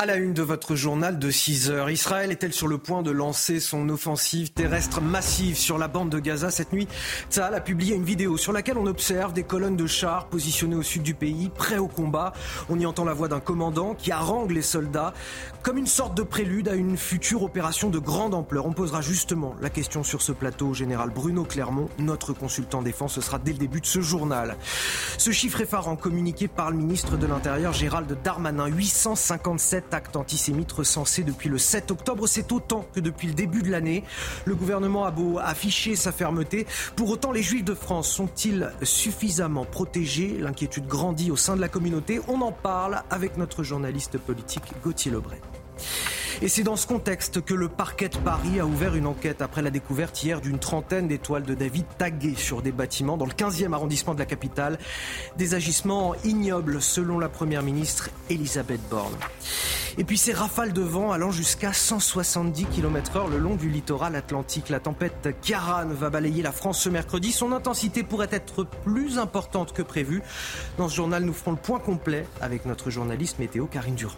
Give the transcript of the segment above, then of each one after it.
À la une de votre journal de 6 heures, Israël est-elle sur le point de lancer son offensive terrestre massive sur la bande de Gaza cette nuit? Tzal a publié une vidéo sur laquelle on observe des colonnes de chars positionnées au sud du pays, prêts au combat. On y entend la voix d'un commandant qui harangue les soldats comme une sorte de prélude à une future opération de grande ampleur. On posera justement la question sur ce plateau au général Bruno Clermont, notre consultant défense. Ce sera dès le début de ce journal. Ce chiffre effarant communiqué par le ministre de l'Intérieur Gérald Darmanin, 857 actes antisémites recensés depuis le 7 octobre. C'est autant que depuis le début de l'année. Le gouvernement a beau afficher sa fermeté. Pour autant, les Juifs de France sont-ils suffisamment protégés? L'inquiétude grandit au sein de la communauté. On en parle avec notre journaliste politique Gauthier Lebret. Et c'est dans ce contexte que le parquet de Paris a ouvert une enquête après la découverte hier d'une trentaine d'étoiles de David taguées sur des bâtiments dans le 15e arrondissement de la capitale. Des agissements ignobles selon la première ministre Elisabeth Borne. Et puis ces rafales de vent allant jusqu'à 170 km/h le long du littoral atlantique. La tempête Kiaran va balayer la France ce mercredi. Son intensité pourrait être plus importante que prévu. Dans ce journal, nous ferons le point complet avec notre journaliste météo Karine Durand.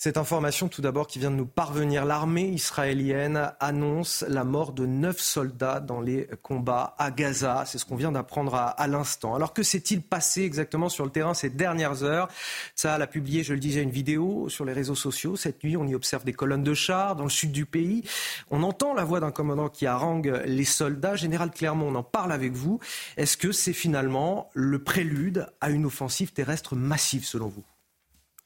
Cette information, tout d'abord, qui vient de nous parvenir. L'armée israélienne annonce la mort de neuf soldats dans les combats à Gaza. C'est ce qu'on vient d'apprendre à, l'instant. Alors que s'est-il passé exactement sur le terrain ces dernières heures? Ça a publié, je le disais, une vidéo sur les réseaux sociaux. Cette nuit, on y observe des colonnes de chars dans le sud du pays. On entend la voix d'un commandant qui harangue les soldats. Général Clermont, on en parle avec vous. Est-ce que c'est finalement le prélude à une offensive terrestre massive, selon vous?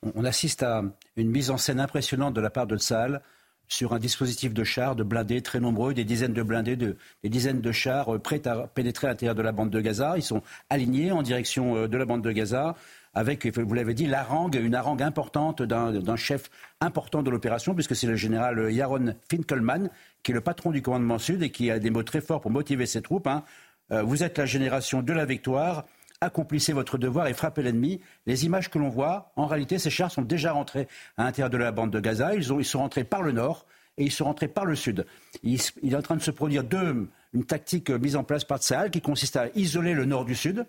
On assiste à une mise en scène impressionnante de la part de Tsahal sur un dispositif de chars, de blindés très nombreux, des dizaines de blindés, des dizaines de chars euh, prêts à pénétrer à l'intérieur de la bande de Gaza. Ils sont alignés en direction euh, de la bande de Gaza avec, vous l'avez dit, l'harangue, une harangue importante d'un chef important de l'opération, puisque c'est le général Yaron Finkelman, qui est le patron du commandement sud et qui a des mots très forts pour motiver ses troupes. Hein. Euh, vous êtes la génération de la victoire accomplissez votre devoir et frappez l'ennemi. Les images que l'on voit, en réalité, ces chars sont déjà rentrés à l'intérieur de la bande de Gaza. Ils, sont rentrés par le nord et ils sont rentrés par le sud. Il, est en train de se produire une tactique mise en place par Tsahal qui consiste à isoler le nord du sud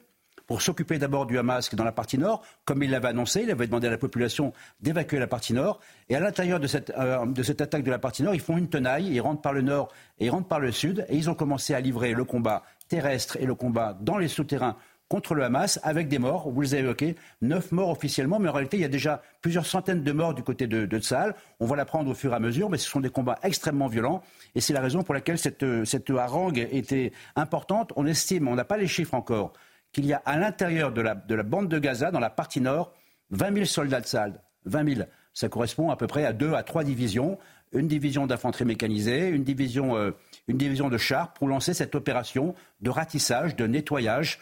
pour s'occuper d'abord du Hamas dans la partie nord, comme il l'avait annoncé. Il avait demandé à la population d'évacuer la partie nord. Et à l'intérieur de cette, euh, de cette attaque de la partie nord, ils font une tenaille. Ils rentrent par le nord et ils rentrent par le sud. Et ils ont commencé à livrer le combat terrestre et le combat dans les souterrains contre le Hamas avec des morts. Vous les avez évoqués, neuf morts officiellement, mais en réalité, il y a déjà plusieurs centaines de morts du côté de, de. On va l'apprendre au fur et à mesure, mais ce sont des combats extrêmement violents. Et c'est la raison pour laquelle cette, cette harangue était importante. On estime, on n'a pas les chiffres encore, qu'il y a à l'intérieur de la, de la bande de Gaza, dans la partie nord, 20 000 soldats de Tsahal. 20 000. Ça correspond à peu près à deux à trois divisions. Une division d'infanterie mécanisée, une division, euh, une division de chars pour lancer cette opération de ratissage, de nettoyage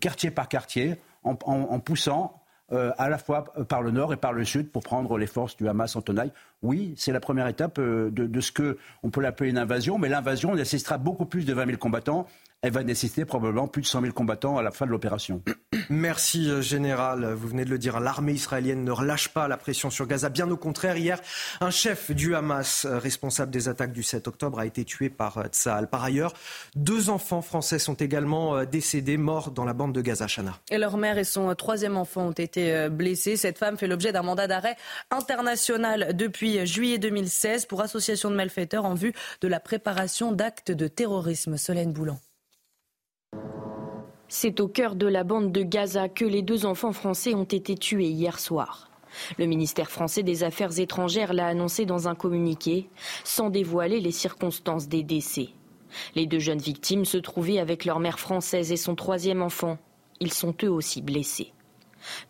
quartier par quartier, en, poussant euh, à la fois par le nord et par le sud pour prendre les forces du Hamas en tenaille. Oui, c'est la première étape euh, de, de, ce qu'on peut l'appeler une invasion, mais l'invasion nécessitera beaucoup plus de 20 000 combattants elle va nécessiter probablement plus de 100 000 combattants à la fin de l'opération. Merci, euh, Général. Vous venez de le dire, l'armée israélienne ne relâche pas la pression sur Gaza. Bien au contraire, hier, un chef du Hamas, euh, responsable des attaques du 7 octobre, a été tué par Tsahal. Par ailleurs, deux enfants français sont également décédés, morts dans la bande de Gaza, Chana. Et leur mère et son troisième enfant ont été blessés. Cette femme fait l'objet d'un mandat d'arrêt international depuis juillet 2016 pour association de malfaiteurs en vue de la préparation d'actes de terrorisme. Solène Boulan. C'est au cœur de la bande de Gaza que les deux enfants français ont été tués hier soir. Le ministère français des Affaires étrangères l'a annoncé dans un communiqué, sans dévoiler les circonstances des décès. Les deux jeunes victimes se trouvaient avec leur mère française et son troisième enfant. Ils sont eux aussi blessés.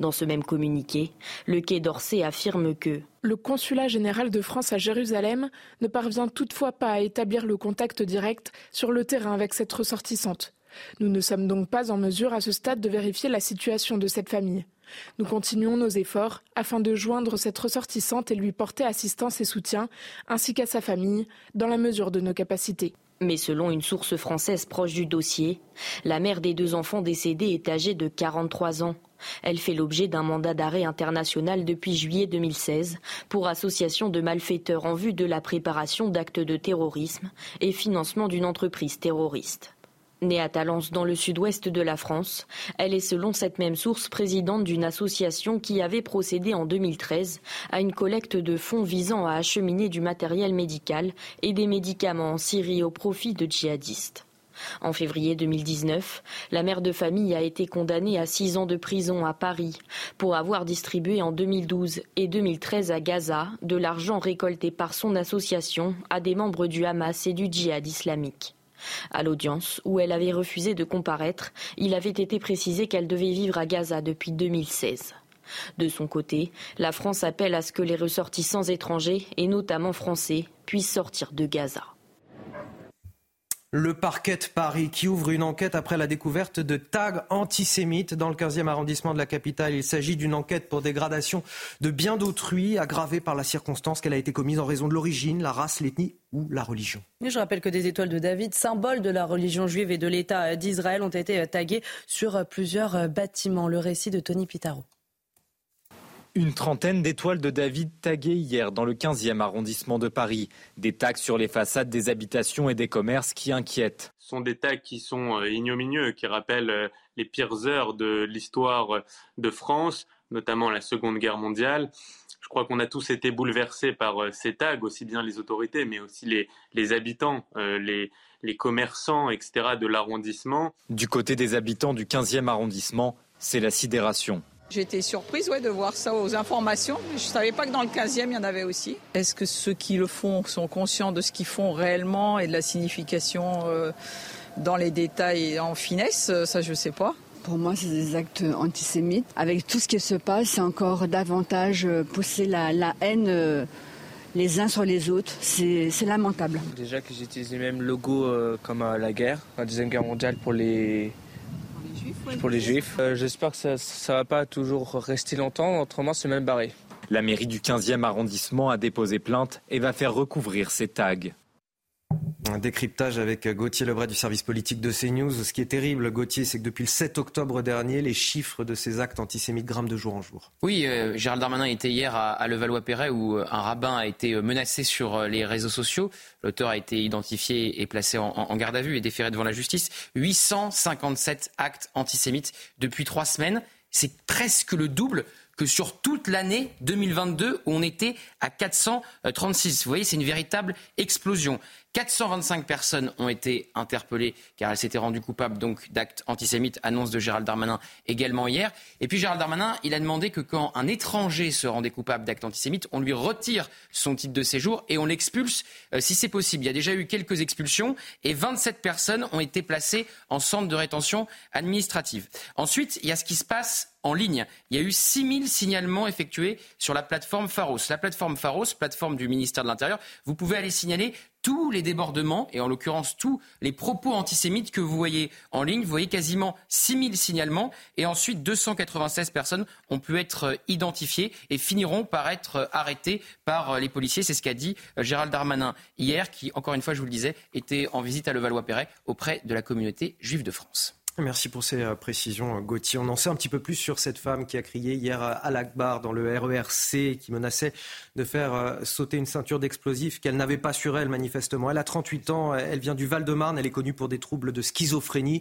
Dans ce même communiqué, le Quai d'Orsay affirme que le consulat général de France à Jérusalem ne parvient toutefois pas à établir le contact direct sur le terrain avec cette ressortissante. Nous ne sommes donc pas en mesure à ce stade de vérifier la situation de cette famille. Nous continuons nos efforts afin de joindre cette ressortissante et lui porter assistance et soutien, ainsi qu'à sa famille, dans la mesure de nos capacités. Mais selon une source française proche du dossier, la mère des deux enfants décédés est âgée de 43 ans. Elle fait l'objet d'un mandat d'arrêt international depuis juillet 2016 pour association de malfaiteurs en vue de la préparation d'actes de terrorisme et financement d'une entreprise terroriste. Née à Talence dans le sud-ouest de la France, elle est selon cette même source présidente d'une association qui avait procédé en 2013 à une collecte de fonds visant à acheminer du matériel médical et des médicaments en Syrie au profit de djihadistes. En février 2019, la mère de famille a été condamnée à six ans de prison à Paris pour avoir distribué en 2012 et 2013 à Gaza de l'argent récolté par son association à des membres du Hamas et du djihad islamique. À l'audience, où elle avait refusé de comparaître, il avait été précisé qu'elle devait vivre à Gaza depuis 2016. De son côté, la France appelle à ce que les ressortissants étrangers, et notamment français, puissent sortir de Gaza. Le parquet de Paris qui ouvre une enquête après la découverte de tags antisémites dans le 15e arrondissement de la capitale. Il s'agit d'une enquête pour dégradation de biens d'autrui aggravée par la circonstance qu'elle a été commise en raison de l'origine, la race, l'ethnie ou la religion. je rappelle que des étoiles de David, symbole de la religion juive et de l'État d'Israël, ont été taguées sur plusieurs bâtiments. Le récit de Tony Pitaro. Une trentaine d'étoiles de David taguées hier dans le 15e arrondissement de Paris. Des tags sur les façades des habitations et des commerces qui inquiètent. Ce sont des tags qui sont euh, ignominieux, qui rappellent euh, les pires heures de l'histoire de France, notamment la Seconde Guerre mondiale. Je crois qu'on a tous été bouleversés par ces tags, aussi bien les autorités, mais aussi les, habitants, les, les commerçants, etc. de l'arrondissement. Du côté des habitants du 15e arrondissement, c'est la sidération. J'étais surprise ouais, de voir ça aux informations. Je ne savais pas que dans le 15e, il y en avait aussi. Est-ce que ceux qui le font sont conscients de ce qu'ils font réellement et de la signification euh, dans les détails et en finesse? Ça, je ne sais pas. Pour moi, c'est des actes antisémites. Avec tout ce qui se passe, c'est encore davantage euh, pousser la, haine euh, les uns sur les autres. C'est lamentable. Déjà que j'utilise les mêmes logos comme à la guerre, la Deuxième Guerre mondiale pour les pour les juifs. Euh, j'espère que ça ne va pas toujours rester longtemps, autrement c'est même barré. La mairie du 15e arrondissement a déposé plainte et va faire recouvrir ces tags. Un décryptage avec Gauthier Lebray du service politique de CNews. Ce qui est terrible, Gauthier, c'est que depuis le 7 octobre dernier, les chiffres de ces actes antisémites grimpent de jour en jour. Oui, euh, Gérald Darmanin était hier à, Levallois-Perret où euh, un rabbin a été euh, menacé sur les réseaux sociaux. L'auteur a été identifié et placé en, en, garde à vue et déféré devant la justice. 857 actes antisémites depuis trois semaines. C'est presque le double que sur toute l'année 2022 où on était à 436. Vous voyez, c'est une véritable explosion. 425 personnes ont été interpellées car elles s'étaient rendues coupables donc d'actes antisémites, annonce de Gérald Darmanin également hier. Et puis Gérald Darmanin, a demandé que quand un étranger se rendait coupable d'actes antisémites, on lui retire son titre de séjour et on l'expulse euh, si c'est possible. Il y a déjà eu quelques expulsions et 27 personnes ont été placées en centre de rétention administrative. Ensuite, il y a ce qui se passe en ligne. Il y a eu 6000 signalements effectués sur la plateforme Pharos. La plateforme Pharos, plateforme du ministère de l'Intérieur, vous pouvez aller signaler tous les débordements, et en l'occurrence tous les propos antisémites que vous voyez en ligne. Vous voyez quasiment 6000 signalements, et ensuite 296 personnes ont pu être euh, identifiées et finiront par être euh, arrêtées par euh, les policiers. C'est ce qu'a dit Gérald Darmanin hier, qui, encore une fois, je vous le disais, était en visite à Levallois-Perret auprès de la communauté juive de France. Merci pour ces euh, précisions, Gauthier. On en sait un petit peu plus sur cette femme qui a crié hier à l'Akbar dans le RERC, qui menaçait de faire euh, sauter une ceinture d'explosifs qu'elle n'avait pas sur elle, manifestement. Elle a 38 ans, elle vient du Val-de-Marne, elle est connue pour des troubles de schizophrénie.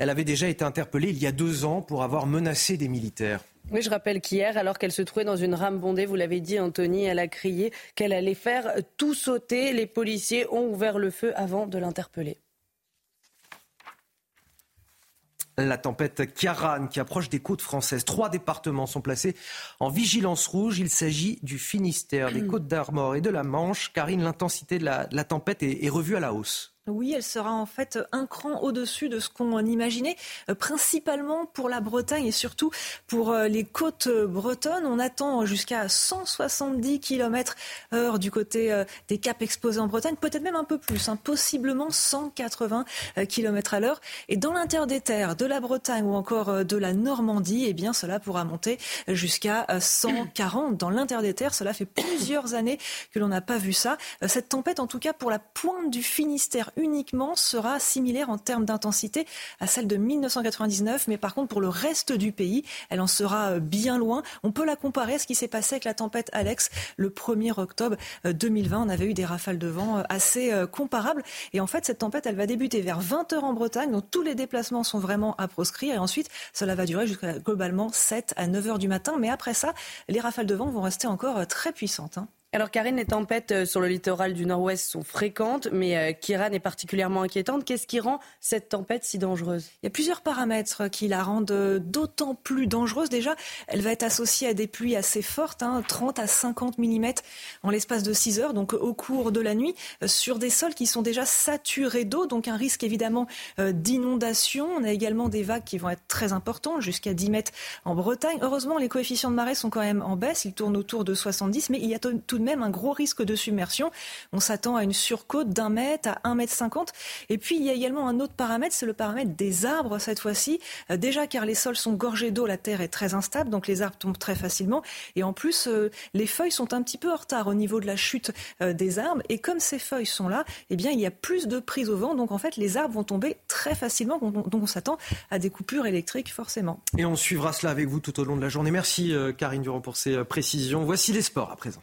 Elle avait déjà été interpellée il y a deux ans pour avoir menacé des militaires. Oui, je rappelle qu'hier, alors qu'elle se trouvait dans une rame bondée, vous l'avez dit, Anthony, elle a crié qu'elle allait faire tout sauter. Les policiers ont ouvert le feu avant de l'interpeller. La tempête Kiaran qui approche des côtes françaises. Trois départements sont placés en vigilance rouge. Il s'agit du Finistère, des Côtes d'Armor et de la Manche. Karine, l'intensité de la, tempête est revue à la hausse. Oui, elle sera en fait un cran au-dessus de ce qu'on imaginait, euh, principalement pour la Bretagne et surtout pour euh, les côtes bretonnes. On attend jusqu'à 170 km heure du côté euh, des caps exposés en Bretagne, peut-être même un peu plus, hein, possiblement 180 km à l'heure. Et dans l'intérieur de la Bretagne ou encore de la Normandie, eh bien, cela pourra monter jusqu'à 140 dans l'intérieur. Cela fait plusieurs années que l'on n'a pas vu ça. Cette tempête, en tout cas pour la pointe du Finistère, uniquement sera similaire en termes d'intensité à celle de 1999, mais par contre pour le reste du pays, elle en sera bien loin. On peut la comparer à ce qui s'est passé avec la tempête Alex le 1er octobre 2020. On avait eu des rafales de vent assez comparables. Et en fait, cette tempête, elle va débuter vers 20h en Bretagne, donc tous les déplacements sont vraiment à proscrire. Et ensuite, cela va durer jusqu'à globalement 7 à 9 heures du matin. Mais après ça, les rafales de vent vont rester encore euh, très puissantes. Hein. Alors Karine, les tempêtes euh, sur le littoral du nord-ouest sont fréquentes, mais euh, Kiran est particulièrement inquiétante. Qu'est-ce qui rend cette tempête si dangereuse? Il y a plusieurs paramètres qui la rendent euh, d'autant plus dangereuse. Déjà, elle va être associée à des pluies assez fortes, 30 hein, à 50 mm en l'espace de 6 heures, donc au cours de la nuit, sur des sols qui sont déjà saturés d'eau, donc un risque évidemment d'inondation. On a également des vagues qui vont être très importantes, jusqu'à 10 mètres en Bretagne. Heureusement, les coefficients de marée sont quand même en baisse, ils tournent autour de 70, mais il y a tout de même un gros risque de submersion. On s'attend à une surcôte d'un mètre à un mètre cinquante. Et puis, il y a également un autre paramètre, c'est le paramètre des arbres cette fois-ci. Euh, déjà, car les sols sont gorgés d'eau, la terre est très instable, donc les arbres tombent très facilement. Et en plus, euh, les feuilles sont un petit peu en retard au niveau de la chute euh, des arbres. Et comme ces feuilles sont là, eh bien, il y a plus de prise au vent. Donc, en fait, les arbres vont tomber très facilement. Donc, on s'attend à des coupures électriques, forcément. Et on suivra cela avec vous tout au long de la journée. Merci, Karine Durand, pour ces précisions. Voici les sports à présent.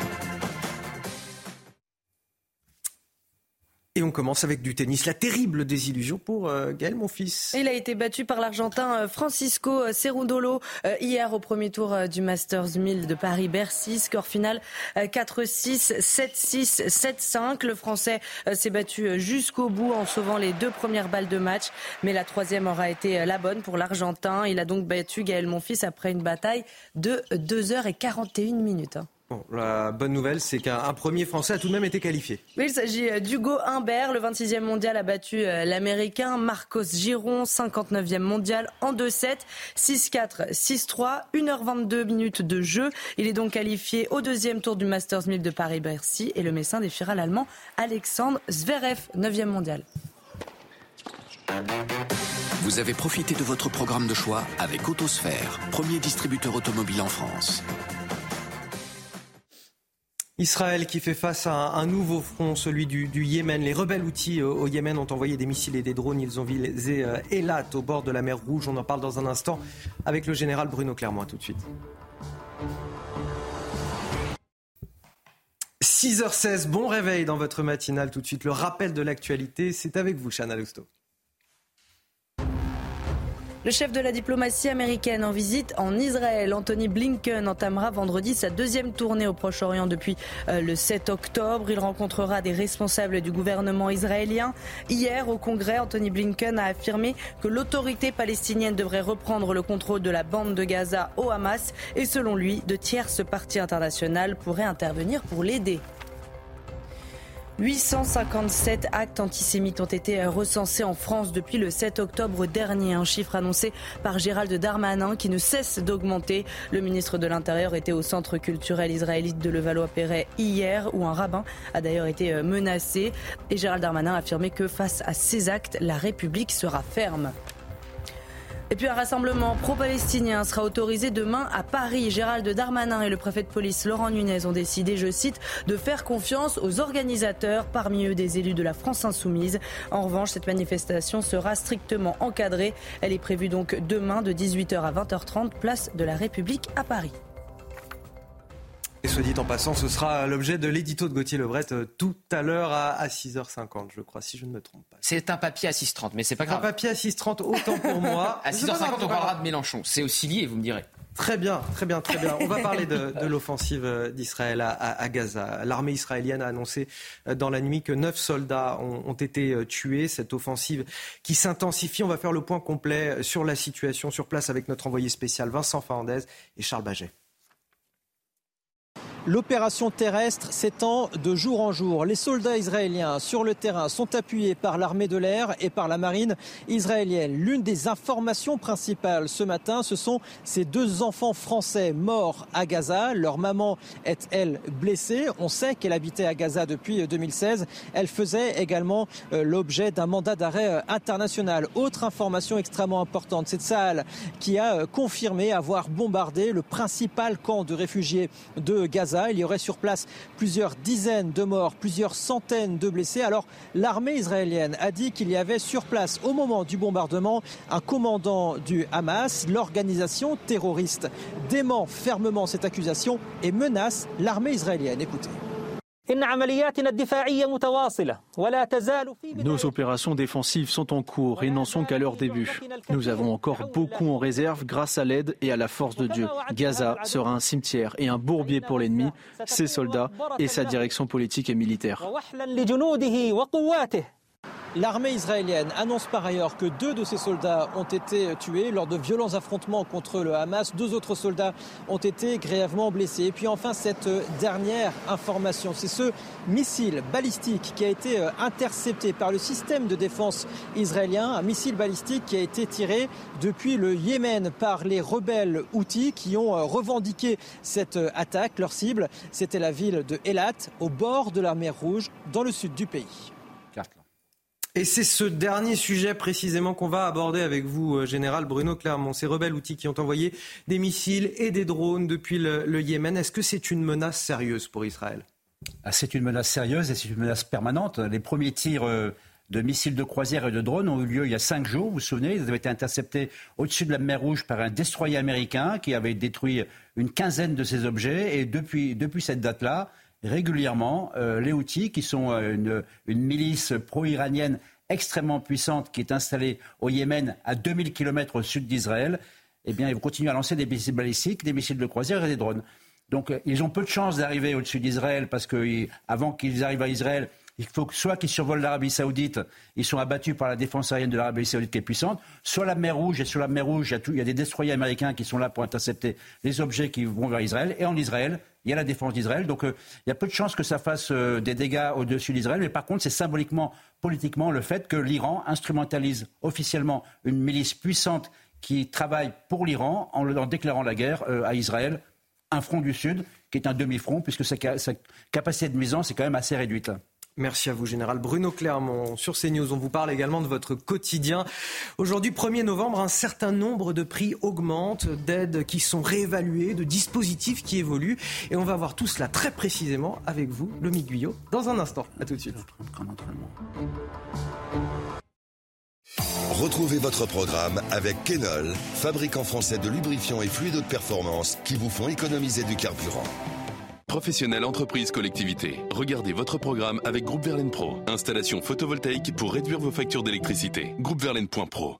Et on commence avec du tennis. La terrible désillusion pour euh, Gaël, mon fils. Il a été battu par l'Argentin euh, Francisco euh, Cerundolo hier au premier tour du Masters 1000 de Paris-Bercy. Score final 4-6, 7-6, 7-5. Le Français s'est battu jusqu'au bout en sauvant les deux premières balles de match. Mais la troisième aura été la bonne pour l'Argentin. Il a donc battu Gaël Monfils après une bataille de 2h41 minutes. Hein la bonne nouvelle, c'est qu'un premier Français a tout de même été qualifié. Oui, il s'agit euh, d'Hugo Humbert. Le 26e mondial a battu euh, l'Américain Marcos Giron, 59e mondial en 2-7, 6-4, 6-3, 1h22 minutes de jeu. Il est donc qualifié au deuxième tour du Masters 1000 de Paris-Bercy et le Messin défiera l'Allemand Alexandre Zverev, 9e mondial. Vous avez profité de votre programme de choix avec Autosphère, premier distributeur automobile en France. Israël qui fait face à un, nouveau front, celui du, Yémen. Les rebelles outils au Yémen ont envoyé des missiles et des drones. Ils ont visé euh, Elat au bord de la mer Rouge. On en parle dans un instant avec le général Bruno Clermont. tout de suite. 6h16, bon réveil dans votre matinale tout de suite. Le rappel de l'actualité, c'est avec vous, Chana Lousteau. Le chef de la diplomatie américaine en visite en Israël, Anthony Blinken, entamera vendredi sa deuxième tournée au Proche-Orient depuis euh, le 7 octobre. Il rencontrera des responsables du gouvernement israélien. Hier, au Congrès, Anthony Blinken a affirmé que l'autorité palestinienne devrait reprendre le contrôle de la bande de Gaza au Hamas et selon lui, de tierces parties internationales pourraient intervenir pour l'aider. 857 actes antisémites ont été recensés en France depuis le 7 octobre dernier, un chiffre annoncé par Gérald Darmanin qui ne cesse d'augmenter. Le ministre de l'Intérieur était au centre culturel israélite de Levallois-Perret hier où un rabbin a d'ailleurs été menacé et Gérald Darmanin a affirmé que face à ces actes, la République sera ferme. Et puis un rassemblement pro-palestinien sera autorisé demain à Paris. Gérald Darmanin et le préfet de police Laurent Nunez ont décidé, je cite, de faire confiance aux organisateurs, parmi eux des élus de la France insoumise. En revanche, cette manifestation sera strictement encadrée. Elle est prévue donc demain de 18h à 20h30, place de la République à Paris. Et soit dit en passant, ce sera l'objet de l'édito de Gauthier Lebret euh, tout à l'heure à, 6h50, je crois, si je ne me trompe pas. C'est un papier à 6h30, mais c'est pas grave. Un papier à 6h30, autant pour moi. à 6h50, on parlera de Mélenchon. C'est aussi lié, vous me direz. Très bien, très bien, très bien. On va parler de, l'offensive euh, d'Israël à, Gaza. L'armée israélienne a annoncé euh, dans la nuit que neuf soldats ont, ont été tués. Cette offensive qui s'intensifie. On va faire le point complet sur la situation sur place avec notre envoyé spécial Vincent Fernandez et Charles Baget. L'opération terrestre s'étend de jour en jour. Les soldats israéliens sur le terrain sont appuyés par l'armée de l'air et par la marine israélienne. L'une des informations principales ce matin, ce sont ces deux enfants français morts à Gaza. Leur maman est, elle, blessée. On sait qu'elle habitait à Gaza depuis 2016. Elle faisait également euh, l'objet d'un mandat d'arrêt euh, international. Autre information extrêmement importante, c'est Tsahal qui a euh, confirmé avoir bombardé le principal camp de réfugiés de Gaza il y aurait sur place plusieurs dizaines de morts, plusieurs centaines de blessés. Alors l'armée israélienne a dit qu'il y avait sur place au moment du bombardement un commandant du Hamas. L'organisation terroriste dément fermement cette accusation et menace l'armée israélienne. Écoutez. Nos opérations défensives sont en cours et n'en sont qu'à leur début. Nous avons encore beaucoup en réserve grâce à l'aide et à la force de Dieu. Gaza sera un cimetière et un bourbier pour l'ennemi, ses soldats et sa direction politique et militaire. L'armée israélienne annonce par ailleurs que deux de ses soldats ont été tués lors de violents affrontements contre le Hamas. Deux autres soldats ont été grièvement blessés. Et puis enfin, cette dernière information, c'est ce missile balistique qui a été euh, intercepté par le système de défense israélien. Un missile balistique qui a été tiré depuis le Yémen par les rebelles houthis qui ont euh, revendiqué cette euh, attaque. Leur cible, c'était la ville de Elat, au bord de la mer Rouge, dans le sud du pays. Et c'est ce dernier sujet précisément qu'on va aborder avec vous, euh, Général Bruno Clermont. Ces rebelles outils qui ont envoyé des missiles et des drones depuis le, Yémen, est-ce que c'est une menace sérieuse pour Israël? Ah, C'est une menace sérieuse et c'est une menace permanente. Les premiers tirs euh, de missiles de croisière et de drones ont eu lieu il y a cinq jours, vous vous souvenez, ils avaient été interceptés au-dessus de la mer Rouge par un destroyer américain qui avait détruit une quinzaine de ces objets. Et depuis, depuis cette date-là, régulièrement euh, les Houthis, qui sont euh, une, milice pro-iranienne extrêmement puissante qui est installée au Yémen à 2000 km au sud d'Israël, eh bien, ils vont continuer à lancer des missiles balistiques, des missiles de croisière et des drones. Donc, euh, ils ont peu de chances d'arriver au-dessus d'Israël parce qu'avant qu'ils arrivent à Israël, il faut que soit qu'ils survolent l'Arabie Saoudite, ils sont abattus par la défense aérienne de l'Arabie Saoudite qui est puissante, soit la mer Rouge, et sur la mer Rouge, il y, a des destroyers américains qui sont là pour intercepter les objets qui vont vers Israël, et en Israël, il y a la défense d'Israël. Donc euh, il y a peu de chances que ça fasse euh, des dégâts au-dessus d'Israël. Mais par contre, c'est symboliquement, politiquement, le fait que l'Iran instrumentalise officiellement une milice puissante qui travaille pour l'Iran en, déclarant la guerre euh, à Israël, un front du Sud qui est un demi-front, puisque sa, capacité de nuisance est quand même assez réduite. Merci à vous, Général Bruno Clermont. Sur CNews, on vous parle également de votre quotidien. Aujourd'hui, 1er novembre, un certain nombre de prix augmentent, d'aides qui sont réévaluées, de dispositifs qui évoluent. Et on va voir tout cela très précisément avec vous, le Guyot, dans un instant. A tout de suite. Retrouvez votre programme avec Kenol, fabricant français de lubrifiants et fluides de performance qui vous font économiser du carburant. Professionnels, entreprises, collectivités. Regardez votre programme avec Groupe Verlaine Pro. Installation photovoltaïque pour réduire vos factures d'électricité. Groupeverlaine.pro.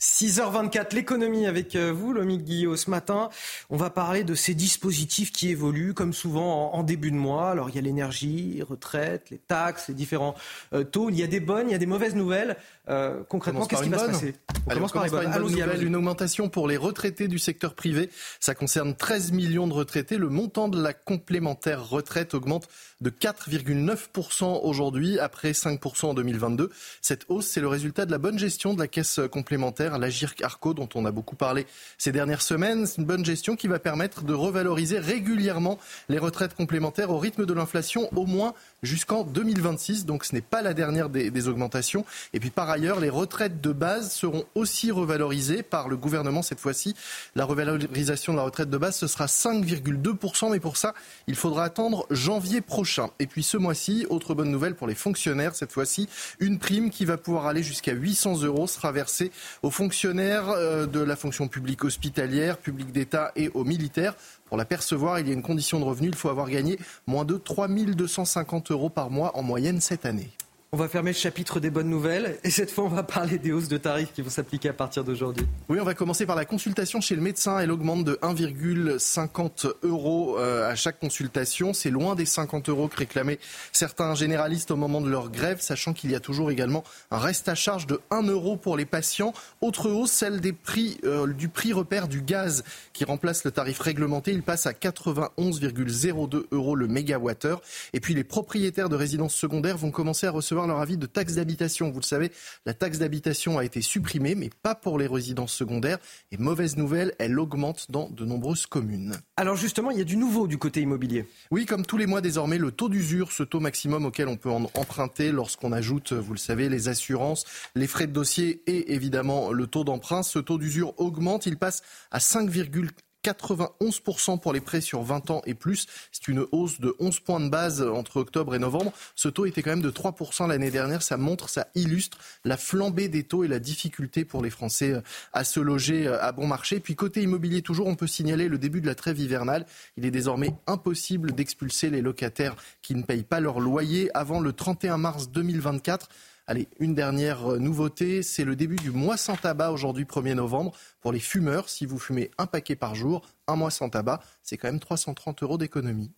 6h24, l'économie avec euh, vous, Lomique Guillot. Ce matin, on va parler de ces dispositifs qui évoluent, comme souvent en, début de mois. Alors, il y a l'énergie, les retraites, les taxes, les différents euh, taux. Il y a des bonnes, il y a des mauvaises nouvelles. Euh, concrètement, qu'est-ce qui va se passer on commence par, une bonne nouvelle, une augmentation pour les retraités du secteur privé. Ça concerne 13 millions de retraités. Le montant de la complémentaire retraite augmente de 4,9% aujourd'hui, après 5% en 2022. Cette hausse, c'est le résultat de la bonne gestion de la caisse complémentaire, la GIRC Arco, dont on a beaucoup parlé ces dernières semaines. C'est une bonne gestion qui va permettre de revaloriser régulièrement les retraites complémentaires au rythme de l'inflation, au moins jusqu'en 2026. Donc ce n'est pas la dernière des, des augmentations. Et puis par ailleurs, les retraites de base seront aussi revalorisées par le gouvernement cette fois-ci. La revalorisation de la retraite de base, ce sera 5,2%, mais pour ça, il faudra attendre janvier prochain. Et puis ce mois-ci, autre bonne nouvelle pour les fonctionnaires, cette fois-ci, une prime qui va pouvoir aller jusqu'à 800 euros sera versée aux fonctionnaires euh, de la fonction publique hospitalière, publique d'État et aux militaires. Pour la percevoir, il y a une condition de revenu, il faut avoir gagné moins de 3 250 euros par mois en moyenne cette année. On va fermer le chapitre des bonnes nouvelles et cette fois on va parler des hausses de tarifs qui vont s'appliquer à partir d'aujourd'hui. Oui, on va commencer par la consultation chez le médecin. Elle augmente de 1,50 euros euh, à chaque consultation. C'est loin des 50 euros que réclamaient certains généralistes au moment de leur grève, sachant qu'il y a toujours également un reste à charge de 1 euro pour les patients. Autre hausse, celle des prix, euh, du prix repère du gaz qui remplace le tarif réglementé. Il passe à 91,02 euros le mégawattheure. Et puis les propriétaires de résidences secondaires vont commencer à recevoir leur avis de taxe d'habitation. Vous le savez, la taxe d'habitation a été supprimée, mais pas pour les résidences secondaires. Et mauvaise nouvelle, elle augmente dans de nombreuses communes. Alors justement, il y a du nouveau du côté immobilier. Oui, comme tous les mois désormais, le taux d'usure, ce taux maximum auquel on peut en emprunter lorsqu'on ajoute, vous le savez, les assurances, les frais de dossier et évidemment le taux d'emprunt, ce taux d'usure augmente. Il passe à 5,4 91% pour les prêts sur 20 ans et plus. C'est une hausse de 11 points de base entre octobre et novembre. Ce taux était quand même de 3% l'année dernière. Ça montre, ça illustre la flambée des taux et la difficulté pour les Français euh, à se loger euh, à bon marché. Puis côté immobilier, toujours, on peut signaler le début de la trêve hivernale. Il est désormais impossible d'expulser les locataires qui ne payent pas leur loyer avant le 31 mars 2024. Allez, une dernière euh, nouveauté, c'est le début du mois sans tabac aujourd'hui 1er novembre. Pour les fumeurs, si vous fumez un paquet par jour, un mois sans tabac, c'est quand même 330 euros d'économie.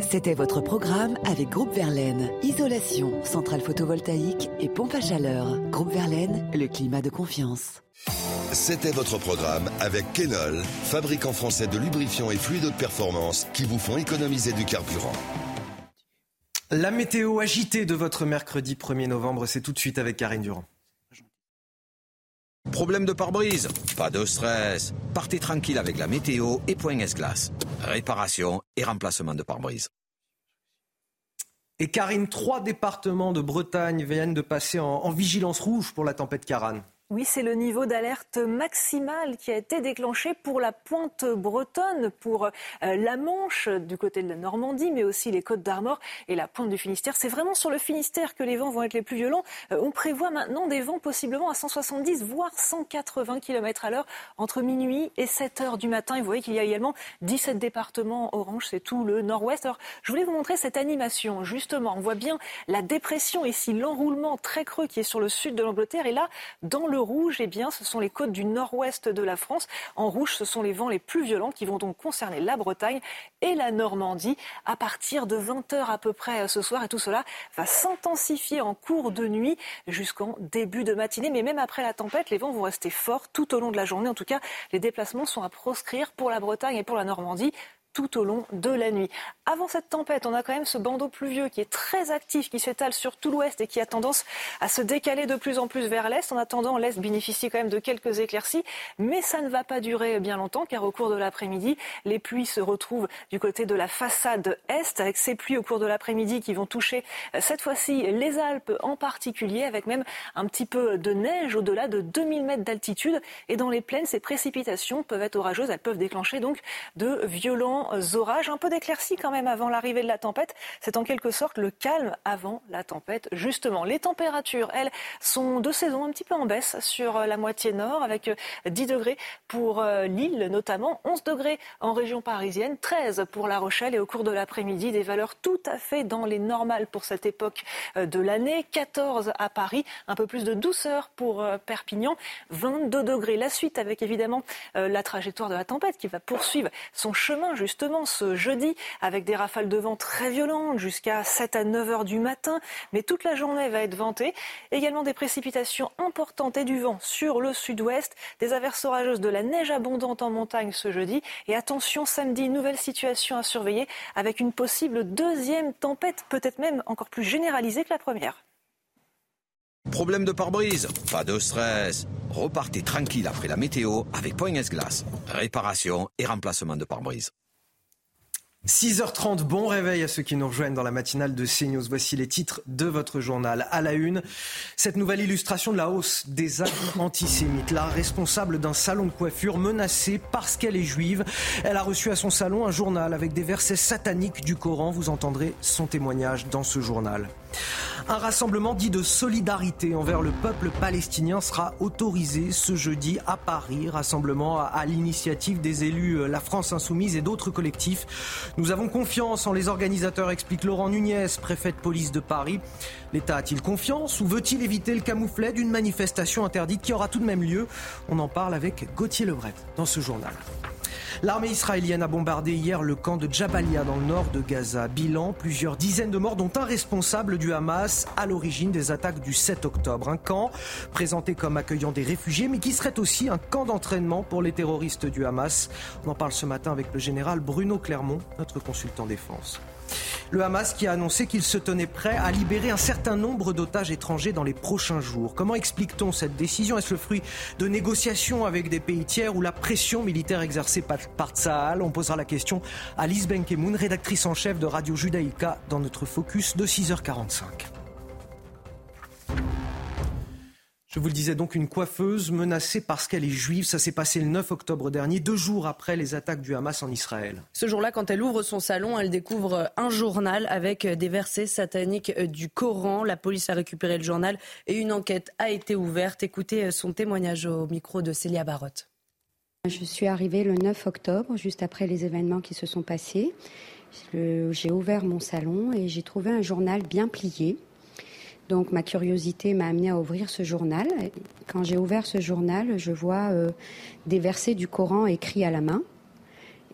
C'était votre programme avec Groupe Verlaine. Isolation, centrale photovoltaïque et pompe à chaleur. Groupe Verlaine, le climat de confiance. C'était votre programme avec Kenol, fabricant français de lubrifiants et fluides de performance qui vous font économiser du carburant. La météo agitée de votre mercredi 1er novembre, c'est tout de suite avec Karine Durand. Problème de pare-brise Pas de stress. Partez tranquille avec la météo et Point S-Glace. Réparation et remplacement de pare-brise. Et Karine, trois départements de Bretagne viennent de passer en, en vigilance rouge pour la tempête Karan. Oui, c'est le niveau d'alerte maximal qui a été déclenché pour la pointe bretonne, pour euh, la Manche du côté de la Normandie, mais aussi les côtes d'Armor et la pointe du Finistère. C'est vraiment sur le Finistère que les vents vont être les plus violents. Euh, on prévoit maintenant des vents possiblement à 170 voire 180 km à l'heure entre minuit et 7 heures du matin. Vous voyez qu'il y a également 17 départements orange, c'est tout le nord-ouest. Alors, je voulais vous montrer cette animation. Justement, on voit bien la dépression ici, l'enroulement très creux qui est sur le sud de l'Angleterre. Et là, dans le rouge, eh bien, ce sont les côtes du nord-ouest de la France. En rouge, ce sont les vents les plus violents qui vont donc concerner la Bretagne et la Normandie à partir de 20 heures à peu près ce soir. Et tout cela va s'intensifier en cours de nuit jusqu'en début de matinée. Mais même après la tempête, les vents vont rester forts tout au long de la journée. En tout cas, les déplacements sont à proscrire pour la Bretagne et pour la Normandie tout au long de la nuit. Avant cette tempête, on a quand même ce bandeau pluvieux qui est très actif, qui s'étale sur tout l'ouest et qui a tendance à se décaler de plus en plus vers l'est. En attendant, l'est bénéficie quand même de quelques éclaircies, mais ça ne va pas durer bien longtemps car au cours de l'après-midi, les pluies se retrouvent du côté de la façade est avec ces pluies au cours de l'après-midi qui vont toucher euh, cette fois-ci les Alpes en particulier avec même un petit peu de neige au-delà de 2000 mètres d'altitude et dans les plaines, ces précipitations peuvent être orageuses, elles peuvent déclencher donc de violents orages, un peu d'éclaircie quand même avant l'arrivée de la tempête. C'est en quelque sorte le calme avant la tempête, justement. Les températures, elles, sont de saison un petit peu en baisse sur la moitié nord, avec 10 degrés pour euh, Lille notamment, 11 degrés en région parisienne, 13 pour La Rochelle et au cours de l'après-midi, des valeurs tout à fait dans les normales pour cette époque euh, de l'année, 14 à Paris, un peu plus de douceur pour euh, Perpignan, 22 degrés. La suite avec évidemment la trajectoire de la tempête qui va poursuivre son chemin justement justement ce jeudi avec des rafales de vent très violentes jusqu'à 7 à 9 heures du matin. Mais toute la journée va être ventée. Également des précipitations importantes et du vent sur le sud-ouest. Des averses orageuses, de la neige abondante en montagne ce jeudi. Et attention, samedi, nouvelle situation à surveiller avec une possible deuxième tempête, peut-être même encore plus généralisée que la première. Problème de pare-brise? Pas de stress. Repartez tranquille après la météo avec Point S-Glace. Réparation et remplacement de pare-brise. 6h30, bon réveil à ceux qui nous rejoignent dans la matinale de CNews. Voici les titres de votre journal. À la une, cette nouvelle illustration de la hausse des actes antisémites. La responsable d'un salon de coiffure menacée parce qu'elle est juive. Elle a reçu à son salon un journal avec des versets sataniques du Coran. Vous entendrez son témoignage dans ce journal. Un rassemblement dit de solidarité envers le peuple palestinien sera autorisé ce jeudi à Paris. Rassemblement à, l'initiative des élus euh, La France Insoumise et d'autres collectifs. Nous avons confiance en les organisateurs, explique Laurent Nunez, préfet de police de Paris. L'État a-t-il confiance ou veut-il éviter le camouflet d'une manifestation interdite qui aura tout de même lieu? On en parle avec Gauthier Lebret dans ce journal. L'armée israélienne a bombardé hier le camp de Jabalia dans le nord de Gaza. Bilan, plusieurs dizaines de morts dont un responsable du Hamas à l'origine des attaques du 7 octobre. Un camp présenté comme accueillant des réfugiés mais qui serait aussi un camp d'entraînement pour les terroristes du Hamas. On en parle ce matin avec le général Bruno Clermont, notre consultant défense. Le Hamas qui a annoncé qu'il se tenait prêt à libérer un certain nombre d'otages étrangers dans les prochains jours. Comment explique-t-on cette décision? Est-ce le fruit de négociations avec des pays tiers ou la pression militaire exercée par, par On posera la question à Lise Benkemoun, rédactrice en chef de Radio Judaïka, dans notre focus de 6h45. Je vous le disais donc, une coiffeuse menacée parce qu'elle est juive. Ça s'est passé le 9 octobre dernier, deux jours après les attaques du Hamas en Israël. Ce jour-là, quand elle ouvre son salon, elle découvre un journal avec des versets sataniques du Coran. La police a récupéré le journal et une enquête a été ouverte. Écoutez son témoignage au micro de Célia Barotte. Je suis arrivée le 9 octobre, juste après les événements qui se sont passés. J'ai ouvert mon salon et j'ai trouvé un journal bien plié donc ma curiosité m'a amené à ouvrir ce journal. Quand j'ai ouvert ce journal, je vois euh, des versets du Coran écrits à la main.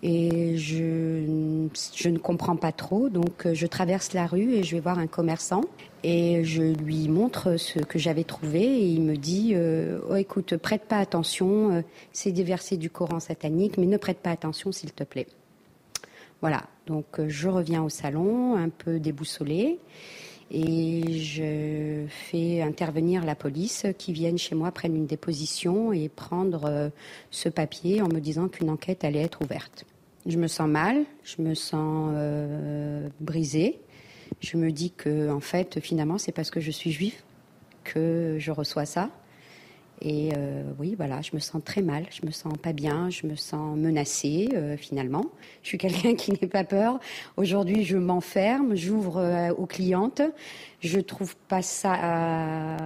Et je, ne comprends pas trop, donc euh, je traverse la rue et je vais voir un commerçant et je lui montre ce que j'avais trouvé et il me dit euh, oh écoute prête pas attention, c'est des versets du Coran satanique, mais ne prête pas attention s'il te plaît. Voilà, donc je reviens au salon un peu déboussolée et je fais intervenir la police qui viennent chez moi, prennent une déposition et prendre euh, ce papier en me disant qu'une enquête allait être ouverte. Je me sens mal, je me sens euh, brisée. Je me dis que en fait, finalement, c'est parce que je suis juive que je reçois ça. Et euh, oui, voilà, je me sens très mal, je me sens pas bien, je me sens menacée euh, finalement. Je suis quelqu'un qui n'est pas peur. Aujourd'hui, je m'enferme, j'ouvre euh, aux clientes. Je trouve pas ça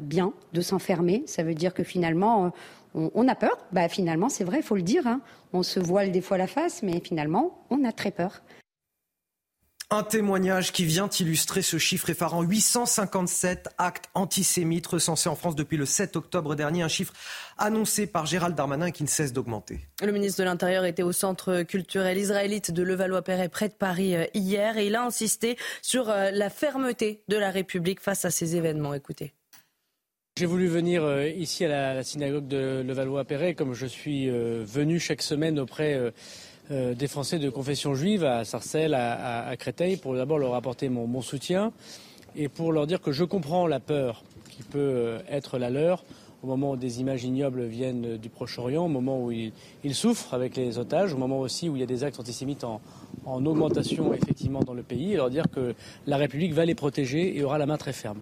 bien de s'enfermer. Ça veut dire que finalement, on, a peur. Bah finalement, c'est vrai, il faut le dire. Hein. On se voile des fois la face, mais finalement, on a très peur. Un témoignage qui vient illustrer ce chiffre effarant. 857 actes antisémites recensés en France depuis le 7 octobre dernier. Un chiffre annoncé par Gérald Darmanin qui ne cesse d'augmenter. Le ministre de l'Intérieur était au centre culturel israélite de Levallois-Perret près de Paris euh, hier et il a insisté sur euh, la fermeté de la République face à ces événements. Écoutez. J'ai voulu venir euh, ici à la synagogue de Levallois-Perret comme je suis venu chaque semaine auprès euh, des Français de confession juive à Sarcelles, à, Créteil, pour d'abord leur apporter mon, soutien et pour leur dire que je comprends la peur qui peut euh, être la leur au moment où des images ignobles viennent du Proche-Orient, au moment où ils, souffrent avec les otages, au moment aussi où il y a des actes antisémites en, en augmentation effectivement dans le pays, et leur dire que la République va les protéger et aura la main très ferme.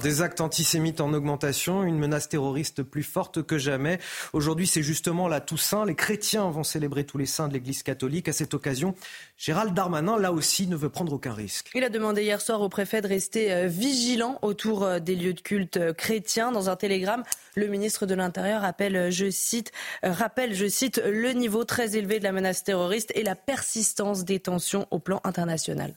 Des actes antisémites en augmentation, une menace terroriste plus forte que jamais. Aujourd'hui, c'est justement la Toussaint. Les chrétiens vont célébrer tous les saints de l'Église catholique. À cette occasion, Gérald Darmanin, là aussi, ne veut prendre aucun risque. Il a demandé hier soir au préfet de rester euh, vigilant autour euh, des lieux de culte euh, chrétiens. Dans un télégramme, le ministre de l'Intérieur je rappelle, je cite, le niveau très élevé de la menace terroriste et la persistance des tensions au plan international.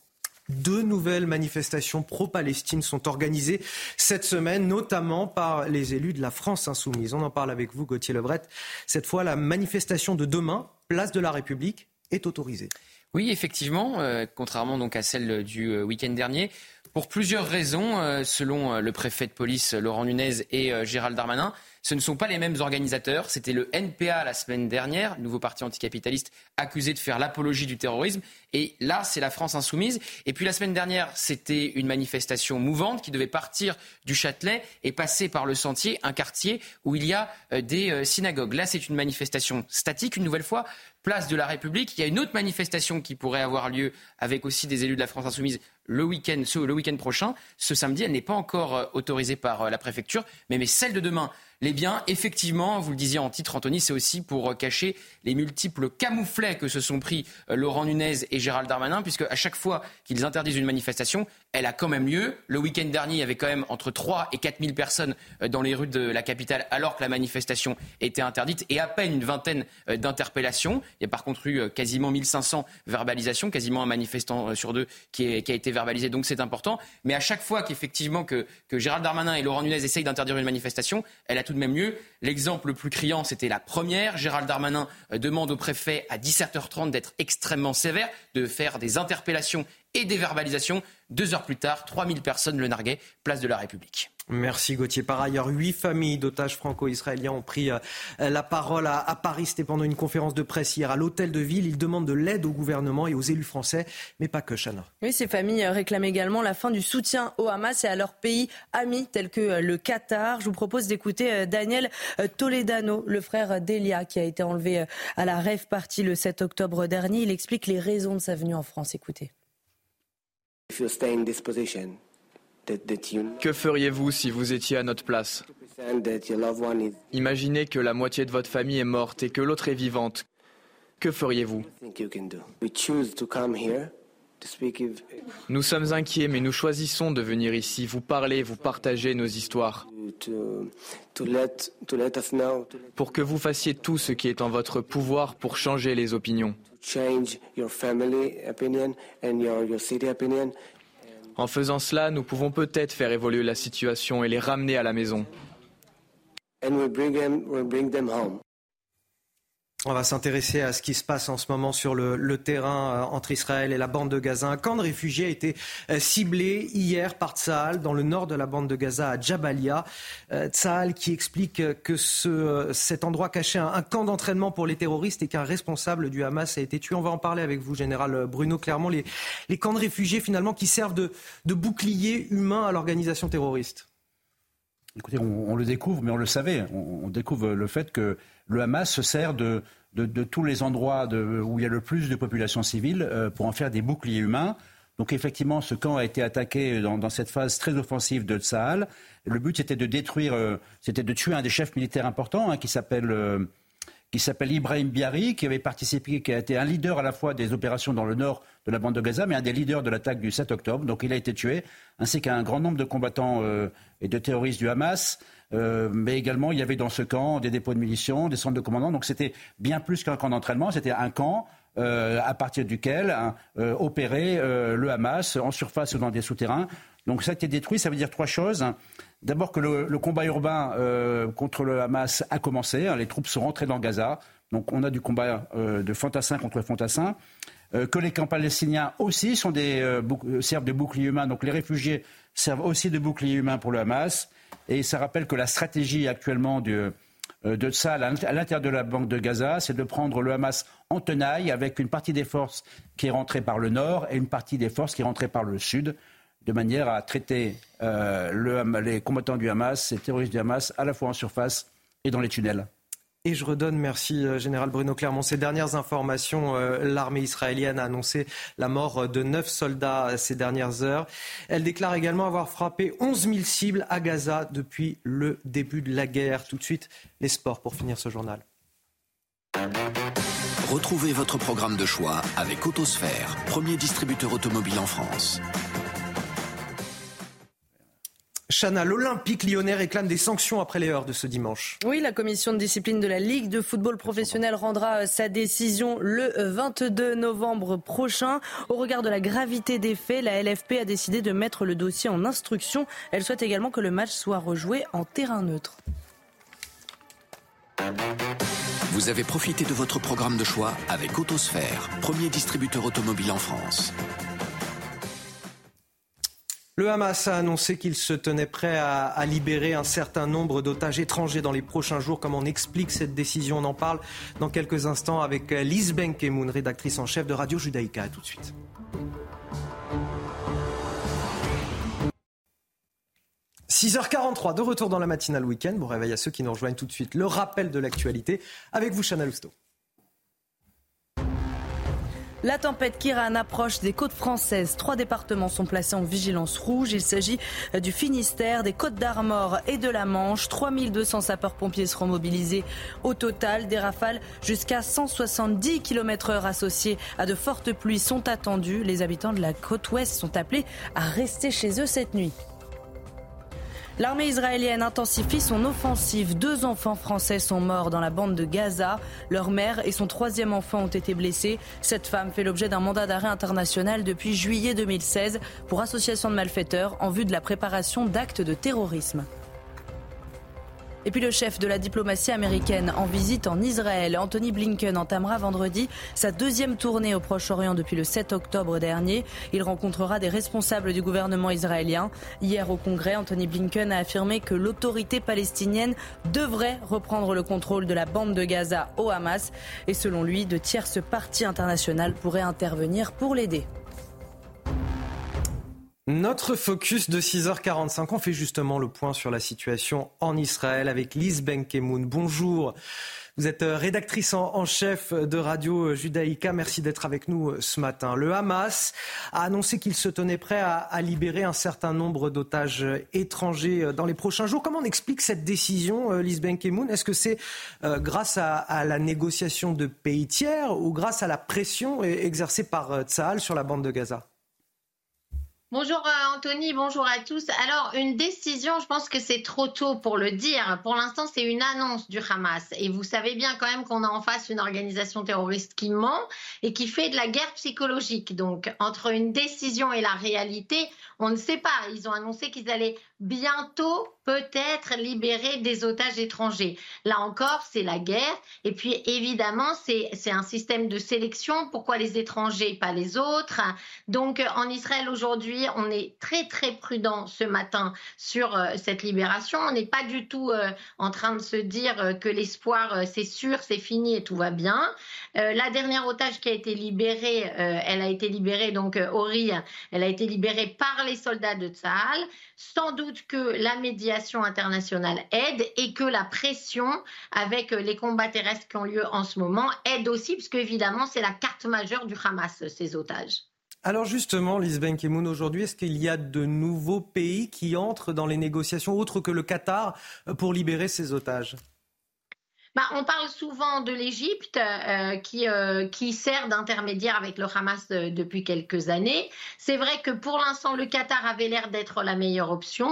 Deux nouvelles manifestations pro-Palestine sont organisées cette semaine, notamment par les élus de la France insoumise. On en parle avec vous, Gauthier Lebret. Cette fois, la manifestation de demain, place de la République, est autorisée. Oui, effectivement, euh, contrairement donc à celle du euh, week-end dernier, pour plusieurs raisons, euh, selon le préfet de police Laurent Nunez et Gérald Darmanin. Ce ne sont pas les mêmes organisateurs. C'était le NPA la semaine dernière, nouveau parti anticapitaliste accusé de faire l'apologie du terrorisme. Et là, c'est la France insoumise. Et puis la semaine dernière, c'était une manifestation mouvante qui devait partir du Châtelet et passer par le sentier, un quartier où il y a euh, des euh, synagogues. Là, c'est une manifestation statique, une nouvelle fois, place de la République. Il y a une autre manifestation qui pourrait avoir lieu avec aussi des élus de la France insoumise le week-end, le week-end prochain. Ce samedi, elle n'est pas encore autorisée par la préfecture, mais, mais celle de demain, les biens, effectivement, vous le disiez en titre, Anthony, c'est aussi pour euh, cacher les multiples camouflets que se sont pris euh, Laurent Nunez et Gérald Darmanin, puisque à chaque fois qu'ils interdisent une manifestation, elle a quand même lieu. Le week-end dernier, il y avait quand même entre 3 et 4 000 personnes euh, dans les rues de la capitale, alors que la manifestation était interdite, et à peine une vingtaine d'interpellations. Il y a par contre eu quasiment 1500 verbalisations, quasiment un manifestant sur deux qui, a été verbalisé, donc c'est important. Mais à chaque fois qu'effectivement que, Gérald Darmanin et Laurent Nunez essayent d'interdire une manifestation, elle a tout de même lieu. L'exemple le plus criant, c'était la première. Gérald Darmanin euh, demande au préfet à 17h30 d'être extrêmement sévère, de faire des interpellations et des verbalisations. Deux heures plus tard, 3000 personnes le narguaient, place de la République. Merci Gauthier. Par ailleurs, huit familles d'otages franco-israéliens ont pris euh, la parole à, Paris. C'était pendant une conférence de presse hier à l'hôtel de ville. Ils demandent de l'aide au gouvernement et aux élus français, mais pas que, Chana. Oui, ces familles réclament également la fin du soutien au Hamas et à leurs pays amis tels que euh, le Qatar. Je vous propose d'écouter euh, Daniel Toledano, le frère d'Elia, qui a été enlevé à la rêve partie le 7 octobre dernier. Il explique les raisons de sa venue en France. Écoutez. Que feriez-vous si vous étiez à notre place? Imaginez que la moitié de votre famille est morte et que l'autre est vivante. Que feriez-vous? Nous sommes inquiets, mais nous choisissons de venir ici, vous parler, vous partager nos histoires. Pour que vous fassiez tout ce qui est en votre pouvoir pour changer les opinions. En faisant cela, nous pouvons peut-être faire évoluer la situation et les ramener à la maison. On va s'intéresser à ce qui se passe en ce moment sur le, terrain euh, entre Israël et la bande de Gaza. Un camp de réfugiés a été euh, ciblé hier par Tsahal dans le nord de la bande de Gaza à Jabalia. Euh, Tsahal qui explique que ce, cet endroit cachait un, camp d'entraînement pour les terroristes et qu'un responsable du Hamas a été tué. On va en parler avec vous, général Bruno Clairement. Les, camps de réfugiés finalement qui servent de bouclier humain à l'organisation terroriste. Écoutez, on, le découvre, mais on le savait. On, découvre le fait que le Hamas se sert de, tous les endroits où il y a le plus de population civile euh, pour en faire des boucliers humains. Donc effectivement, ce camp a été attaqué dans, cette phase très offensive de Tsahal. Le but, c'était de détruire, euh, c'était de tuer un des chefs militaires importants, hein, qui s'appelle euh, qui s'appelle Ibrahim Biari, qui avait participé, qui a été un leader à la fois des opérations dans le nord de la bande de Gaza, mais un des leaders de l'attaque du 7 octobre. Donc il a été tué, ainsi qu'un grand nombre de combattants et de terroristes du Hamas. Euh, mais également, il y avait dans ce camp des dépôts de munitions, des centres de commandement. Donc c'était bien plus qu'un camp d'entraînement, c'était un camp euh, à partir duquel hein, opérait le Hamas en surface ou dans des souterrains. Donc ça a été détruit, ça veut dire trois choses. D'abord que le, combat urbain euh, contre le Hamas a commencé. Hein, les troupes sont rentrées dans Gaza. Donc on a du combat euh, de fantassin contre fantassin. Euh, que les camps palestiniens aussi sont des, servent de boucliers humains. Donc les réfugiés servent aussi de boucliers humains pour le Hamas. Et ça rappelle que la stratégie actuellement de, de ça à l'intérieur de la banque de Gaza, c'est de prendre le Hamas en tenaille avec une partie des forces qui est rentrée par le nord et une partie des forces qui est rentrée par le sud de manière à traiter euh, les combattants du Hamas, les terroristes du Hamas, à la fois en surface et dans les tunnels. Et je redonne, merci euh, Général Bruno Clermont, ces dernières informations. Euh, l'armée israélienne a annoncé la mort de neuf soldats ces dernières heures. Elle déclare également avoir frappé 11 000 cibles à Gaza depuis le début de la guerre. Tout de suite, les sports pour finir ce journal. Retrouvez votre programme de choix avec Autosphère, premier distributeur automobile en France. Chana, l'Olympique lyonnais réclame des sanctions après les heures de ce dimanche. Oui, la commission de discipline de la Ligue de football professionnel rendra euh, sa décision le 22 euh, novembre prochain. Au regard de la gravité des faits, la LFP a décidé de mettre le dossier en instruction. Elle souhaite également que le match soit rejoué en terrain neutre. Vous avez profité de votre programme de choix avec Autosphère, premier distributeur automobile en France. Le Hamas a annoncé qu'il se tenait prêt à, libérer un certain nombre d'otages étrangers dans les prochains jours. Comment on explique cette décision On en parle dans quelques instants avec Lise Benkemoun, rédactrice en chef de Radio Judaïka. A tout de suite. « 6h43, de retour dans la matinale week-end. Bon réveil à ceux qui nous rejoignent tout de suite. Le rappel de l'actualité avec vous, Chana Lousteau. La tempête Kiran approche des côtes françaises. Trois départements sont placés en vigilance rouge. Il s'agit du Finistère, des Côtes d'Armor et de la Manche. 3200 sapeurs-pompiers seront mobilisés au total. Des rafales jusqu'à 170 km heure associées à de fortes pluies sont attendues. Les habitants de la côte ouest sont appelés à rester chez eux cette nuit. L'armée israélienne intensifie son offensive. Deux enfants français sont morts dans la bande de Gaza. Leur mère et son troisième enfant ont été blessés. Cette femme fait l'objet d'un mandat d'arrêt international depuis juillet 2016 pour association de malfaiteurs en vue de la préparation d'actes de terrorisme. Et puis le chef de la diplomatie américaine en visite en Israël, Anthony Blinken, entamera vendredi sa deuxième tournée au Proche-Orient depuis le 7 octobre dernier. Il rencontrera des responsables du gouvernement israélien. Hier au Congrès, Anthony Blinken a affirmé que l'autorité palestinienne devrait reprendre le contrôle de la bande de Gaza au Hamas. Et selon lui, de tierces parties internationales pourraient intervenir pour l'aider. Notre focus de 6h45, on fait justement le point sur la situation en Israël avec Lise Benkemoun. Bonjour. Vous êtes euh, rédactrice en chef de Radio Judaïka. Merci d'être avec nous euh, ce matin. Le Hamas a annoncé qu'il se tenait prêt à, libérer un certain nombre d'otages euh, étrangers dans les prochains jours. Comment on explique cette décision, Lise Benkemoun? Est-ce que c'est grâce à, à, la négociation de pays tiers ou grâce à la pression exercée par Tsahal sur la bande de Gaza? Bonjour euh, Anthony, bonjour à tous. Alors, une décision, je pense que c'est trop tôt pour le dire. Pour l'instant, c'est une annonce du Hamas. Et vous savez bien quand même qu'on a en face une organisation terroriste qui ment et qui fait de la guerre psychologique. Donc, entre une décision et la réalité, on ne sait pas. Ils ont annoncé qu'ils allaient bientôt peut-être libérer des otages étrangers. Là encore, c'est la guerre. Et puis, évidemment, c'est un système de sélection. Pourquoi les étrangers, pas les autres? Donc, en Israël aujourd'hui, on est très, très prudent ce matin sur euh, cette libération. On n'est pas du tout euh, en train de se dire euh, que l'espoir, c'est sûr, c'est fini et tout va bien. la dernière otage qui a été libérée, elle a été libérée, donc Ori, elle a été libérée par les soldats de Tzahal. Sans doute que la médiation internationale aide et que la pression avec les combats terrestres qui ont lieu en ce moment aide aussi, puisque évidemment c'est la carte majeure du Hamas, ces otages. Alors justement, Lisbeth Kemoun, aujourd'hui, est-ce qu'il y a de nouveaux pays qui entrent dans les négociations autres que le Qatar pour libérer ces otages? Bah, on parle souvent de l'Égypte euh, qui, euh, qui sert d'intermédiaire avec le Hamas euh, depuis quelques années. C'est vrai que pour l'instant, le Qatar avait l'air d'être la meilleure option.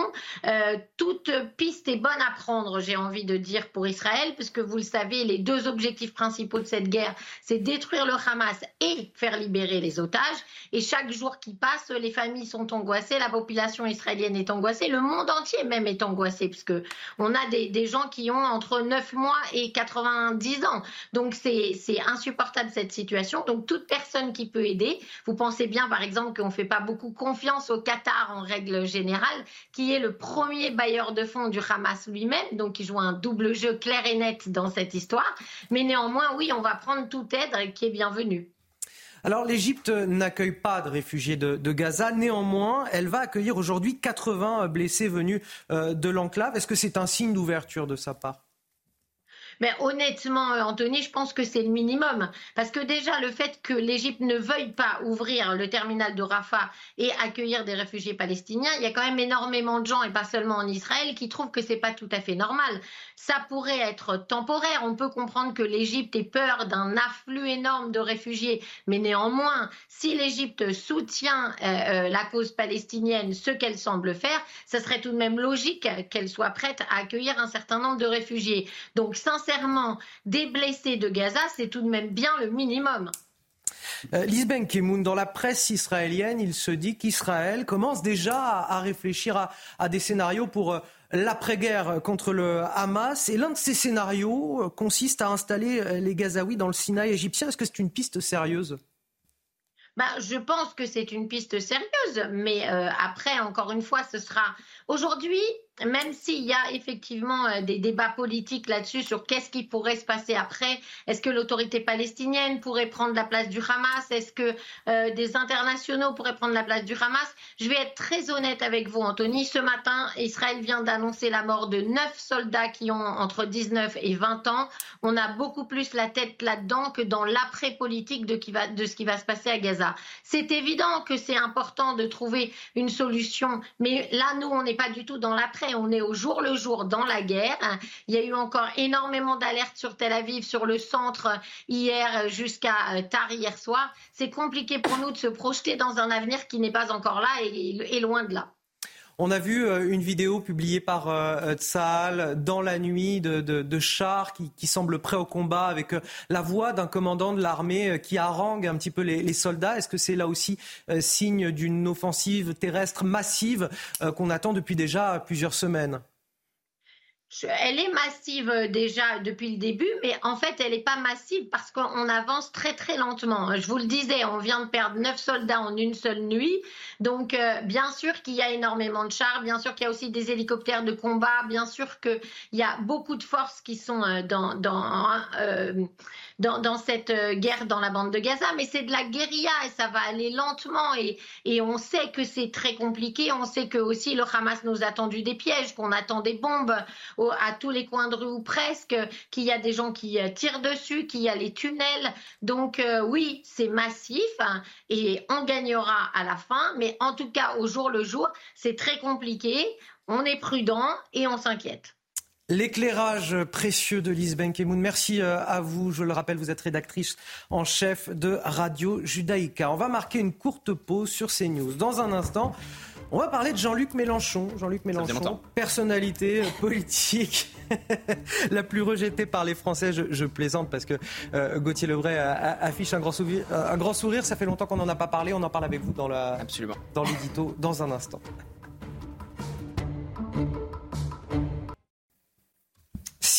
toute piste est bonne à prendre, j'ai envie de dire, pour Israël, puisque vous le savez, les deux objectifs principaux de cette guerre, c'est détruire le Hamas et faire libérer les otages. Et chaque jour qui passe, les familles sont angoissées, la population israélienne est angoissée, le monde entier même est angoissé, puisque on a des, des gens qui ont entre 9 mois et 90 ans. Donc c'est insupportable cette situation. Donc toute personne qui peut aider, vous pensez bien par exemple qu'on ne fait pas beaucoup confiance au Qatar en règle générale, qui est le premier bailleur de fonds du Hamas lui-même, donc il joue un double jeu clair et net dans cette histoire. Mais néanmoins, oui, on va prendre toute aide qui est bienvenue. Alors l'Égypte n'accueille pas de réfugiés de, de, Gaza. Néanmoins, elle va accueillir aujourd'hui 80 blessés venus euh, de l'enclave. Est-ce que c'est un signe d'ouverture de sa part? Mais honnêtement, euh, Anthony, je pense que c'est le minimum. Parce que déjà, le fait que l'Égypte ne veuille pas ouvrir le terminal de Rafah et accueillir des réfugiés palestiniens, il y a quand même énormément de gens, et pas seulement en Israël, qui trouvent que c'est pas tout à fait normal. Ça pourrait être temporaire. On peut comprendre que l'Égypte ait peur d'un afflux énorme de réfugiés. Mais néanmoins, si l'Égypte soutient euh, euh, la cause palestinienne, ce qu'elle semble faire, ça serait tout de même logique qu'elle soit prête à accueillir un certain nombre de réfugiés. Donc, sincèrement, des blessés de Gaza, c'est tout de même bien le minimum. Euh, Lisben Kemoun, dans la presse israélienne, il se dit qu'Israël commence déjà à, réfléchir à, des scénarios pour euh, l'après-guerre contre le Hamas. Et l'un de ces scénarios euh, consiste à installer les Gazaouis dans le Sinaï égyptien. Est-ce que c'est une piste sérieuse? Bah, je pense que c'est une piste sérieuse, mais après, encore une fois, ce sera aujourd'hui même s'il y a effectivement euh, des débats politiques là-dessus sur qu'est-ce qui pourrait se passer après, est-ce que l'autorité palestinienne pourrait prendre la place du Hamas, est-ce que euh, des internationaux pourraient prendre la place du Hamas, je vais être très honnête avec vous, Anthony. Ce matin, Israël vient d'annoncer la mort de neuf soldats qui ont entre 19 et 20 ans. On a beaucoup plus la tête là-dedans que dans l'après-politique de, de ce qui va se passer à Gaza. C'est évident que c'est important de trouver une solution, mais là, nous, on n'est pas du tout dans l'après on est au jour le jour dans la guerre. Il y a eu encore énormément d'alertes sur Tel Aviv, sur le centre hier jusqu'à euh, tard hier soir. C'est compliqué pour nous de se projeter dans un avenir qui n'est pas encore là et, loin de là. On a vu euh, une vidéo publiée par euh, Tsahal dans la nuit de, chars qui, semblent prêts au combat avec la voix d'un commandant de l'armée qui harangue un petit peu les, soldats. Est-ce que c'est là aussi signe d'une offensive terrestre massive qu'on attend depuis déjà plusieurs semaines? Elle est massive euh, déjà depuis le début, mais en fait, elle n'est pas massive parce qu'on avance très très lentement. Je vous le disais, on vient de perdre neuf soldats en une seule nuit. Donc, euh, bien sûr qu'il y a énormément de chars, bien sûr qu'il y a aussi des hélicoptères de combat, bien sûr qu'il y a beaucoup de forces qui sont euh, dans, dans, cette guerre dans la bande de Gaza, mais c'est de la guérilla et ça va aller lentement et, et on sait que c'est très compliqué. On sait que aussi le Hamas nous a tendu des pièges, qu'on attend des bombes à tous les coins de rue ou presque, qu'il y a des gens qui euh, tirent dessus, qu'il y a les tunnels. Donc euh, oui, c'est massif hein, et on gagnera à la fin, mais en tout cas au jour le jour, c'est très compliqué. On est prudent et on s'inquiète. L'éclairage précieux de Lise Benkemoun. Merci euh, à vous. Je le rappelle, vous êtes rédactrice en chef de Radio Judaïka. On va marquer une courte pause sur CNews. Dans un instant, on va parler de Jean-Luc Mélenchon. Jean-Luc Mélenchon, personnalité politique la plus rejetée par les Français. Je, plaisante parce que euh, Gauthier Lebray affiche un grand, sourire, un grand sourire. Ça fait longtemps qu'on n'en a pas parlé. On en parle avec vous dans l'édito dans un instant.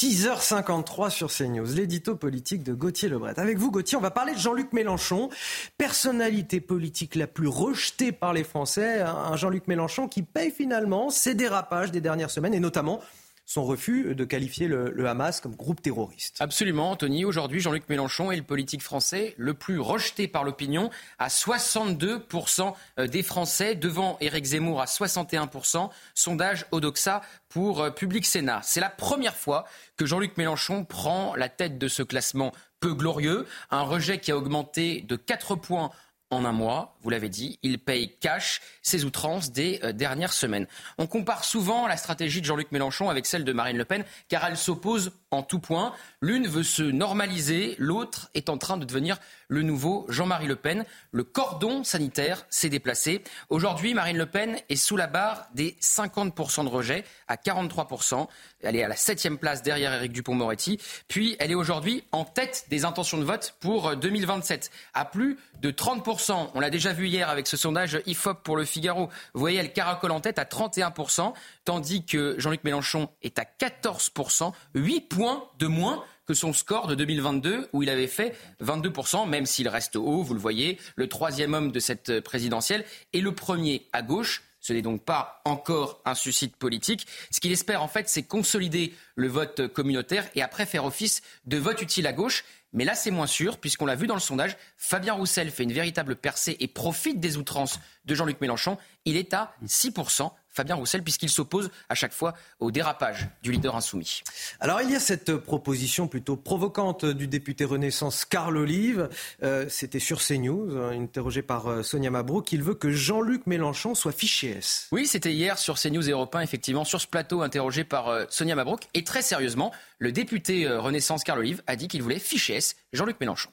6h53 sur CNews, l'édito politique de Gauthier Lebret. Avec vous, Gauthier, on va parler de Jean-Luc Mélenchon, personnalité politique la plus rejetée par les Français. Un Jean-Luc Mélenchon qui paye finalement ses dérapages des dernières semaines et notamment son refus de qualifier le, Hamas comme groupe terroriste. Absolument, Anthony. Aujourd'hui, Jean-Luc Mélenchon est le politique français le plus rejeté par l'opinion à 62% euh, des Français, devant Éric Zemmour à 61%. Sondage Odoxa pour euh, Public Sénat. C'est la première fois que Jean-Luc Mélenchon prend la tête de ce classement peu glorieux. Un rejet qui a augmenté de 4 points en un mois, vous l'avez dit, il paye cash ses outrances des euh, dernières semaines. On compare souvent la stratégie de Jean-Luc Mélenchon avec celle de Marine Le Pen, car elles s'opposent en tout point. L'une veut se normaliser, l'autre est en train de devenir le nouveau Jean-Marie Le Pen. Le cordon sanitaire s'est déplacé. Aujourd'hui, Marine Le Pen est sous la barre des 50% de rejet, à 43%. Elle est à la septième place derrière Éric Dupont-Moretti. Puis, elle est aujourd'hui en tête des intentions de vote pour 2027, à plus de 30%. On l'a déjà vu hier avec ce sondage IFOP pour le Figaro. Vous voyez, elle caracole en tête à 31%, tandis que Jean-Luc Mélenchon est à 14%, 8 points de moins que son score de 2022 où il avait fait 22%, même s'il reste haut, vous le voyez, le troisième homme de cette présidentielle et le premier à gauche. Ce n'est donc pas encore un suicide politique. Ce qu'il espère en fait, c'est consolider le vote communautaire et après faire office de vote utile à gauche. Mais là, c'est moins sûr, puisqu'on l'a vu dans le sondage, Fabien Roussel fait une véritable percée et profite des outrances de Jean-Luc Mélenchon. Il est à 6%. Fabien Roussel, puisqu'il s'oppose à chaque fois au dérapage du leader insoumis. Alors il y a cette proposition plutôt provocante du député Renaissance Carl Olive. Euh, c'était sur CNews, hein, interrogé par euh, Sonia Mabrouk. Il veut que Jean-Luc Mélenchon soit fiché S. Oui, c'était hier sur CNews Europe 1, effectivement, sur ce plateau, interrogé par euh, Sonia Mabrouk. Et très sérieusement, le député Renaissance Carl Olive a dit qu'il voulait ficher S Jean-Luc Mélenchon.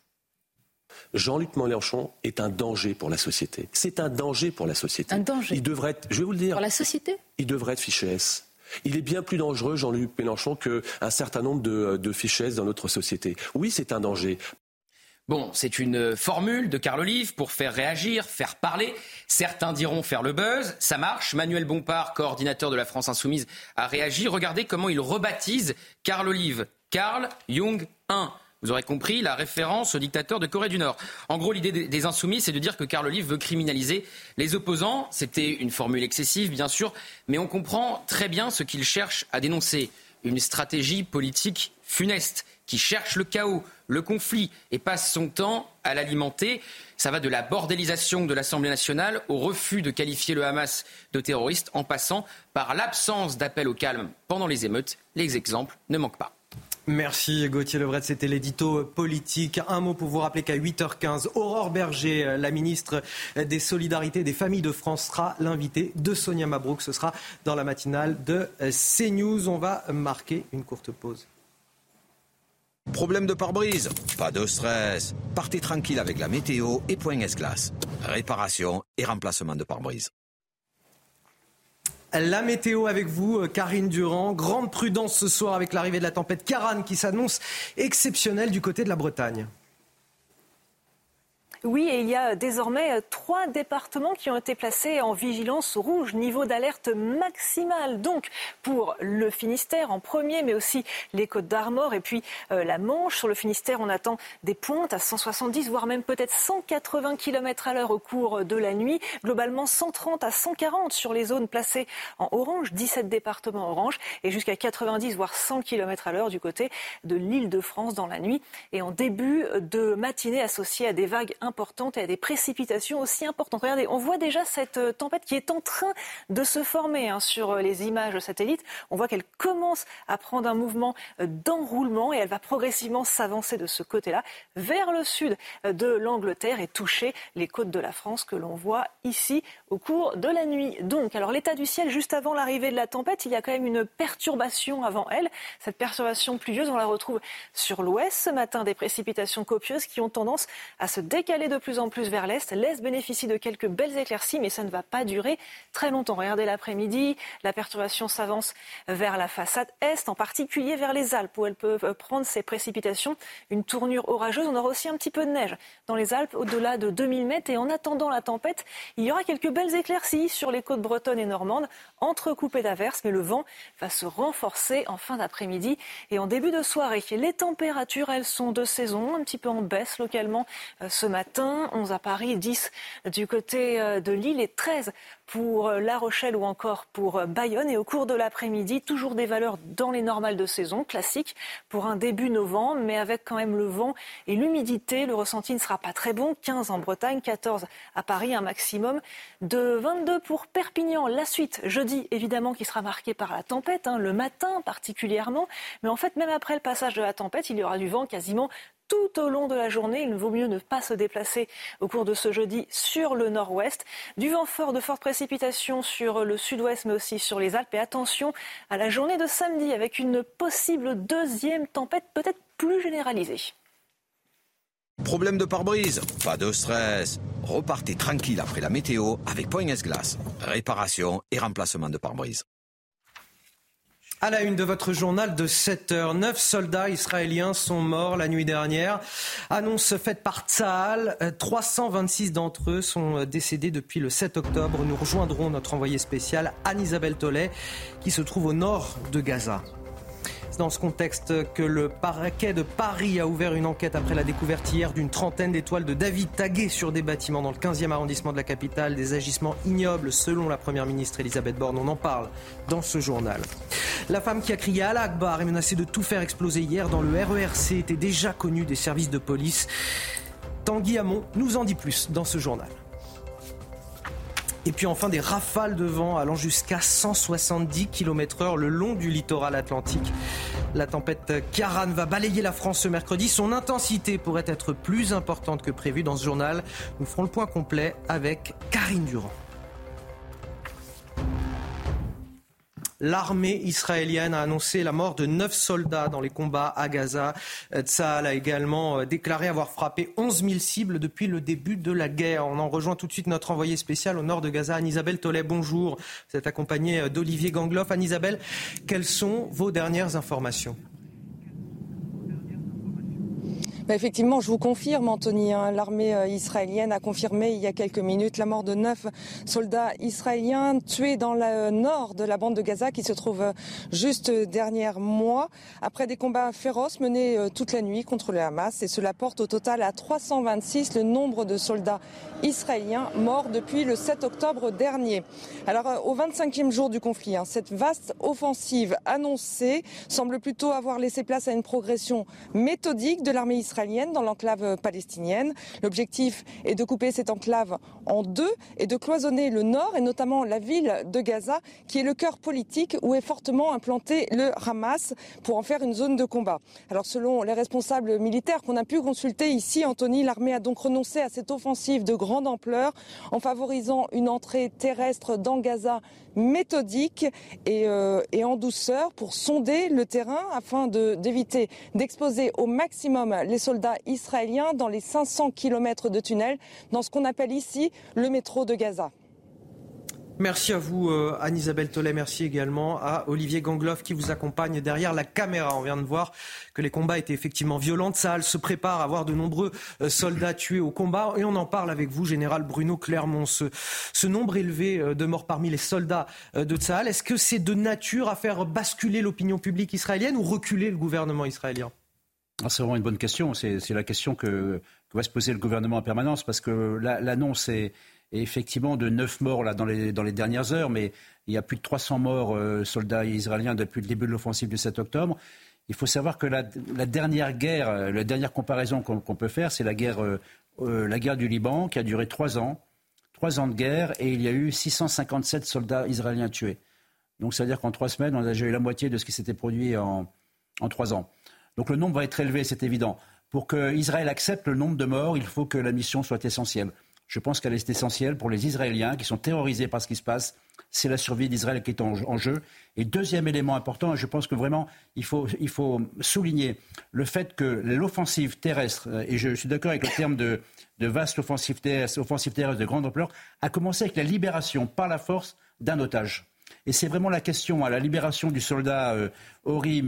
Jean-Luc Mélenchon est un danger pour la société. C'est un danger pour la société. Un danger. Il devrait être, je vais vous le dire. Pour la société Il devrait être fiché S. Il est bien plus dangereux, Jean-Luc Mélenchon, qu'un certain nombre de, de fiches S dans notre société. Oui, c'est un danger. Bon, c'est une formule de Carl Olive pour faire réagir, faire parler. Certains diront faire le buzz. Ça marche. Manuel Bompard, coordinateur de la France Insoumise, a réagi. Regardez comment il rebaptise Carl Olive. Carl Jung 1 Vous aurez compris la référence au dictateur de Corée du Nord. En gros, l'idée des insoumis, c'est de dire que Carl Olive veut criminaliser les opposants. C'était une formule excessive, bien sûr, mais on comprend très bien ce qu'il cherche à dénoncer. Une stratégie politique funeste qui cherche le chaos, le conflit et passe son temps à l'alimenter. Ça va de la bordélisation de l'Assemblée nationale au refus de qualifier le Hamas de terroriste en passant par l'absence d'appel au calme pendant les émeutes. Les exemples ne manquent pas. Merci Gauthier Lebret, c'était l'édito politique. Un mot pour vous rappeler qu'à 8h15, Aurore Berger, la ministre des Solidarités des Familles de France, sera l'invitée de Sonia Mabrouk. Ce sera dans la matinale de CNews. On va marquer une courte pause. Problème de pare-brise? Pas de stress. Partez tranquille avec la météo et point S-Glace. Réparation et remplacement de pare-brise. La météo avec vous, Karine Durand. Grande prudence ce soir avec l'arrivée de la tempête Karan qui s'annonce exceptionnelle du côté de la Bretagne. Oui, et il y a désormais euh, trois départements qui ont été placés en vigilance rouge, niveau d'alerte maximale. Donc, pour le Finistère en premier, mais aussi les Côtes d'Armor et puis euh, la Manche. Sur le Finistère, on attend des pointes à 170, voire même peut-être 180 km à l'heure au cours de la nuit. Globalement, 130 à 140 sur les zones placées en orange, 17 départements orange, et jusqu'à 90, voire 100 km à l'heure du côté de l'île de France dans la nuit. Et en début de matinée associée à des vagues et à des précipitations aussi importantes. Regardez, on voit déjà cette euh, tempête qui est en train de se former hein, sur euh, les images satellites. On voit qu'elle commence à prendre un mouvement euh, d'enroulement et elle va progressivement s'avancer de ce côté-là vers le sud de l'Angleterre et toucher les côtes de la France que l'on voit ici au cours de la nuit. Donc, alors l'état du ciel juste avant l'arrivée de la tempête, il y a quand même une perturbation avant elle. Cette perturbation pluvieuse, on la retrouve sur l'ouest ce matin, des précipitations copieuses qui ont tendance à se décaler de plus en plus vers l'est. L'est bénéficie de quelques belles éclaircies, mais ça ne va pas durer très longtemps. Regardez l'après-midi, la perturbation s'avance vers la façade est, en particulier vers les Alpes, où elle peut prendre ses précipitations une tournure orageuse. On aura aussi un petit peu de neige dans les Alpes, au-delà de 2000 mètres. Et en attendant la tempête, il y aura quelques belles éclaircies sur les côtes bretonnes et normandes, entrecoupées d'averses, mais le vent va se renforcer en fin d'après-midi et en début de soirée. Les températures, elles sont de saison, un petit peu en baisse localement euh, ce matin. 11 à Paris, 10 du côté euh, de Lille et 13 pour euh, La Rochelle ou encore pour euh, Bayonne. Et au cours de l'après-midi, toujours des valeurs dans les normales de saison, classiques pour un début novembre, mais avec quand même le vent et l'humidité. Le ressenti ne sera pas très bon. 15 en Bretagne, 14 à Paris, un maximum de 22 pour Perpignan. La suite, jeudi, évidemment, qui sera marquée par la tempête, hein, le matin particulièrement. Mais en fait, même après le passage de la tempête, il y aura du vent quasiment tout au long de la journée. Il vaut mieux ne pas se déplacer au cours de ce jeudi sur le nord-ouest. Du vent fort, de fortes précipitations sur le sud-ouest, mais aussi sur les Alpes. Et attention à la journée de samedi avec une possible deuxième tempête, peut-être plus généralisée. Problème de pare-brise? Pas de stress. Repartez tranquille après la météo avec Point S-Glace. Réparation et remplacement de pare-brise. À la une de votre journal de 7 heures, neuf soldats israéliens sont morts la nuit dernière. Annonce faite par Tsahal. 326 d'entre eux sont décédés depuis le 7 octobre. Nous rejoindrons notre envoyé spécial Anne-Isabelle Tollet qui se trouve au nord de Gaza. C'est dans ce contexte que le parquet de Paris a ouvert une enquête après la découverte hier d'une trentaine d'étoiles de David taguées sur des bâtiments dans le 15e arrondissement de la capitale. Des agissements ignobles selon la première ministre Elisabeth Borne. On en parle dans ce journal. La femme qui a crié à l'Akbar et menacé de tout faire exploser hier dans le RERC était déjà connue des services de police. Tanguy Hamon nous en dit plus dans ce journal. Et puis enfin des rafales de vent allant jusqu'à 170 km/h le long du littoral atlantique. La tempête Karan va balayer la France ce mercredi. Son intensité pourrait être plus importante que prévu dans ce journal. Nous ferons le point complet avec Karine Durand. L'armée israélienne a annoncé la mort de neuf soldats dans les combats à Gaza. Tsahal a également déclaré avoir frappé 11 000 cibles depuis le début de la guerre. On en rejoint tout de suite notre envoyé spécial au nord de Gaza, Anne-Isabelle Tollet. Bonjour. Vous êtes accompagnée d'Olivier Gangloff. Anne-Isabelle, quelles sont vos dernières informations? Bah, effectivement, je vous confirme, Anthony, hein, l'armée euh, israélienne a confirmé il y a quelques minutes la mort de neuf soldats israéliens tués dans le nord de la bande de Gaza qui se trouve euh, juste derrière moi après des combats féroces menés euh, toute la nuit contre le Hamas et cela porte au total à 326 le nombre de soldats israéliens morts depuis le 7 octobre dernier. Alors au 25e jour du conflit, hein, cette vaste offensive annoncée semble plutôt avoir laissé place à une progression méthodique de l'armée israélienne dans l'enclave palestinienne. L'objectif est de couper cette enclave en deux et de cloisonner le nord et notamment la ville de Gaza qui est le cœur politique où est fortement implanté le Hamas pour en faire une zone de combat. Alors selon les responsables militaires qu'on a pu consulter ici, Anthony, l'armée a donc renoncé à cette offensive de grande ampleur en favorisant une entrée terrestre dans Gaza méthodique et, euh, et, en douceur pour sonder le terrain afin d'éviter d'exposer au maximum les soldats israéliens dans les 500 kilomètres de tunnels dans ce qu'on appelle ici le métro de Gaza. Merci à vous, euh, Anne-Isabelle Tollet. Merci également à Olivier Gangloff qui vous accompagne derrière la caméra. On vient de voir que les combats étaient effectivement violents. Saal se prépare à voir de nombreux euh, soldats tués au combat. Et on en parle avec vous, général Bruno Clermont. Ce, nombre élevé euh, de morts parmi les soldats de Tsahal, est-ce que c'est de nature à faire basculer l'opinion publique israélienne ou reculer le gouvernement israélien? Ah, c'est vraiment une bonne question. C'est la question que, va se poser le gouvernement en permanence parce que l'annonce est, effectivement de 9 morts là, dans, les, dans les dernières heures, mais il y a plus de 300 morts euh, soldats israéliens depuis le début de l'offensive du 7 octobre. Il faut savoir que la, dernière guerre, euh, la dernière comparaison qu'on peut faire, c'est la guerre, euh, la guerre du Liban qui a duré 3 ans. 3 ans de guerre et il y a eu 657 soldats israéliens tués. Donc ça veut dire qu'en 3 semaines, on a déjà eu la moitié de ce qui s'était produit en, en 3 ans. Donc le nombre va être élevé, c'est évident. Pour qu'Israël accepte le nombre de morts, il faut que la mission soit essentielle. Je pense qu'elle est essentielle pour les Israéliens qui sont terrorisés par ce qui se passe. C'est la survie d'Israël qui est en, jeu. Et deuxième élément important, je pense que vraiment, il faut, souligner le fait que l'offensive terrestre, et je suis d'accord avec le terme de vaste offensive terrestre, offensive terrestre de grande ampleur, a commencé avec la libération par la force d'un otage. Et c'est vraiment la question à la libération du soldat euh, Ori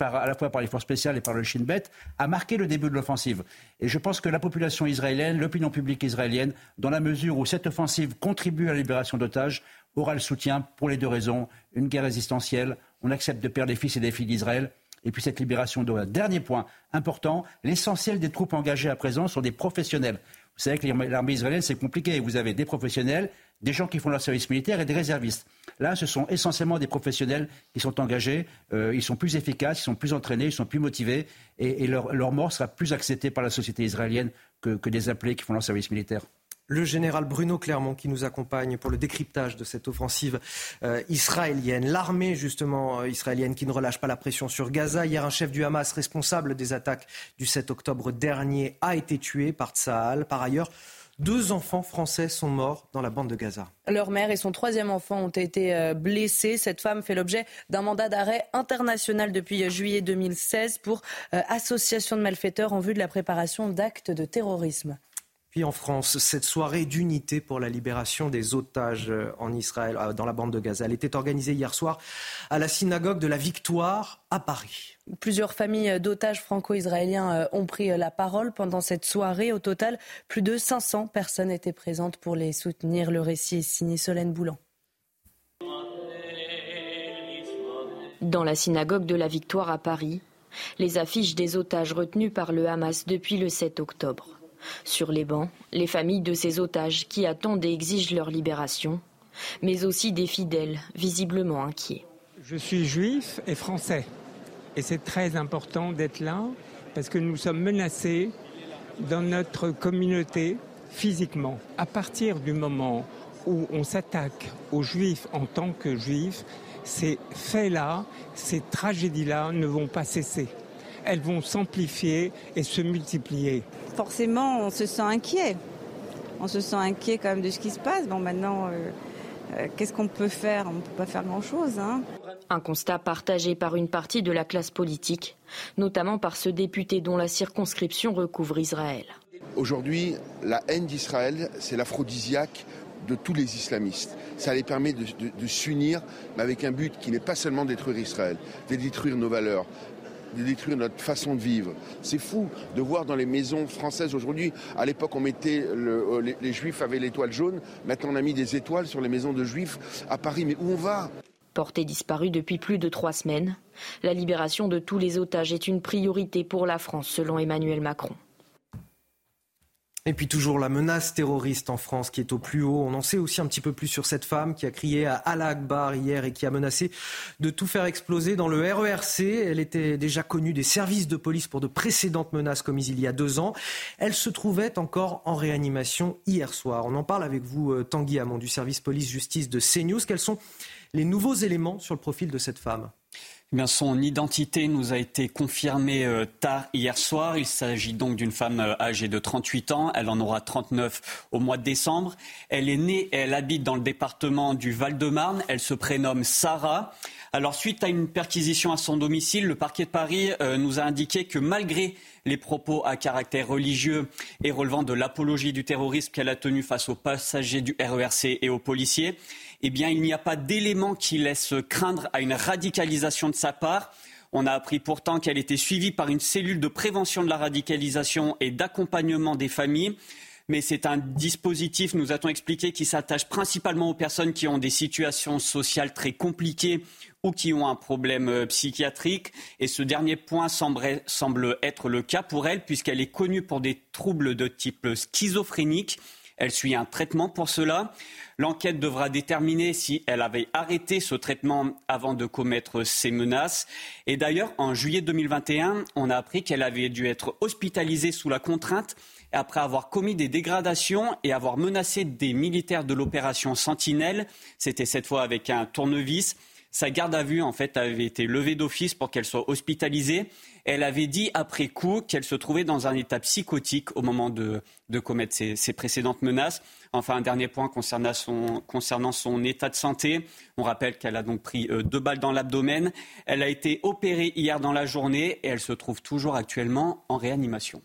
à la fois par les forces spéciales et par le Shin Bet, a marqué le début de l'offensive. Et je pense que la population israélienne, l'opinion publique israélienne, dans la mesure où cette offensive contribue à la libération d'otages, aura le soutien pour les deux raisons. Une guerre résistentielle, on accepte de perdre les fils et des filles d'Israël, et puis cette libération de Dernier point important, l'essentiel des troupes engagées à présent sont des professionnels. Vous savez que l'armée israélienne, c'est compliqué. Vous avez des professionnels, des gens qui font leur service militaire et des réservistes. Là, ce sont essentiellement des professionnels qui sont engagés. Euh, ils sont plus efficaces, ils sont plus entraînés, ils sont plus motivés. Et, leur, mort sera plus acceptée par la société israélienne que, des appelés qui font leur service militaire le général Bruno Clermont qui nous accompagne pour le décryptage de cette offensive euh, israélienne. L'armée justement euh, israélienne qui ne relâche pas la pression sur Gaza. Hier, un chef du Hamas responsable des attaques du 7 octobre dernier a été tué par Tsahal. Par ailleurs, deux enfants français sont morts dans la bande de Gaza. Leur mère et son troisième enfant ont été euh, blessés. Cette femme fait l'objet d'un mandat d'arrêt international depuis juillet 2016 pour association de malfaiteurs en vue de la préparation d'actes de terrorisme. Puis en France, cette soirée d'unité pour la libération des otages euh, en Israël, euh, dans la bande de Gaza, elle était organisée hier soir à la synagogue de la Victoire à Paris. Plusieurs familles d'otages franco-israéliens euh, ont pris la parole pendant cette soirée. Au total, plus de 500 personnes étaient présentes pour les soutenir. Le récit est signé Solène Boulan. Dans la synagogue de la Victoire à Paris, les affiches des otages retenus par le Hamas depuis le 7 octobre. Sur les bancs, les familles de ces otages qui attendent et exigent leur libération, mais aussi des fidèles visiblement inquiets. Je suis juif et français. Et c'est très important d'être là parce que nous sommes menacés dans notre communauté physiquement. À partir du moment où on s'attaque aux juifs en tant que juifs, ces faits-là, ces tragédies-là ne vont pas cesser. Elles vont s'amplifier et se multiplier forcément, on se sent inquiet. On se sent inquiet quand même de ce qui se passe. Bon, maintenant, euh, euh, qu'est-ce qu'on peut faire? On ne peut pas faire grand-chose. Hein. Un constat partagé par une partie de la classe politique, notamment par ce député dont la circonscription recouvre Israël. Aujourd'hui, la haine d'Israël, c'est l'aphrodisiaque de tous les islamistes. Ça les permet de, s'unir, mais avec un but qui n'est pas seulement détruire Israël, de détruire nos valeurs, de détruire notre façon de vivre. C'est fou de voir dans les maisons françaises aujourd'hui, à l'époque on mettait le, les, juifs avaient l'étoile jaune, maintenant on a mis des étoiles sur les maisons de juifs à Paris. Mais où on va? Porté disparu depuis plus de trois semaines, la libération de tous les otages est une priorité pour la France, selon Emmanuel Macron. Et puis toujours la menace terroriste en France qui est au plus haut. On en sait aussi un petit peu plus sur cette femme qui a crié à Allah Akbar hier et qui a menacé de tout faire exploser dans le RERC. Elle était déjà connue des services de police pour de précédentes menaces commises il y a deux ans. Elle se trouvait encore en réanimation hier soir. On en parle avec vous, euh, Tanguy Hamon, du service police-justice de CNews. Quels sont les nouveaux éléments sur le profil de cette femme? Eh son identité nous a été confirmée euh, tard hier soir. Il s'agit donc d'une femme euh, âgée de 38 ans. Elle en aura 39 au mois de décembre. Elle est née et elle habite dans le département du Val-de-Marne. Elle se prénomme Sarah. Alors, suite à une perquisition à son domicile, le parquet de Paris euh, nous a indiqué que malgré les propos à caractère religieux et relevant de l'apologie du terrorisme qu'elle a tenu face aux passagers du RERC et aux policiers, eh il n'y a pas d'éléments qui laissent craindre à une radicalisation de sa part. On a appris pourtant qu'elle était suivie par une cellule de prévention de la radicalisation et d'accompagnement des familles. Mais c'est un dispositif, nous a-t-on expliqué, qui s'attache principalement aux personnes qui ont des situations sociales très compliquées ou qui ont un problème euh, psychiatrique. Et ce dernier point semble être le cas pour elle, puisqu'elle est connue pour des troubles de type schizophrénique. Elle suit un traitement pour cela. L'enquête devra déterminer si elle avait arrêté ce traitement avant de commettre ces menaces. Et d'ailleurs, en juillet 2021, on a appris qu'elle avait dû être hospitalisée sous la contrainte après avoir commis des dégradations et avoir menacé des militaires de l'opération Sentinelle. C'était cette fois avec un tournevis. Sa garde à vue, en fait, avait été levée d'office pour qu'elle soit hospitalisée. Elle avait dit après coup qu'elle se trouvait dans un état psychotique au moment de, commettre ses, précédentes menaces. Enfin, un dernier point concernant son, concernant son état de santé. On rappelle qu'elle a donc pris euh, deux balles dans l'abdomen. Elle a été opérée hier dans la journée et elle se trouve toujours actuellement en réanimation.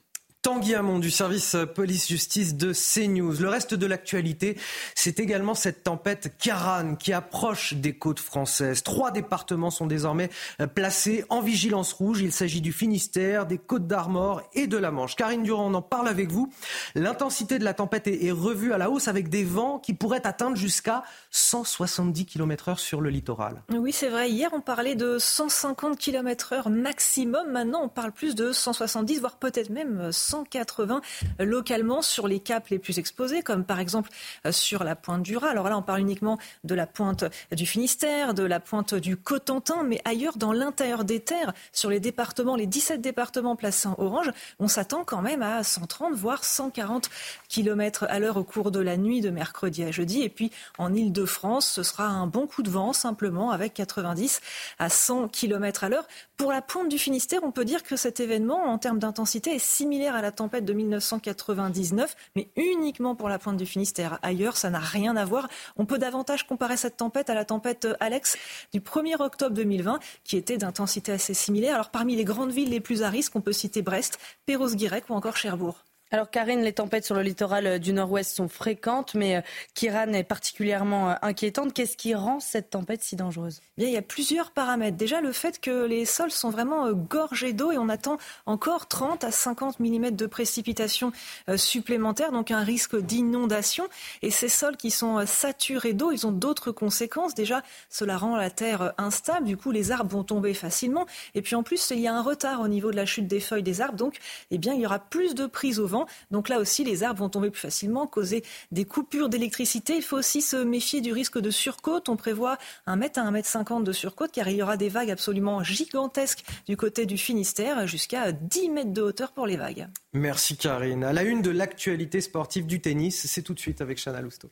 Tanguy Hamon du service police-justice de CNews. Le reste de l'actualité, c'est également cette tempête Karan qui approche des côtes françaises. Trois départements sont désormais placés en vigilance rouge. Il s'agit du Finistère, des Côtes d'Armor et de la Manche. Karine Durand, on en parle avec vous. L'intensité de la tempête est revue à la hausse avec des vents qui pourraient atteindre jusqu'à 170 km heure sur le littoral. Oui, c'est vrai. Hier, on parlait de 150 km heure maximum. Maintenant, on parle plus de 170, voire peut-être même 100 180 localement sur les caps les plus exposés, comme par exemple euh, sur la pointe du Raz. Alors là, on parle uniquement de la pointe du Finistère, de la pointe du Cotentin, mais ailleurs dans l'intérieur des terres, sur les départements, les 17 départements placés en orange, on s'attend quand même à 130 voire 140 km à l'heure au cours de la nuit de mercredi à jeudi. Et puis en Ile-de-France, ce sera un bon coup de vent simplement avec 90 à 100 km à l'heure. Pour la pointe du Finistère, on peut dire que cet événement, en termes d'intensité, est similaire à la tempête de 1999, mais uniquement pour la pointe du Finistère. Ailleurs, ça n'a rien à voir. On peut davantage comparer cette tempête à la tempête Alex du 1er octobre 2020, qui était d'intensité assez similaire. Alors, parmi les grandes villes les plus à risque, on peut citer Brest, Perros-Guirec ou encore Cherbourg. Alors Karine, les tempêtes sur le littoral euh, du nord-ouest sont fréquentes, mais euh, Kiran est particulièrement euh, inquiétante. Qu'est-ce qui rend cette tempête si dangereuse? Bien, il y a plusieurs paramètres. Déjà, le fait que les sols sont vraiment gorgés d'eau et on attend encore 30 à 50 mm de précipitations supplémentaires, donc un risque d'inondation. Et ces sols qui sont saturés d'eau, ils ont d'autres conséquences. Déjà, cela rend la terre instable. Du coup, les arbres vont tomber facilement. Et puis en plus, il y a un retard au niveau de la chute des feuilles des arbres. Donc, eh bien, il y aura plus de prise au vent donc là aussi, les arbres vont tomber plus facilement, causer des coupures d'électricité. Il faut aussi se méfier du risque de surcôte. On prévoit un mètre à un mètre cinquante de surcôte car il y aura des vagues absolument gigantesques du côté du Finistère, jusqu'à 10 mètres de hauteur pour les vagues. Merci Karine. À la une de l'actualité sportive du tennis, c'est tout de suite avec Chana Lousteau.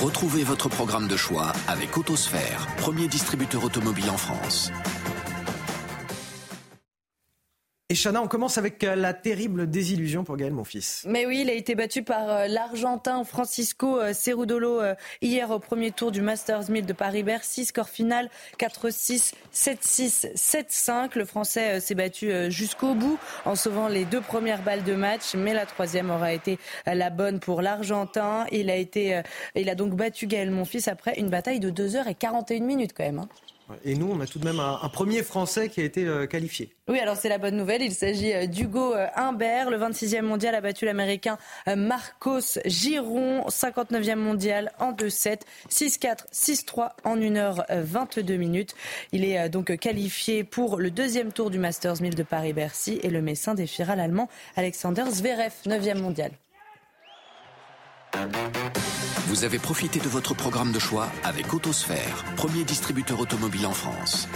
Retrouvez votre programme de choix avec Autosphère, premier distributeur automobile en France. Et Chana, on commence avec euh, la terrible désillusion pour Gaël, mon fils. Mais oui, il a été battu par euh, l'Argentin Francisco euh, Cerudolo hier au premier tour du Masters 1000 de Paris-Bercy. Score final 4-6, 7-6, 7-5. Le Français s'est battu jusqu'au bout en sauvant les deux premières balles de match, mais la troisième aura été la bonne pour l'Argentin. Il a été, il a donc battu Gaël, mon fils, après une bataille de 2 h et 41 minutes quand même. Hein. Et nous, on a tout de même un, premier Français qui a été euh, qualifié. Oui, alors c'est la bonne nouvelle. Il s'agit euh, d'Hugo euh, Humbert. Le 26e mondial a battu l'Américain Marcos Giron. 59e mondial en 2-7. 6-4, 6-3 en 1h22 minutes. Il est donc qualifié pour le deuxième tour du Masters 1000 de Paris-Bercy. Et le Messin défiera l'Allemand Alexander Zverev, 9e mondial. Vous avez profité de votre programme de choix avec Autosphère, premier distributeur automobile en France.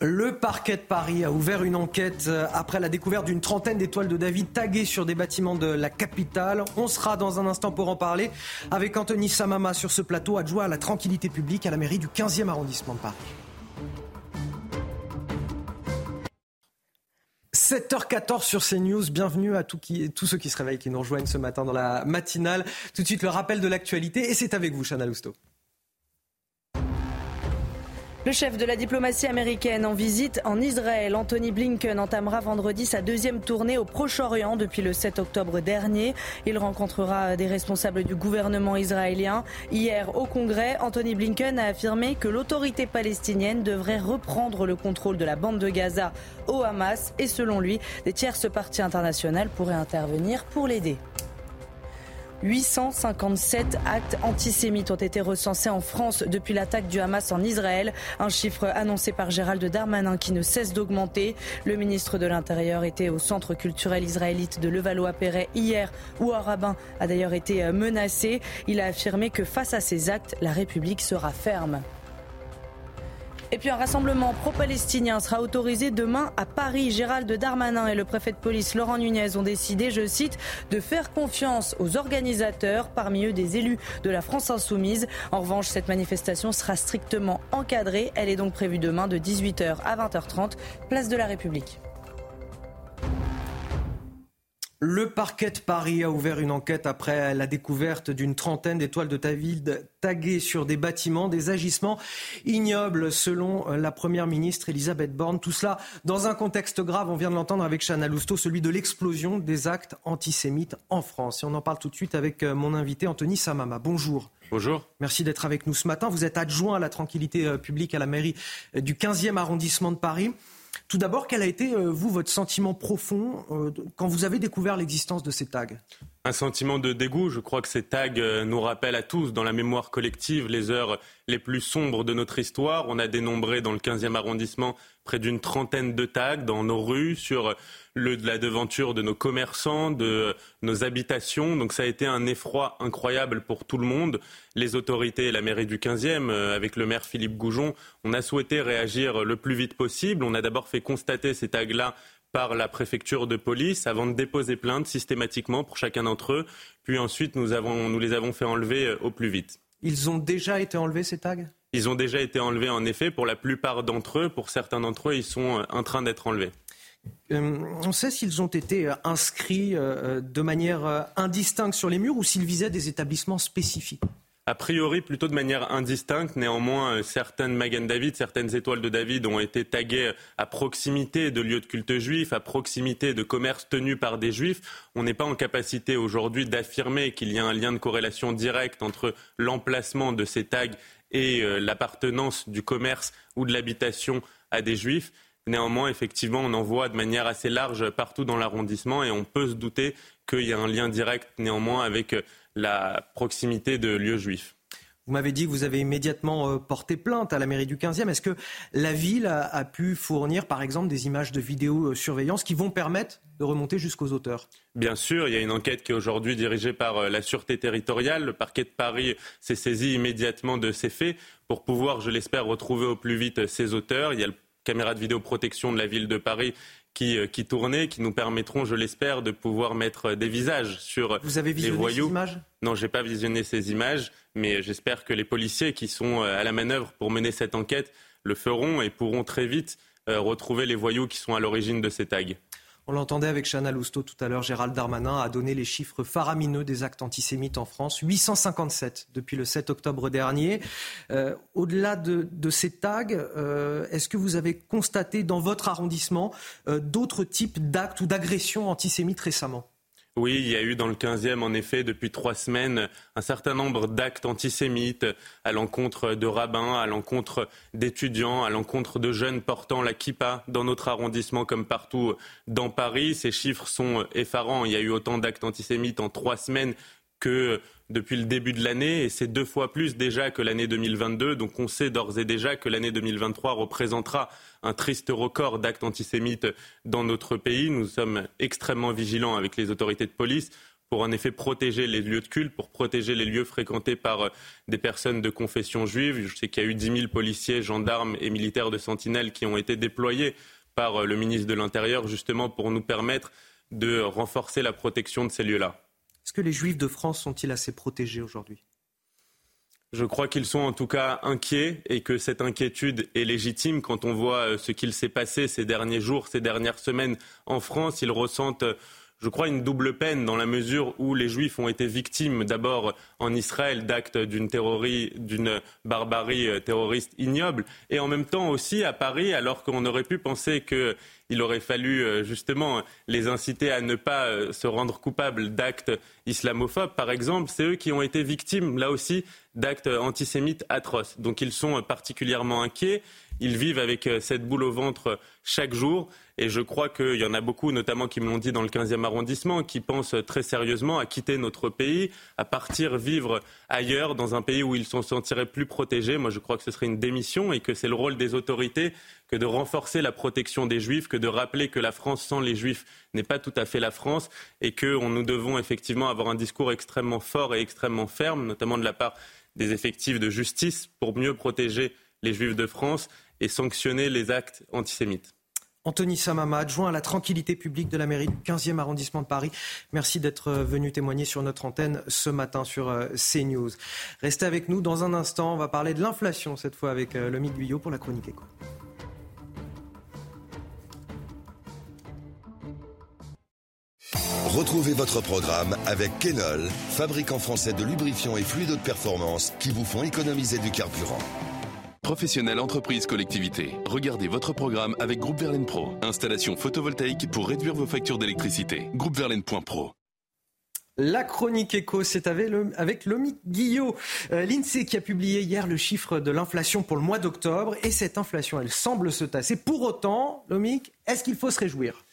Le parquet de Paris a ouvert une enquête euh, après la découverte d'une trentaine d'étoiles de David taguées sur des bâtiments de la capitale. On sera dans un instant pour en parler avec Anthony Samama sur ce plateau, adjoint à la tranquillité publique à la mairie du 15e arrondissement de Paris. 7h14 sur CNews. Bienvenue à tous ceux qui se réveillent, qui nous rejoignent ce matin dans la matinale. Tout de suite, le rappel de l'actualité. Et c'est avec vous, Chana Lousteau. Le chef de la diplomatie américaine en visite en Israël, Anthony Blinken, entamera vendredi sa deuxième tournée au Proche-Orient depuis le 7 octobre dernier. Il rencontrera des responsables du gouvernement israélien. Hier, au Congrès, Anthony Blinken a affirmé que l'autorité palestinienne devrait reprendre le contrôle de la bande de Gaza au Hamas et selon lui, des tierces parties internationales pourraient intervenir pour l'aider. 857 actes antisémites ont été recensés en France depuis l'attaque du Hamas en Israël, un chiffre annoncé par Gérald Darmanin qui ne cesse d'augmenter. Le ministre de l'Intérieur était au centre culturel israélite de Levallois-Perret hier où un rabbin a d'ailleurs été menacé. Il a affirmé que face à ces actes, la République sera ferme. Et puis un rassemblement pro-palestinien sera autorisé demain à Paris. Gérald Darmanin et le préfet de police Laurent Nunez ont décidé, je cite, de faire confiance aux organisateurs, parmi eux des élus de la France insoumise. En revanche, cette manifestation sera strictement encadrée. Elle est donc prévue demain de 18h à 20h30, place de la République. Le parquet de Paris a ouvert une enquête après la découverte d'une trentaine d'étoiles de David taguées sur des bâtiments, des agissements ignobles selon la première ministre Elisabeth Borne. Tout cela dans un contexte grave, on vient de l'entendre avec Chana Lousteau, celui de l'explosion des actes antisémites en France. Et on en parle tout de suite avec euh, mon invité Anthony Samama. Bonjour. Bonjour. Merci d'être avec nous ce matin. Vous êtes adjoint à la tranquillité euh, publique à la mairie euh, du 15e arrondissement de Paris. Tout d'abord, quel a été, euh, vous, votre sentiment profond euh, quand vous avez découvert l'existence de ces tags? Un sentiment de dégoût. Je crois que ces tags euh, nous rappellent à tous, dans la mémoire collective, les heures les plus sombres de notre histoire. On a dénombré dans le 15e arrondissement près d'une trentaine de tags dans nos rues, sur le, la devanture de nos commerçants, de nos habitations. Donc ça a été un effroi incroyable pour tout le monde. Les autorités et la mairie du 15e, euh, avec le maire Philippe Goujon, on a souhaité réagir le plus vite possible. On a d'abord fait constater ces tags-là par la préfecture de police avant de déposer plainte systématiquement pour chacun d'entre eux. Puis ensuite, nous, avons, nous les avons fait enlever euh, au plus vite. Ils ont déjà été enlevés, ces tags? Ils ont déjà été enlevés, en effet. Pour la plupart d'entre eux, pour certains d'entre eux, ils sont euh, en train d'être enlevés. Euh, on sait s'ils ont été euh, inscrits de manière indistincte sur les murs ou s'ils visaient des établissements spécifiques a priori, plutôt de manière indistincte. Néanmoins, certaines Magan David, certaines étoiles de David ont été taguées à proximité de lieux de culte juifs, à proximité de commerces tenus par des juifs. On n'est pas en capacité aujourd'hui d'affirmer qu'il y a un lien de corrélation directe entre l'emplacement de ces tags et euh, l'appartenance du commerce ou de l'habitation à des juifs. Néanmoins, effectivement, on en voit de manière assez large partout dans l'arrondissement et on peut se douter qu'il y a un lien direct néanmoins avec euh, la proximité de lieux juifs. Vous m'avez dit que vous avez immédiatement euh, porté plainte à la mairie du 15e. Est-ce que la ville a, pu fournir, par exemple, des images de vidéosurveillance qui vont permettre de remonter jusqu'aux auteurs? Bien sûr, il y a une enquête qui est aujourd'hui dirigée par euh, la Sûreté territoriale. Le parquet de Paris s'est saisi immédiatement de ces faits pour pouvoir, je l'espère, retrouver au plus vite ces auteurs. Il y a le caméra de vidéoprotection de la ville de Paris qui, euh, qui tournaient, qui nous permettront, je l'espère, de pouvoir mettre des visages sur Vous avez les voyous. Ces images? Non, j'ai pas visionné ces images, mais j'espère que les policiers qui sont euh, à la manœuvre pour mener cette enquête le feront et pourront très vite euh, retrouver les voyous qui sont à l'origine de ces tags. On l'entendait avec Chana Lousteau tout à l'heure. Gérald Darmanin a donné les chiffres faramineux des actes antisémites en France. 857 depuis le 7 octobre dernier. Euh, au-delà de, ces tags, euh, est-ce que vous avez constaté dans votre arrondissement euh, d'autres types d'actes ou d'agressions antisémites récemment? Oui, il y a eu dans le 15e, en effet, depuis trois semaines, un certain nombre d'actes antisémites à l'encontre de rabbins, à l'encontre d'étudiants, à l'encontre de jeunes portant la kippa dans notre arrondissement comme partout dans Paris. Ces chiffres sont effarants. Il y a eu autant d'actes antisémites en trois semaines que depuis le début de l'année et c'est deux fois plus déjà que l'année 2022. Donc on sait d'ores et déjà que l'année 2023 représentera un triste record d'actes antisémites dans notre pays. Nous sommes extrêmement vigilants avec les autorités de police pour en effet protéger les lieux de culte, pour protéger les lieux fréquentés par euh, des personnes de confession juive. Je sais qu'il y a eu 10 000 policiers, gendarmes et militaires de sentinelle qui ont été déployés par euh, le ministre de l'Intérieur justement pour nous permettre de renforcer la protection de ces lieux-là. Est-ce que les juifs de France sont-ils assez protégés aujourd'hui? Je crois qu'ils sont en tout cas inquiets et que cette inquiétude est légitime quand on voit euh, ce qu'il s'est passé ces derniers jours, ces dernières semaines en France. Ils ressentent je crois, une double peine dans la mesure où les Juifs ont été victimes d'abord en Israël d'actes d'une d'une barbarie euh, terroriste ignoble, et en même temps aussi à Paris, alors qu'on aurait pu penser qu'il aurait fallu euh, justement les inciter à ne pas euh, se rendre coupables d'actes islamophobes, par exemple, c'est eux qui ont été victimes, là aussi, d'actes antisémites atroces. Donc ils sont particulièrement inquiets. Ils vivent avec cette boule au ventre chaque jour. Et je crois qu'il y en a beaucoup, notamment qui me l'ont dit dans le 15e arrondissement, qui pensent très sérieusement à quitter notre pays, à partir vivre ailleurs, dans un pays où ils se sentiraient plus protégés. Moi, je crois que ce serait une démission et que c'est le rôle des autorités que de renforcer la protection des Juifs, que de rappeler que la France sans les Juifs n'est pas tout à fait la France et que nous devons effectivement avoir un discours extrêmement fort et extrêmement ferme, notamment de la part des effectifs de justice, pour mieux protéger les Juifs de France et sanctionner les actes antisémites. Anthony Samama, adjoint à la tranquillité publique de la mairie du 15e arrondissement de Paris. Merci d'être euh, venu témoigner sur notre antenne ce matin sur euh, CNews. Restez avec nous dans un instant. On va parler de l'inflation cette fois avec euh, Lomi Guyot pour la chronique éco. Retrouvez votre programme avec Kenol, fabricant français de lubrifiants et fluides de performance qui vous font économiser du carburant. Professionnels, entreprises, collectivités. Regardez votre programme avec Groupe Verlaine Pro. Installation photovoltaïque pour réduire vos factures d'électricité. Groupeverlaine.pro. La chronique éco, c'est avec Lomi Guillot. Euh, L'INSEE qui a publié hier le chiffre de l'inflation pour le mois d'octobre. Et cette inflation, elle semble se tasser. Pour autant, Lomic, est-ce qu'il faut se réjouir?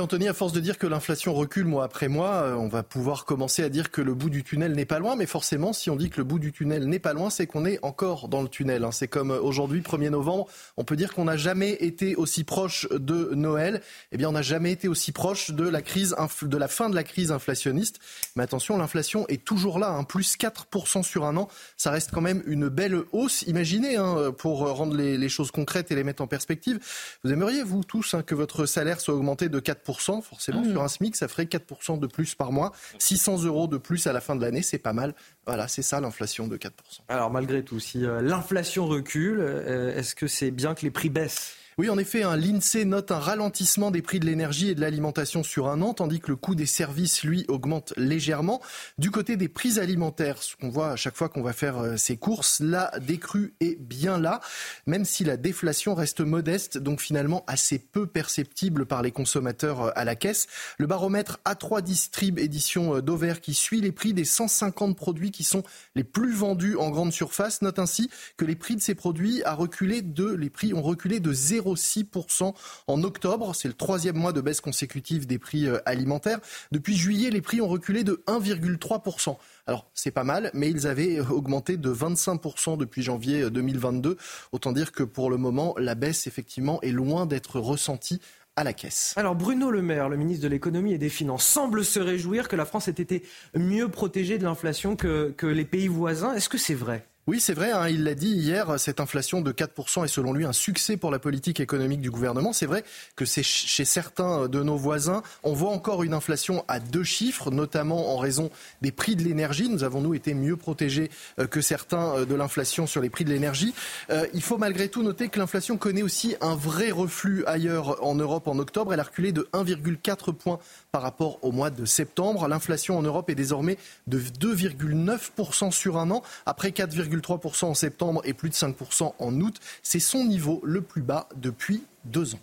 Anthony, à force de dire que l'inflation recule mois après mois, euh, on va pouvoir commencer à dire que le bout du tunnel n'est pas loin. Mais forcément, si on dit que le bout du tunnel n'est pas loin, c'est qu'on est encore dans le tunnel. Hein. C'est comme aujourd'hui, 1er novembre, on peut dire qu'on n'a jamais été aussi proche de Noël. Eh bien, on n'a jamais été aussi proche de la crise, de la fin de la crise inflationniste. Mais attention, l'inflation est toujours là, hein. plus 4% sur un an. Ça reste quand même une belle hausse. Imaginez, hein, pour rendre les, choses concrètes et les mettre en perspective, vous aimeriez, vous tous, que votre salaire soit augmenté de 4% forcément, mmh. sur un SMIC, ça ferait 4% de plus par mois. 600 euros de plus à la fin de l'année, c'est pas mal. Voilà, c'est ça l'inflation de 4%. Alors malgré tout, si euh, l'inflation recule, euh, est-ce que c'est bien que les prix baissent? Oui, en effet, un l'INSEE note un ralentissement des prix de l'énergie et de l'alimentation sur un an, tandis que le coût des services, lui, augmente légèrement. Du côté des prix alimentaires, ce qu'on voit à chaque fois qu'on va faire euh, ses courses, la décrue est bien là, même si la déflation reste modeste, donc finalement assez peu perceptible par les consommateurs euh, à la caisse. Le baromètre A3 Distrib édition euh, Dover qui suit les prix des 150 produits qui sont les plus vendus en grande surface note ainsi que les prix de ces produits reculé de, les prix ont reculé de 0 6% en octobre. C'est le troisième mois de baisse consécutive des prix euh, alimentaires. Depuis juillet, les prix ont reculé de 1,3%. Alors, c'est pas mal, mais ils avaient euh, augmenté de 25% depuis janvier 2022. Euh, Autant dire que pour le moment, la baisse, effectivement, est loin d'être ressentie à la caisse. Alors Bruno Le Maire, le ministre de l'économie et des finances, semble se réjouir que la France ait été mieux protégée de l'inflation que, que les pays voisins. Est-ce que c'est vrai? Oui, c'est vrai, hein, il l'a dit hier, cette inflation de 4% est selon lui un succès pour la politique économique du gouvernement. C'est vrai que c'est chez certains de nos voisins, on voit encore une inflation à deux chiffres, notamment en raison des prix de l'énergie. Nous avons, nous, été mieux protégés euh, que certains euh, de l'inflation sur les prix de l'énergie. Euh, il faut malgré tout noter que l'inflation connaît aussi un vrai reflux ailleurs en Europe en octobre. Elle a reculé de 1,4 points par rapport au mois de septembre. L'inflation en Europe est désormais de 2,9% sur un an, après 4,3% en septembre et plus de 5% en août. C'est son niveau le plus bas depuis deux ans.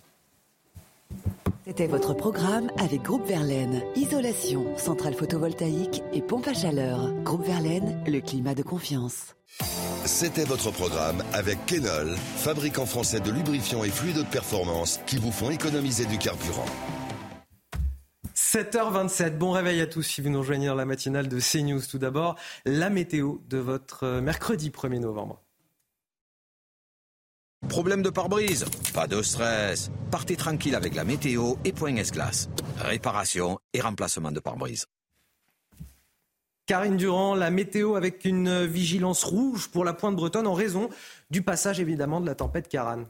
C'était votre programme avec Groupe Verlaine. Isolation, centrale photovoltaïque et pompe à chaleur. Groupe Verlaine, le climat de confiance. C'était votre programme avec Kenol, fabricant français de lubrifiants et fluides de performance qui vous font économiser du carburant. 7h27, bon réveil à tous si vous nous rejoignez dans la matinale de CNews. Tout d'abord, la météo de votre mercredi 1er novembre. Problème de pare-brise? Pas de stress. Partez tranquille avec la météo et Point S-Glace. Réparation et remplacement de pare-brise. Karine Durand, la météo avec une vigilance rouge pour la pointe bretonne en raison du passage évidemment de la tempête Karan.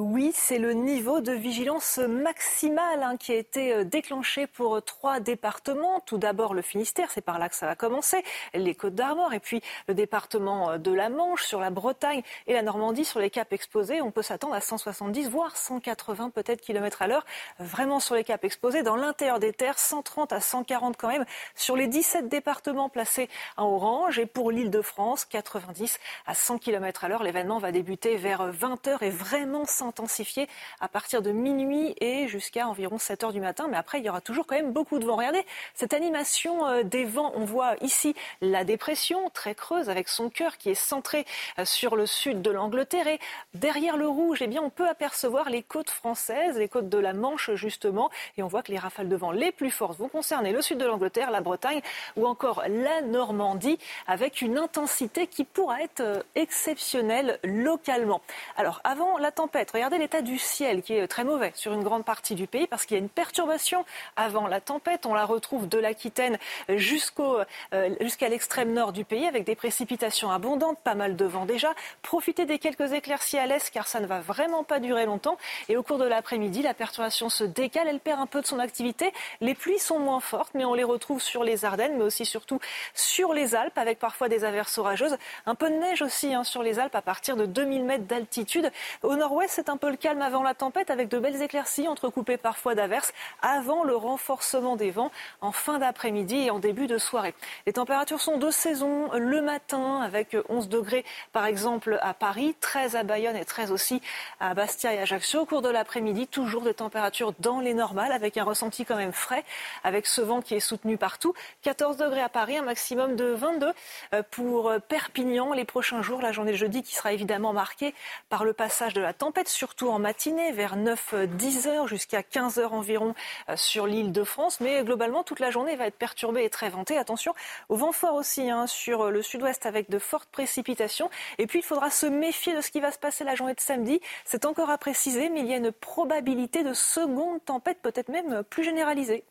Oui, c'est le niveau de vigilance maximale hein, qui a été euh, déclenché pour trois départements. Tout d'abord le Finistère, c'est par là que ça va commencer, les Côtes d'Armor, et puis le département euh, de la Manche, sur la Bretagne et la Normandie, sur les caps exposés. On peut s'attendre à 170, voire 180 peut-être kilomètres à l'heure, vraiment sur les caps exposés. Dans l'intérieur des terres, 130 à 140 quand même sur les 17 départements placés en orange. Et pour l'île de France, 90 à 100 kilomètres à l'heure. L'événement va débuter vers 20h et vraiment intensifier à partir de minuit et jusqu'à environ 7 heures du matin. Mais après, il y aura toujours quand même beaucoup de vent. Regardez cette animation euh, des vents. On voit ici la dépression très creuse avec son cœur qui est centré euh, sur le sud de l'Angleterre. Et derrière le rouge, eh bien, on peut apercevoir les côtes françaises, les côtes de la Manche justement. Et on voit que les rafales de vent les plus fortes vont concerner le sud de l'Angleterre, la Bretagne ou encore la Normandie avec une intensité qui pourra être euh, exceptionnelle localement. Alors avant la tempête, Regardez l'état du ciel qui est très mauvais sur une grande partie du pays parce qu'il y a une perturbation avant la tempête. On la retrouve de l'Aquitaine jusqu'au, euh, jusqu'à l'extrême nord du pays avec des précipitations abondantes, pas mal de vent déjà. Profitez des quelques éclaircies à l'est car ça ne va vraiment pas durer longtemps. Et au cours de l'après-midi, la perturbation se décale, elle perd un peu de son activité. Les pluies sont moins fortes, mais on les retrouve sur les Ardennes, mais aussi surtout sur les Alpes avec parfois des averses orageuses. Un peu de neige aussi hein, sur les Alpes à partir de 2000 mètres d'altitude. Au nord-ouest, un peu le calme avant la tempête avec de belles éclaircies entrecoupées parfois d'averses avant le renforcement des vents en fin d'après-midi et en début de soirée. Les températures sont de saison le matin avec 11 degrés par exemple à Paris, 13 à Bayonne et 13 aussi à Bastia et Ajaccio. Au cours de l'après-midi, toujours des températures dans les normales avec un ressenti quand même frais avec ce vent qui est soutenu partout. 14 degrés à Paris, un maximum de 22 euh, pour Perpignan les prochains jours, la journée de jeudi qui sera évidemment marquée par le passage de la tempête surtout en matinée, vers 9-10 heures jusqu'à 15 heures environ euh, sur l'île de France. Mais globalement, toute la journée va être perturbée et très ventée. Attention au vent fort aussi hein, sur le sud-ouest avec de fortes précipitations. Et puis, il faudra se méfier de ce qui va se passer la journée de samedi. C'est encore à préciser, mais il y a une probabilité de seconde tempête, peut-être même plus généralisée.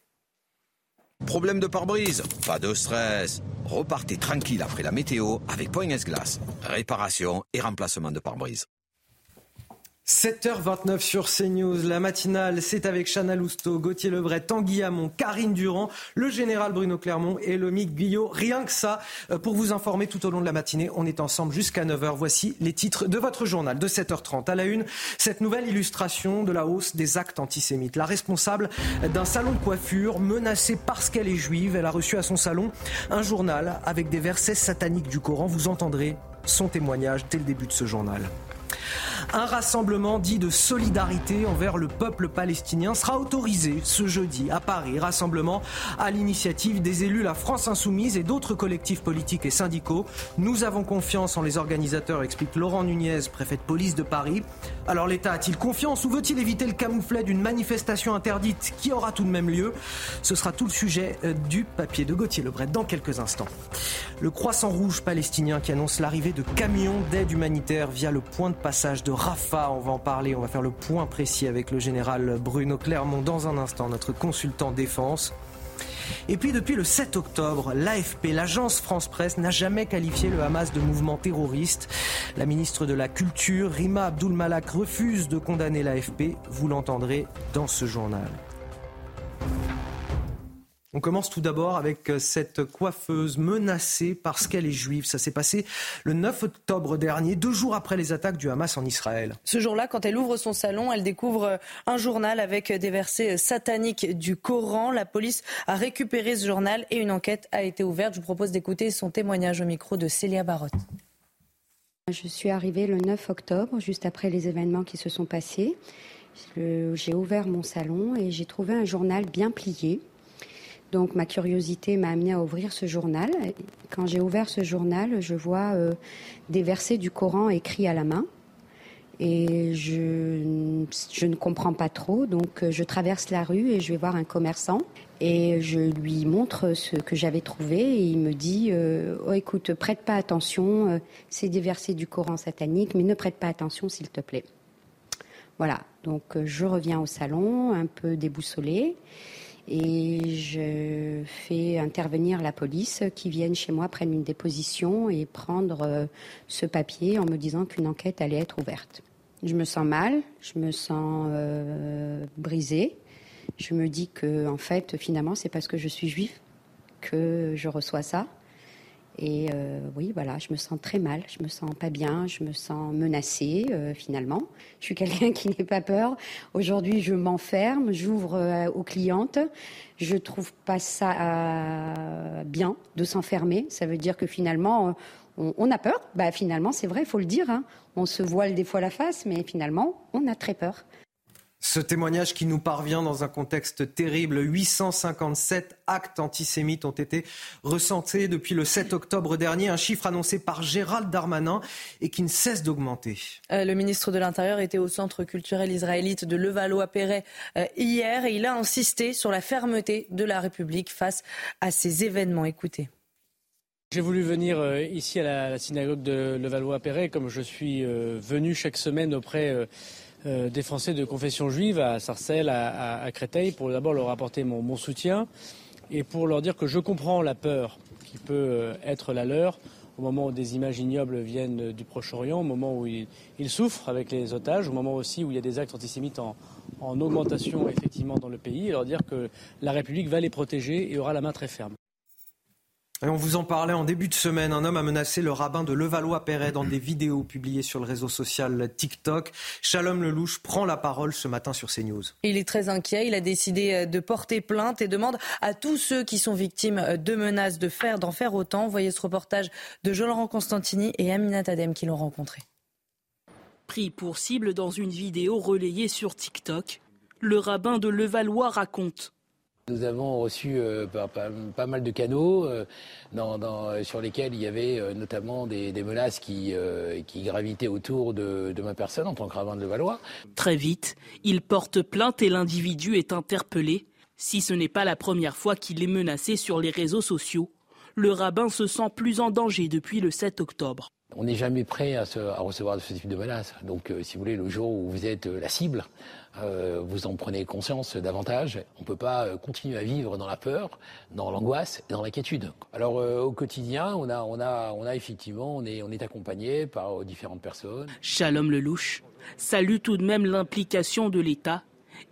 Problème de pare-brise Pas de stress. Repartez tranquille après la météo avec Point S-Glace. Réparation et remplacement de pare-brise. 7h29 sur CNews, la matinale, c'est avec Chana Lousteau, Gauthier Lebret, Tanguy Hamon, Karine Durand, le général Bruno Clermont et Lomique Guillot. Rien que ça, euh, pour vous informer tout au long de la matinée, on est ensemble jusqu'à 9h. Voici les titres de votre journal de 7h30. À la une, cette nouvelle illustration de la hausse des actes antisémites. La responsable d'un salon de coiffure, menacée parce qu'elle est juive, elle a reçu à son salon un journal avec des versets sataniques du Coran. Vous entendrez son témoignage dès le début de ce journal. Un rassemblement dit de solidarité envers le peuple palestinien sera autorisé ce jeudi à Paris. Rassemblement à l'initiative des élus La France Insoumise et d'autres collectifs politiques et syndicaux. Nous avons confiance en les organisateurs, explique Laurent Nunez, préfet de police de Paris. Alors l'État a-t-il confiance ou veut-il éviter le camouflet d'une manifestation interdite qui aura tout de même lieu? Ce sera tout le sujet euh, du papier de Gauthier Lebret dans quelques instants. Le croissant rouge palestinien qui annonce l'arrivée de camions d'aide humanitaire via le point de passage de Rafah. On va en parler, on va faire le point précis avec le général Bruno Clermont dans un instant, notre consultant défense. Et puis depuis le 7 octobre, l'AFP, l'agence France Presse, n'a jamais qualifié le Hamas de mouvement terroriste. La ministre de la Culture, Rima Abdul Malak, refuse de condamner l'AFP. Vous l'entendrez dans ce journal. On commence tout d'abord avec euh, cette coiffeuse menacée parce qu'elle est juive. Ça s'est passé le 9 octobre dernier, deux jours après les attaques du Hamas en Israël. Ce jour-là, quand elle ouvre son salon, elle découvre euh, un journal avec des versets sataniques du Coran. La police a récupéré ce journal et une enquête a été ouverte. Je vous propose d'écouter son témoignage au micro de Célia Barotte. Je suis arrivée le 9 octobre, juste après les événements qui se sont passés. J'ai ouvert mon salon et j'ai trouvé un journal bien plié. Donc ma curiosité m'a amené à ouvrir ce journal. Quand j'ai ouvert ce journal, je vois euh, des versets du Coran écrits à la main. Et je, je, ne comprends pas trop, donc euh, je traverse la rue et je vais voir un commerçant et je lui montre ce que j'avais trouvé et il me dit euh, oh écoute prête pas attention, c'est des versets du Coran satanique, mais ne prête pas attention s'il te plaît. Voilà, donc je reviens au salon un peu déboussolée et je fais intervenir la police qui viennent chez moi, prennent une déposition et prendre euh, ce papier en me disant qu'une enquête allait être ouverte. Je me sens mal, je me sens euh, brisée. Je me dis que en fait, finalement, c'est parce que je suis juive que je reçois ça. Et euh, oui, voilà, je me sens très mal, je me sens pas bien, je me sens menacée euh, finalement. Je suis quelqu'un qui n'est pas peur. Aujourd'hui, je m'enferme, j'ouvre euh, aux clientes. Je trouve pas ça bien de s'enfermer. Ça veut dire que finalement, on, a peur. Bah finalement, c'est vrai, il faut le dire. Hein. On se voile des fois la face, mais finalement, on a très peur. Ce témoignage qui nous parvient dans un contexte terrible, 857 actes antisémites ont été recensés depuis le 7 octobre dernier, un chiffre annoncé par Gérald Darmanin et qui ne cesse d'augmenter. Euh, le ministre de l'Intérieur était au centre culturel israélite de Levallois-Perret euh, hier et il a insisté sur la fermeté de la République face à ces événements. Écoutez. J'ai voulu venir euh, ici à la, synagogue de Levallois-Perret comme je suis venu chaque semaine auprès euh, des Français de confession juive à Sarcelles, à, Créteil, pour d'abord leur apporter mon, soutien et pour leur dire que je comprends la peur qui peut euh, être la leur au moment où des images ignobles viennent du Proche-Orient, au moment où ils, souffrent avec les otages, au moment aussi où il y a des actes antisémites en augmentation effectivement dans le pays, et leur dire que la République va les protéger et aura la main très ferme. Et on vous en parlait en début de semaine. Un homme a menacé le rabbin de Levallois-Perret dans des vidéos publiées sur le réseau social TikTok. Shalom Lelouch prend la parole ce matin sur CNews. Il est très inquiet. Il a décidé euh, de porter plainte et demande à tous ceux qui sont victimes euh, de menaces de faire, d'en faire autant. Voyez ce reportage de Jean-Laurent Constantini et Aminat Adem qui l'ont rencontré. Pris pour cible dans une vidéo relayée sur TikTok, le rabbin de Levallois raconte nous avons reçu euh, pas, mal de canaux euh, dans, sur lesquels il y avait euh, notamment des, menaces qui, qui, gravitaient autour de, de, ma personne en tant que rabbin de Valois. Très vite, il porte plainte et l'individu est interpellé. Si ce n'est pas la première fois qu'il est menacé sur les réseaux sociaux, le rabbin se sent plus en danger depuis le 7 octobre. On n'est jamais prêt à, recevoir ce type de menaces. Donc, si vous voulez, le jour où vous êtes la cible, euh, vous en prenez conscience davantage. On ne peut pas euh, continuer à vivre dans la peur, dans l'angoisse et dans l'inquiétude. Alors euh, au quotidien, on a, on a, on a effectivement, on est, on est accompagné par différentes personnes. Shalom Lelouch salue tout de même l'implication de l'État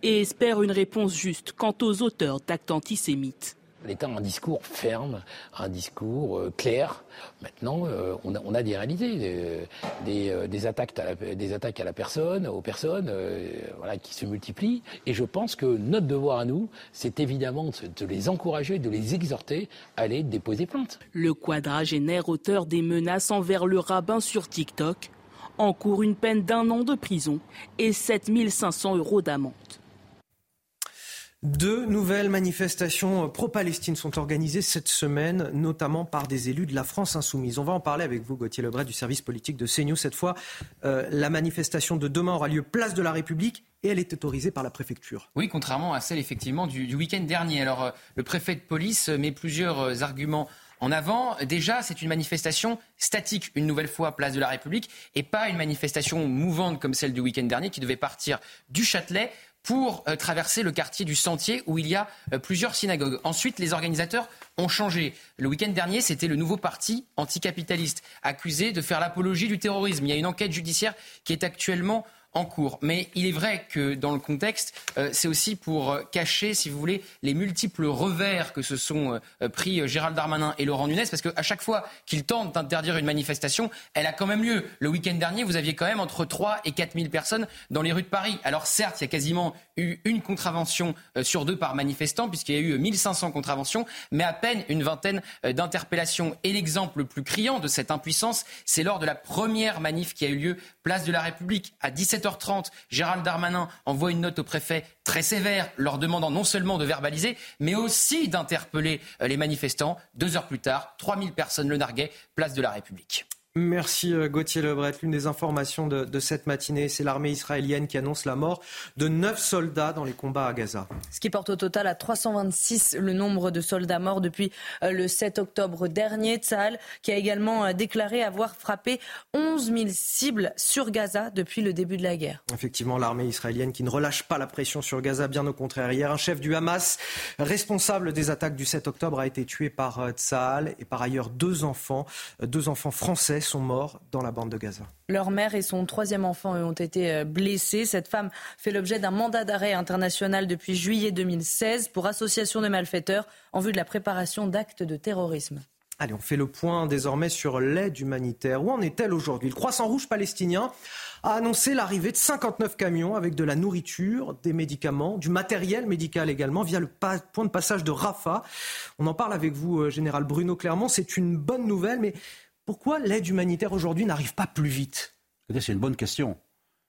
et espère une réponse juste quant aux auteurs d'actes antisémites. L'État a un discours ferme, un discours euh, clair. Maintenant, euh, on, a, des réalités, euh, des, attaques à la, personne, aux personnes, qui se multiplient. Et je pense que notre devoir à nous, c'est évidemment de, les encourager, de les exhorter à aller déposer plainte. Le quadragénaire auteur des menaces envers le rabbin sur TikTok encourt une peine d'un an de prison et 7500 euros d'amende. Deux nouvelles manifestations pro-Palestine sont organisées cette semaine, notamment par des élus de la France insoumise. On va en parler avec vous, Gauthier Lebret, du service politique de CNews. Cette fois, euh, la manifestation de demain aura lieu place de la République et elle est autorisée par la préfecture. Oui, contrairement à celle effectivement du, week-end dernier. Alors, euh, le préfet de police met plusieurs euh, arguments en avant. Déjà, c'est une manifestation statique, une nouvelle fois, place de la République, et pas une manifestation mouvante comme celle du week-end dernier qui devait partir du Châtelet pour euh, traverser le quartier du Sentier où il y a euh, plusieurs synagogues. Ensuite, les organisateurs ont changé. Le week-end dernier, c'était le nouveau parti anticapitaliste, accusé de faire l'apologie du terrorisme. Il y a une enquête judiciaire qui est actuellement Mais il est vrai que dans le contexte, euh, c'est aussi pour euh, cacher, si vous voulez, les multiples revers que se sont euh, pris Gérald Darmanin et Laurent Nunez, parce qu'à chaque fois qu'ils tentent d'interdire une manifestation, elle a quand même lieu. Le week-end dernier, vous aviez quand même entre 3 et 4 000 personnes dans les rues de Paris. Alors certes, il y a quasiment eu une contravention euh, sur deux par manifestant, puisqu'il y a eu 1500 contraventions, mais à peine une vingtaine euh, d'interpellations. Et l'exemple le plus criant de cette impuissance, c'est lors de la première manif qui a eu lieu place de la République. À 17h30, Gérald Darmanin envoie une note au préfet très sévère, leur demandant non seulement de verbaliser, mais aussi d'interpeller euh, les manifestants. Deux heures plus tard, 3000 personnes le narguaient, place de la République. Merci euh, Gauthier Lebret. L'une des informations de, cette matinée, c'est l'armée israélienne qui annonce la mort de neuf soldats dans les combats à Gaza. Ce qui porte au total à 326 le nombre de soldats morts depuis euh, le 7 octobre dernier. Tzahal qui a également euh, déclaré avoir frappé 11 000 cibles sur Gaza depuis le début de la guerre. Effectivement, l'armée israélienne qui ne relâche pas la pression sur Gaza, bien au contraire. Hier, un chef du Hamas responsable des attaques du 7 octobre a été tué par Tzahal et par ailleurs deux enfants, deux enfants français sont morts dans la bande de Gaza. Leur mère et son troisième enfant ont été euh, blessés. Cette femme fait l'objet d'un mandat d'arrêt international depuis juillet 2016 pour association de malfaiteurs en vue de la préparation d'actes de terrorisme. Allez, on fait le point désormais sur l'aide humanitaire. Où en est-elle aujourd'hui? Le Croissant Rouge palestinien a annoncé l'arrivée de 59 camions avec de la nourriture, des médicaments, du matériel médical également via le point de passage de Rafah. On en parle avec vous, euh, Général Bruno Clermont. C'est une bonne nouvelle, mais pourquoi l'aide humanitaire aujourd'hui n'arrive pas plus vite? C'est une bonne question.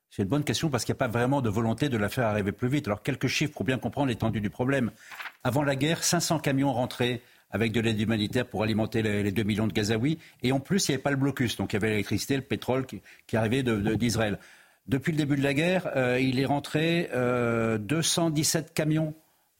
C'est une bonne question parce qu'il n'y a pas vraiment de volonté de la faire arriver plus vite. Alors quelques chiffres pour bien comprendre l'étendue du problème. Avant la guerre, 500 camions rentraient avec de l'aide humanitaire pour alimenter les, 2 millions de Gazaouis. Et en plus, il n'y avait pas le blocus. Donc il y avait l'électricité, le pétrole qui, arrivait d'Israël. Depuis le début de la guerre, euh, il est rentré 217 euh, camions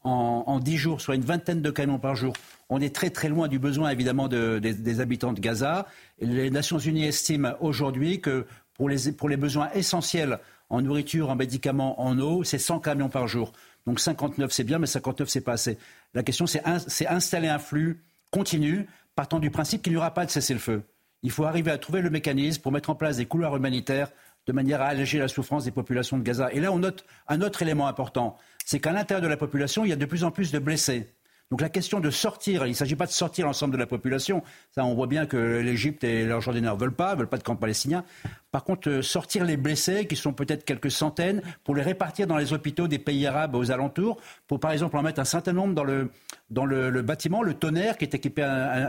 en, en 10 jours, soit une vingtaine de camions par jour. On est très très loin du besoin évidemment des, habitants de Gaza. Les Nations Unies estiment aujourd'hui que pour les, pour les besoins essentiels en nourriture, en médicaments, en eau, c'est 100 camions par jour. Donc 59 c'est bien, mais 59 c'est pas assez. La question c'est installer un flux continu, partant du principe qu'il n'y aura pas de cessez-le-feu. Il faut arriver à trouver le mécanisme pour mettre en place des couloirs humanitaires de manière à alléger la souffrance des populations de Gaza. Et là, on note un autre élément important, c'est qu'à l'intérieur de la population, il y a de plus en plus de blessés. Donc la question de sortir, il ne s'agit pas de sortir l'ensemble de la population. Ça, on voit bien que l'Égypte et leurs ne veulent pas, veulent pas de camp palestinien. Par contre, euh, sortir les blessés, qui sont peut-être quelques centaines, pour les répartir dans les hôpitaux des pays arabes aux alentours, pour par exemple en mettre un certain nombre dans le, dans le, bâtiment, le tonnerre qui est équipé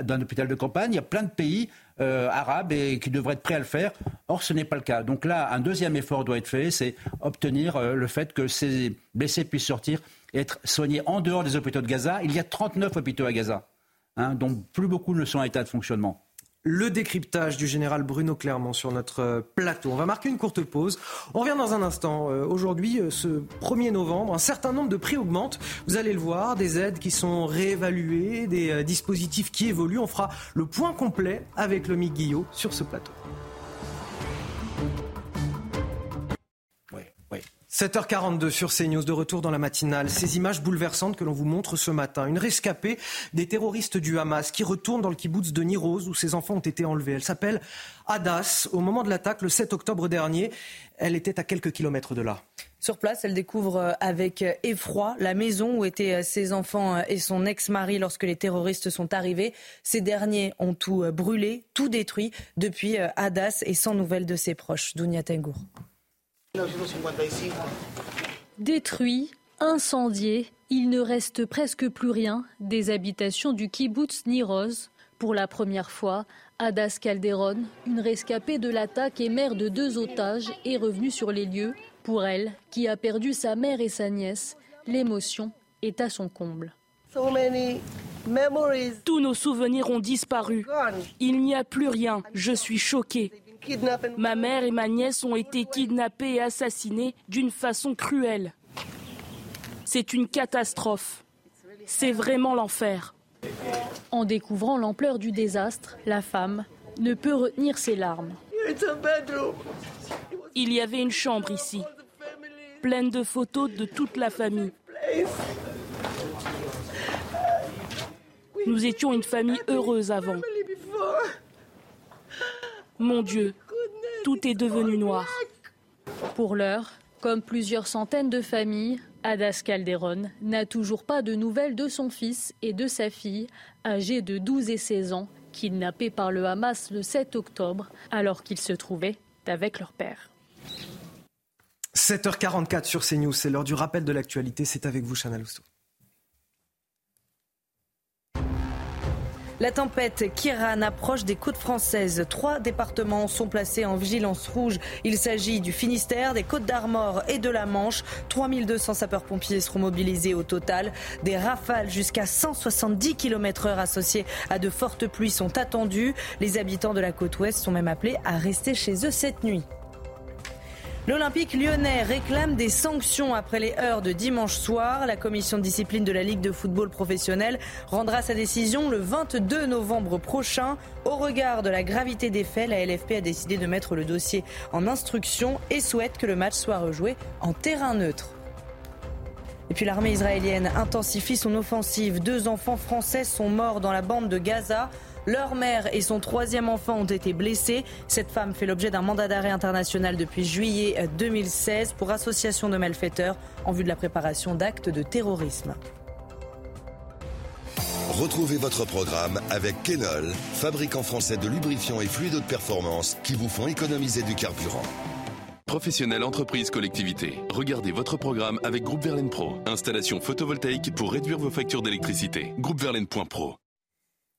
d'un hôpital de campagne. Il y a plein de pays euh, arabes et qui devraient être prêts à le faire. Or, ce n'est pas le cas. Donc là, un deuxième effort doit être fait, c'est obtenir euh, le fait que ces blessés puissent sortir être soignés en dehors des hôpitaux de Gaza. Il y a 39 hôpitaux à Gaza, hein, dont plus beaucoup ne sont en état de fonctionnement le décryptage du général Bruno Clermont sur notre euh, plateau. On va marquer une courte pause. On revient dans un instant. Euh, aujourd'hui, euh, ce 1er novembre, un certain nombre de prix augmentent. Vous allez le voir, des aides qui sont réévaluées, des dispositifs qui évoluent. On fera le point complet avec le Guillot sur ce plateau. 7h42 sur CNews, de retour dans la matinale. Ces images bouleversantes que l'on vous montre ce matin. Une rescapée des terroristes du Hamas qui retourne dans le kibbutz de Niroz où ses enfants ont été enlevés. Elle s'appelle Hadas. Au moment de l'attaque, le 7 octobre dernier, elle était à quelques kilomètres de là. Sur place, elle découvre avec effroi la maison où étaient ses enfants et son ex-mari lorsque les terroristes sont arrivés. Ces derniers ont tout brûlé, tout détruit. Depuis, Hadas est sans nouvelles de ses proches. Dounia Tengour. Détruit, incendié, il ne reste presque plus rien des habitations du kibbutz Niroz. Pour la première fois, Adas Calderon, une rescapée de l'attaque et mère de deux otages, est revenue sur les lieux. Pour elle, qui a perdu sa mère et sa nièce, l'émotion est à son comble. Tous nos souvenirs ont disparu. Il n'y a plus rien. Je suis choquée. Ma mère et ma nièce ont été kidnappées et assassinées d'une façon cruelle. C'est une catastrophe. C'est vraiment l'enfer. En découvrant l'ampleur du désastre, la femme ne peut retenir ses larmes. Il y avait une chambre ici, pleine de photos de toute la famille. Nous étions une famille heureuse avant. Mon Dieu, tout est devenu noir. Pour l'heure, comme plusieurs centaines de familles, Adas Calderon n'a toujours pas de nouvelles de son fils et de sa fille, âgés de 12 et 16 ans, kidnappés par le Hamas le 7 octobre, alors qu'ils se trouvaient avec leur père. 7h44 sur CNews, c'est l'heure du rappel de l'actualité. C'est avec vous, Chana Lousteau. La tempête Kiran approche des côtes françaises. Trois départements sont placés en vigilance rouge. Il s'agit du Finistère, des Côtes d'Armor et de la Manche. 3200 sapeurs-pompiers seront mobilisés au total. Des rafales jusqu'à 170 km heure associées à de fortes pluies sont attendues. Les habitants de la côte ouest sont même appelés à rester chez eux cette nuit. L'Olympique lyonnais réclame des sanctions après les heures de dimanche soir. La commission de discipline de la Ligue de football professionnel rendra sa décision le 22 novembre prochain. Au regard de la gravité des faits, la LFP a décidé de mettre le dossier en instruction et souhaite que le match soit rejoué en terrain neutre. Et puis l'armée israélienne intensifie son offensive. Deux enfants français sont morts dans la bande de Gaza. Leur mère et son troisième enfant ont été blessés. Cette femme fait l'objet d'un mandat d'arrêt international depuis juillet 2016 pour association de malfaiteurs en vue de la préparation d'actes de terrorisme. Retrouvez votre programme avec Kenol, fabricant français de lubrifiants et fluides de performance qui vous font économiser du carburant. Professionnels, entreprises, collectivités. Regardez votre programme avec Groupe Verlaine Pro. Installation photovoltaïque pour réduire vos factures d'électricité. Groupeverlaine.pro.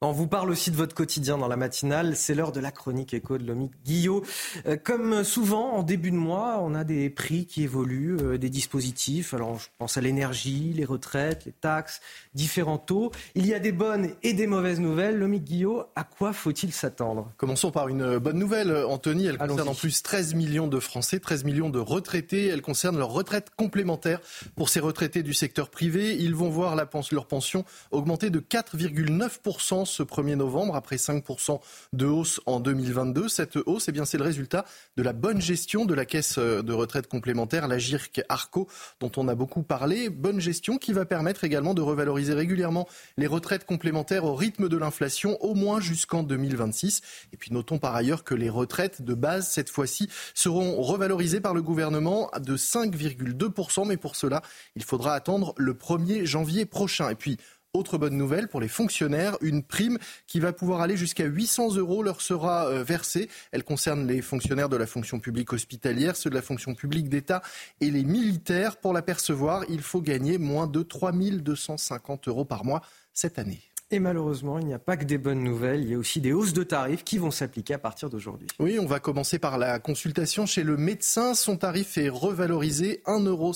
On vous parle aussi de votre quotidien dans la matinale. C'est l'heure de la chronique éco de Lomique Guillot. Euh, comme souvent, en début de mois, on a des prix qui évoluent, euh, des dispositifs. Alors, je pense à l'énergie, les retraites, les taxes, différents taux. Il y a des bonnes et des mauvaises nouvelles. Lomique Guillot, à quoi faut-il s'attendre? Commençons par une bonne nouvelle, Anthony. Elle concerne en plus 13 millions de Français, 13 millions de retraités. Elle concerne leur retraite complémentaire. Pour ces retraités du secteur privé, ils vont voir la, leur pension augmenter de 4,9% ce 1er novembre, après 5% de hausse en 2022. Cette hausse, eh bien, c'est le résultat de la bonne gestion de la caisse de retraite complémentaire, la GIRC Arco, dont on a beaucoup parlé. Bonne gestion qui va permettre également de revaloriser régulièrement les retraites complémentaires au rythme de l'inflation, au moins jusqu'en 2026. Et puis notons par ailleurs que les retraites de base, cette fois-ci, seront revalorisées par le gouvernement de 5,2%. Mais pour cela, il faudra attendre le 1er janvier prochain. Et puis, autre bonne nouvelle pour les fonctionnaires, une prime qui va pouvoir aller jusqu'à 800 euros leur sera euh, versée. Elle concerne les fonctionnaires de la fonction publique hospitalière, ceux de la fonction publique d'État et les militaires. Pour la percevoir, il faut gagner moins de 3250 euros par mois cette année. Et malheureusement, il n'y a pas que des bonnes nouvelles, il y a aussi des hausses de tarifs qui vont s'appliquer à partir d'aujourd'hui. Oui, on va commencer par la consultation chez le médecin. Son tarif est revalorisé 1,50 euro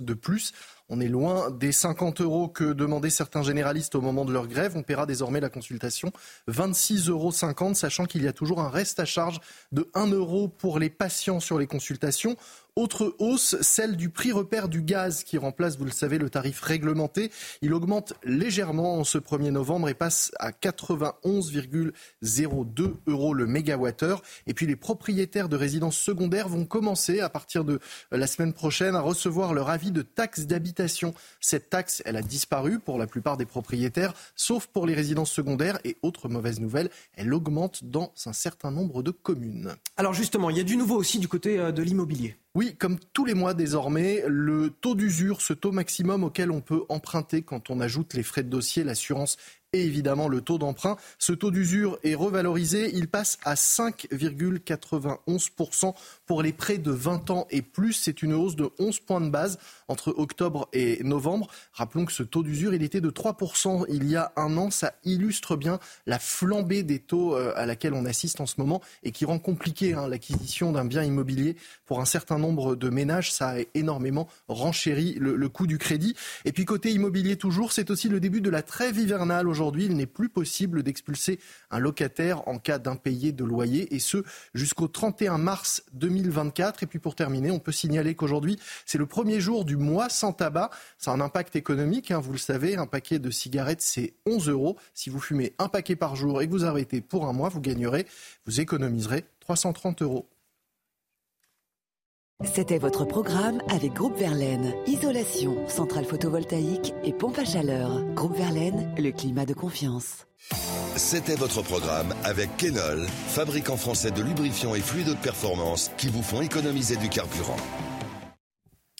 de plus. On est loin des 50 euros que demandaient certains généralistes au moment de leur grève. On paiera désormais la consultation 26,50 euros, sachant qu'il y a toujours un reste à charge de 1 euro pour les patients sur les consultations. Autre hausse, celle du prix repère du gaz qui remplace, vous le savez, le tarif réglementé. Il augmente légèrement en ce 1er novembre et passe à 91,02 euros le mégawattheure. Et puis les propriétaires de résidences secondaires vont commencer à partir de la semaine prochaine à recevoir leur avis de taxe d'habitation. Cette taxe, elle a disparu pour la plupart des propriétaires, sauf pour les résidences secondaires. Et autre mauvaise nouvelle, elle augmente dans un certain nombre de communes. Alors justement, il y a du nouveau aussi du côté euh, de l'immobilier. Oui, comme tous les mois désormais, le taux d'usure, ce taux maximum auquel on peut emprunter quand on ajoute les frais de dossier, l'assurance et évidemment le taux d'emprunt. Ce taux d'usure est revalorisé. Il passe à 5,91% pour les prêts de 20 ans et plus. C'est une hausse de 11 points de base entre octobre et novembre. Rappelons que ce taux d'usure, il était de 3% il y a un an. Ça illustre bien la flambée des taux euh, à laquelle on assiste en ce moment et qui rend compliqué hein, l'acquisition d'un bien immobilier pour un certain nombre de ménages. Ça a énormément renchéri le, coût du crédit. Et puis côté immobilier toujours, c'est aussi le début de la trêve hivernale il n'est plus possible d'expulser un locataire en cas d'impayé de loyer, et ce jusqu'au 31 mars 2024. Et puis pour terminer, on peut signaler qu'aujourd'hui, c'est le premier jour du mois sans tabac. Ça a un impact économique, hein, vous le savez, un paquet de cigarettes, c'est 11 euros. Si vous fumez un paquet par jour et que vous arrêtez pour un mois, vous gagnerez, vous économiserez 330 euros. C'était votre programme avec Groupe Verlaine. Isolation, centrale photovoltaïque et pompe à chaleur. Groupe Verlaine, le climat de confiance. C'était votre programme avec Kenol, fabricant français de lubrifiants et fluides de performance qui vous font économiser du carburant.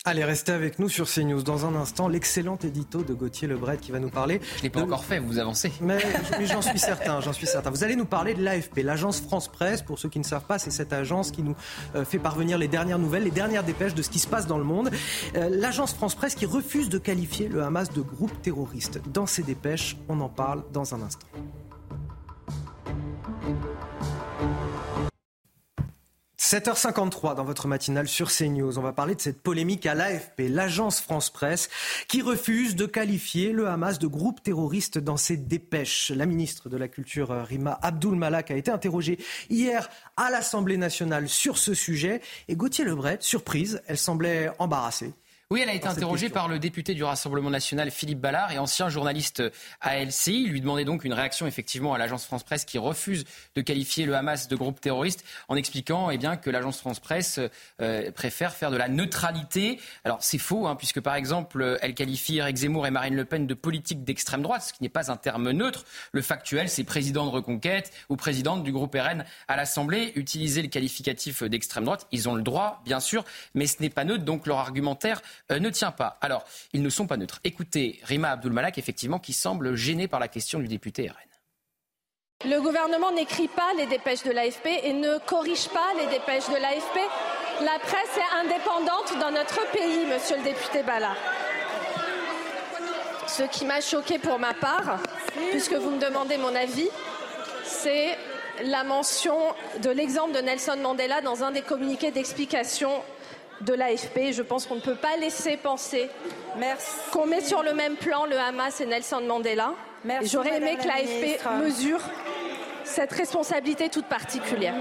Allez, restez avec nous sur CNews. Dans un instant, l'excellent édito de Gauthier Lebret qui va nous parler. Je l'ai pas encore fait, vous avancez. Mais, j'en suis certain, j'en suis certain. Vous allez nous parler de l'AFP, l'agence France Presse. Pour ceux qui ne savent pas, c'est cette agence qui nous euh, fait parvenir les dernières nouvelles, les dernières dépêches de ce qui se passe dans le monde. Euh, l'agence France Presse qui refuse de qualifier le Hamas de groupe terroriste. Dans ces dépêches, on en parle dans un instant. 7h53 dans votre matinale sur CNews. On va parler de cette polémique à l'AFP, l'agence France Presse, qui refuse de qualifier le Hamas de groupe terroriste dans ses dépêches. La ministre de la Culture, Rima Abdul Malak, a été interrogée hier à l'Assemblée nationale sur ce sujet. Et Gauthier Lebret, surprise, elle semblait embarrassée. Oui, elle a été interrogée par le député du Rassemblement national Philippe Ballard et ancien journaliste à LCI. Il lui demandait donc une réaction effectivement à l'agence France Presse qui refuse de qualifier le Hamas de groupe terroriste en expliquant eh bien, que l'agence France Presse euh, préfère faire de la neutralité. Alors c'est faux, hein, puisque par exemple elle qualifie Eric Zemmour et Marine Le Pen de politique d'extrême droite, ce qui n'est pas un terme neutre. Le factuel, c'est président de Reconquête ou présidente du groupe RN à l'Assemblée. Utiliser le qualificatif d'extrême droite, ils ont le droit, bien sûr, mais ce n'est pas neutre, donc leur argumentaire ne tient pas. Alors, ils ne sont pas neutres. Écoutez Rima Abdul-Malak, effectivement, qui semble gêné par la question du député RN. Le gouvernement n'écrit pas les dépêches de l'AFP et ne corrige pas les dépêches de l'AFP. La presse est indépendante dans notre pays, monsieur le député Bala. Ce qui m'a choqué pour ma part, puisque vous me demandez mon avis, c'est la mention de l'exemple de Nelson Mandela dans un des communiqués d'explication de l'AFP. Je pense qu'on ne peut pas laisser penser qu'on met sur le même plan le Hamas et Nelson Mandela. J'aurais aimé que l'AFP mesure cette responsabilité toute particulière.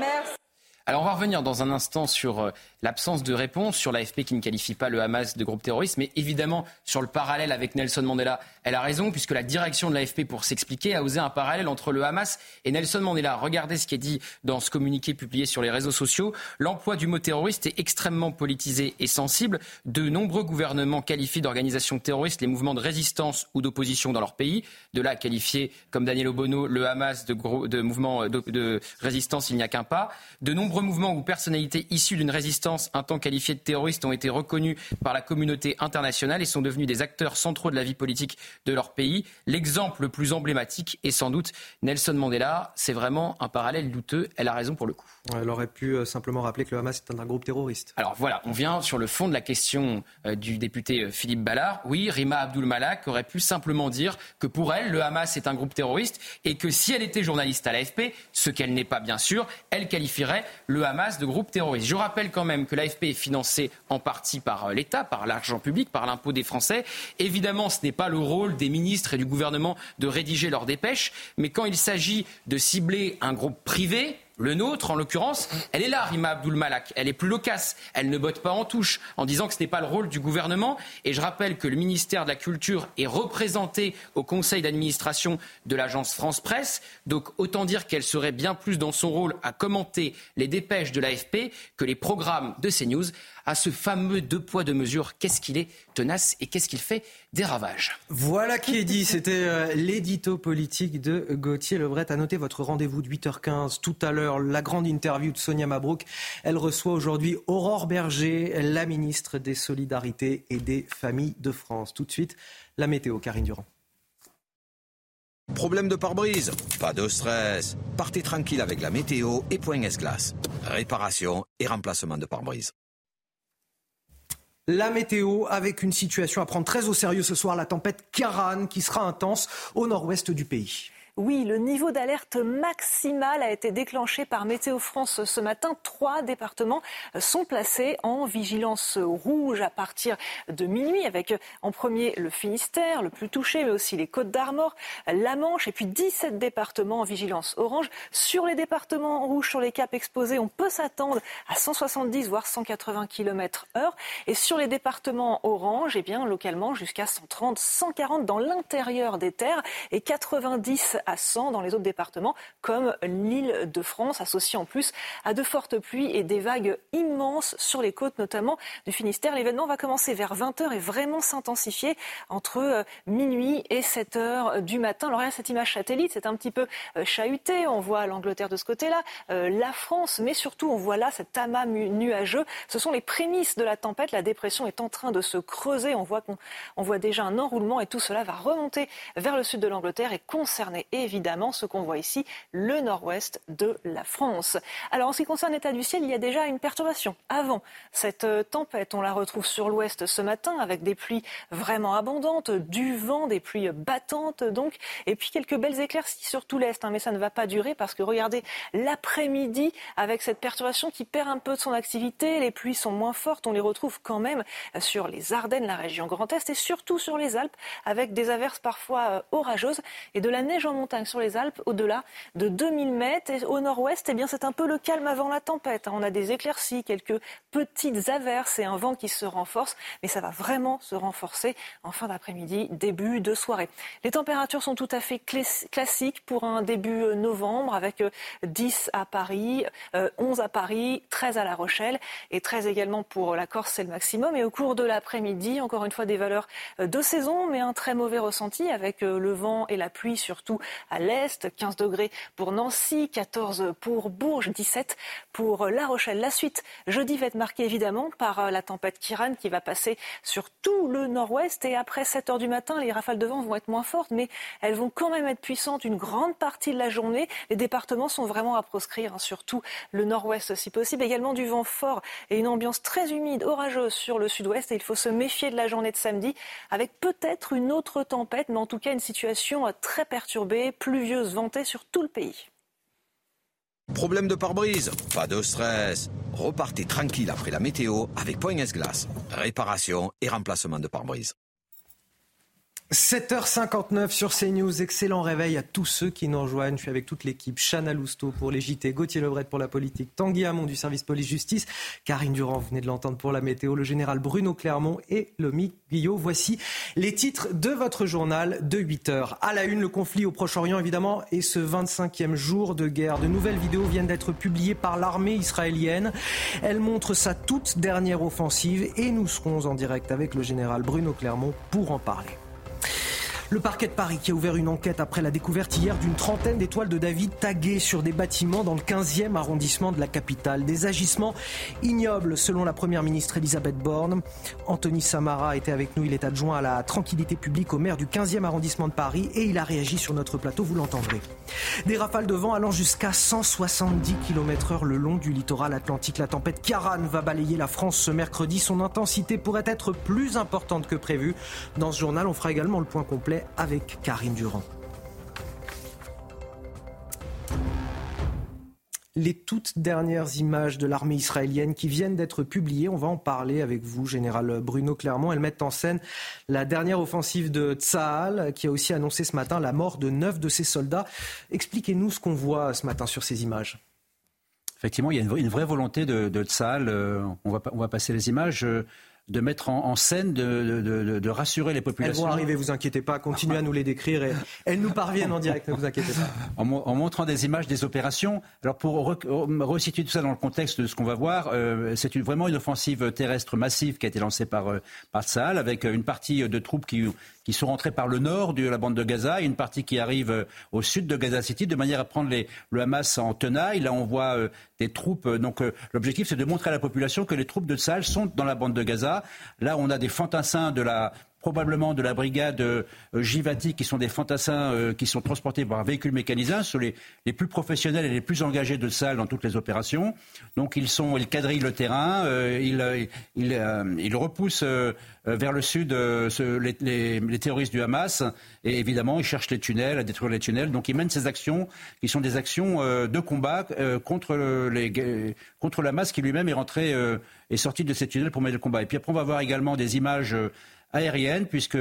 Alors on va revenir dans un instant sur euh, l'absence de réponse, sur l'AFP qui ne qualifie pas le Hamas de groupe terroriste, mais évidemment sur le parallèle avec Nelson Mandela. Elle a raison puisque la direction de l'AFP, pour s'expliquer, a osé un parallèle entre le Hamas et Nelson Mandela. Regardez ce qui est dit dans ce communiqué publié sur les réseaux sociaux. L'emploi du mot terroriste est extrêmement politisé et sensible. De nombreux gouvernements qualifient d'organisations terroristes les mouvements de résistance ou d'opposition dans leur pays. De là qualifier, comme Daniel Obono, le Hamas de, de mouvement de, de résistance, il n'y a qu'un pas. De nombreux mouvements ou personnalités issues d'une résistance un temps qualifiée de terroristes ont été reconnus par la communauté internationale et sont devenus des acteurs centraux de la vie politique de leur pays. L'exemple le plus emblématique est sans doute Nelson Mandela. C'est vraiment un parallèle douteux. Elle a raison pour le coup. Elle aurait pu euh, simplement rappeler que le Hamas est un groupe terroriste. Alors voilà, on vient sur le fond de la question euh, du député euh, Philippe Ballard. Oui, Rima Abdul Malak aurait pu simplement dire que pour elle, le Hamas est un groupe terroriste et que si elle était journaliste à l'AFP, ce qu'elle n'est pas bien sûr, elle qualifierait le Hamas de groupe terroriste. Je rappelle quand même que l'AFP est financée en partie par l'État, par l'argent public, par l'impôt des Français. Évidemment, ce n'est pas le rôle des ministres et du gouvernement de rédiger leurs dépêches, mais quand il s'agit de cibler un groupe privé, le nôtre, en l'occurrence, elle est là, Rima Abdul Malak. Elle est plus loquace. Elle ne botte pas en touche en disant que ce n'est pas le rôle du gouvernement. Et je rappelle que le ministère de la Culture est représenté au conseil d'administration de l'agence France Presse. Donc autant dire qu'elle serait bien plus dans son rôle à commenter les dépêches de l'AFP que les programmes de CNews à ce fameux deux poids deux mesures. Qu'est-ce qu'il est tenace et qu'est-ce qu'il fait des ravages Voilà qui est dit. C'était euh, l'édito politique de Gauthier Lebret. À noter votre rendez-vous de 8h15 tout à l'heure, la grande interview de Sonia Mabrouk. Elle reçoit aujourd'hui Aurore Berger, la ministre des Solidarités et des Familles de France. Tout de suite, la météo, Karine Durand. Problème de pare-brise Pas de stress. Partez tranquille avec la météo et Point S-Glace. Réparation et remplacement de pare-brise. La météo avec une situation à prendre très au sérieux ce soir, la tempête Karan qui sera intense au nord-ouest du pays. Oui, le niveau d'alerte maximal a été déclenché par Météo France ce matin. Trois départements sont placés en vigilance rouge à partir de minuit, avec en premier le Finistère, le plus touché, mais aussi les Côtes d'Armor, la Manche, et puis 17 départements en vigilance orange. Sur les départements rouges, sur les caps exposés, on peut s'attendre à 170 voire 180 km heure. Et sur les départements orange, eh bien, localement, jusqu'à 130, 140 dans l'intérieur des terres et 90 à 100 dans les autres départements, comme l'île de France, associée en plus à de fortes pluies et des vagues immenses sur les côtes, notamment du Finistère. L'événement va commencer vers 20h et vraiment s'intensifier entre euh, minuit et 7h du matin. Alors, cette image satellite, c'est un petit peu euh, chahuté. On voit l'Angleterre de ce côté-là, euh, la France, mais surtout, on voit là cet amas nuageux. Ce sont les prémices de la tempête. La dépression est en train de se creuser. On voit qu'on on voit déjà un enroulement et tout cela va remonter vers le sud de l'Angleterre et concerner évidemment ce qu'on voit ici, le nord-ouest de la France. Alors, en ce qui concerne l'état du ciel, il y a déjà une perturbation avant cette tempête. On la retrouve sur l'ouest ce matin avec des pluies vraiment abondantes, du vent, des pluies battantes donc, et puis quelques belles éclaircies sur tout l'est. Hein, mais ça ne va pas durer parce que regardez l'après-midi avec cette perturbation qui perd un peu de son activité, les pluies sont moins fortes, on les retrouve quand même sur les Ardennes, la région Grand Est et surtout sur les Alpes avec des averses parfois euh, orageuses et de la neige en montagne sur les Alpes au-delà de 2000 mètres. Et au nord-ouest, eh bien c'est un peu le calme avant la tempête. Hein. On a des éclaircies, quelques petites averses et un vent qui se renforce, mais ça va vraiment se renforcer en fin d'après-midi, début de soirée. Les températures sont tout à fait classiques pour un début euh, novembre avec 10 euh, à Paris, 11 à Paris, 13 à La Rochelle et 13 également pour la Corse, c'est le maximum. Et au cours de l'après-midi, encore une fois des valeurs de saison, mais un très mauvais ressenti avec le vent et la pluie surtout à l'est. 15 degrés pour Nancy, 14 pour Bourges, 17 pour La Rochelle. La suite, jeudi, va être marquée évidemment par euh, la tempête Kiran qui va passer sur tout le nord-ouest. Et après 7 heures du matin, les rafales de vent vont être moins fortes, mais elles vont quand même être puissantes une grande partie de la journée. Les départements sont vraiment à proscrire, hein, surtout le nord-ouest si possible. Également du vent fort et une ambiance très humide, orageuse sur le sud-ouest. Et il faut se méfier de la journée de samedi avec peut-être une autre tempête, mais en tout cas une situation euh, très perturbée, pluvieuse, ventée sur tout le pays. Problème de pare-brise Pas de stress. Repartez tranquille après la météo avec Point S-Glace. Réparation et remplacement de pare-brise. 7h59 sur CNews. Excellent réveil à tous ceux qui nous rejoignent. Je suis avec toute l'équipe. Chana Lousteau pour les JT, Gauthier Lebret pour la politique, Tanguy Hamon du service police-justice, Karine Durand, vous venez de l'entendre pour la météo, le général Bruno Clermont et Lomi Guillot. Voici les titres de votre journal de 8h. À la une, le conflit au Proche-Orient, évidemment, et ce 25e jour de guerre. De nouvelles vidéos viennent d'être publiées par l'armée israélienne. Elles montrent sa toute dernière offensive et nous serons en direct avec le général Bruno Clermont pour en parler. Le parquet de Paris qui a ouvert une enquête après la découverte hier d'une trentaine d'étoiles de David taguées sur des bâtiments dans le 15e arrondissement de la capitale. Des agissements ignobles selon la première ministre Elisabeth Borne. Anthony Samara était avec nous, il est adjoint à la tranquillité publique au maire du 15e arrondissement de Paris et il a réagi sur notre plateau, vous l'entendrez. Des rafales de vent allant jusqu'à 170 km heure le long du littoral atlantique. La tempête Karan va balayer la France ce mercredi. Son intensité pourrait être plus importante que prévu. Dans ce journal, on fera également le point complet avec Karine Durand. les toutes dernières images de l'armée israélienne qui viennent d'être publiées. On va en parler avec vous, général Bruno Clermont. Elles mettent en scène la dernière offensive de Tsahal, qui a aussi annoncé ce matin la mort de neuf de ses soldats. Expliquez-nous ce qu'on voit ce matin sur ces images. Effectivement, il y a une vraie volonté de, de. Euh, on va, on va passer les images. Euh, de mettre en, scène, de, rassurer les populations. Elles vont arriver, vous inquiétez pas, continuez à nous les décrire et elles nous parviennent en direct, ne vous inquiétez pas. En, montrant des images des opérations, alors pour resituer tout ça dans le contexte de ce qu'on va voir, euh, c'est une, vraiment une offensive terrestre massive qui a été lancée par, euh, par avec une partie de troupes qui, qui sont rentrées par le nord de la bande de Gaza et une partie qui arrive euh, au sud de Gaza City de manière à prendre les, le Hamas en tenaille. Là, on voit des troupes. Donc, l'objectif, c'est de montrer à la population que les troupes de Sahel sont dans la bande de Gaza Là, on a des fantassins de la probablement de la brigade euh, Givati, qui sont des fantassins euh, qui sont transportés par un véhicule mécanisé, sont les, plus professionnels et les plus engagés de salle dans toutes les opérations. Donc ils sont, ils quadrillent le terrain, euh, ils, ils, repoussent vers le sud les, terroristes du Hamas, et évidemment ils cherchent les tunnels, à détruire les tunnels. Donc ils mènent ces actions qui sont des actions de combat contre, les, contre le Hamas qui lui-même est rentré, est sorti de ces tunnels pour mener le combat. Et puis après on va voir également des images aérienne, puisque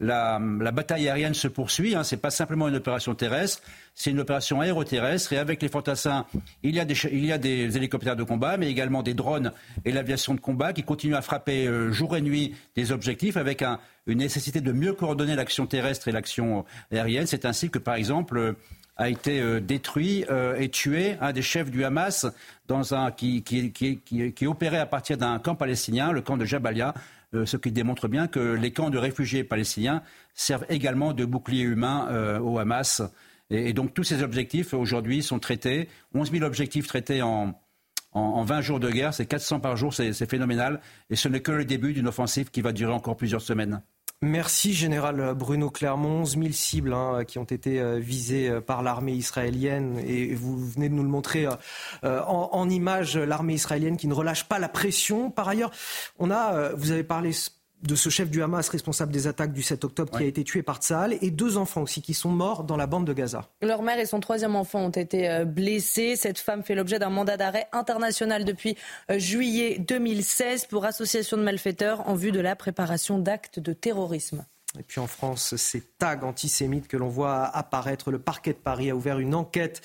la, bataille aérienne se poursuit. Hein. Ce n'est pas simplement une opération terrestre, c'est une opération aéroterrestre. Et avec les fantassins, il y, a des, il y a des hélicoptères de combat, mais également des drones et l'aviation de combat qui continuent à frapper euh, jour et nuit des objectifs avec une nécessité de mieux coordonner l'action terrestre et l'action aérienne. C'est ainsi que, par exemple, euh, a été euh, détruit et tué un des chefs du Hamas dans un, qui, qui, qui, opérait à partir d'un camp palestinien, le camp de Jabalia, euh, ce qui démontre bien que les camps de réfugiés palestiniens servent également de bouclier humain euh, au Hamas. Et, donc tous ces objectifs aujourd'hui sont traités. 11 000 objectifs traités en, en, en 20 jours de guerre, c'est 400 par jour, c'est phénoménal. Et ce n'est que le début d'une offensive qui va durer encore plusieurs semaines. Merci, Général Bruno Clermont. 11 000 cibles hein, qui ont été euh, visées euh, par l'armée israélienne. Et vous venez de nous le montrer euh, en, en images, l'armée israélienne qui ne relâche pas la pression. Par ailleurs, on a, vous avez parlé de ce chef du Hamas responsable des attaques du 7 octobre qui a été tué par Tsahal et deux enfants aussi qui sont morts dans la bande de Gaza. Leur mère et son troisième enfant ont été euh, blessés. Cette femme fait l'objet d'un mandat d'arrêt international depuis euh, juillet 2016 pour association de malfaiteurs en vue de la préparation d'actes de terrorisme. Et puis en France, ces tags antisémites que l'on voit apparaître, le parquet de Paris a ouvert une enquête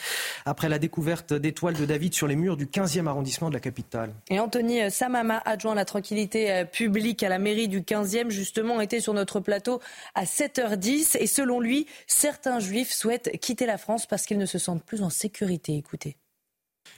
après la découverte d'étoiles de David sur les murs du 15e arrondissement de la capitale. Et Anthony Samama, adjoint à la tranquillité euh, publique à la mairie du 15e, justement, était sur notre plateau à 7h10. Et selon lui, certains juifs souhaitent quitter la France parce qu'ils ne se sentent plus en sécurité. Écoutez.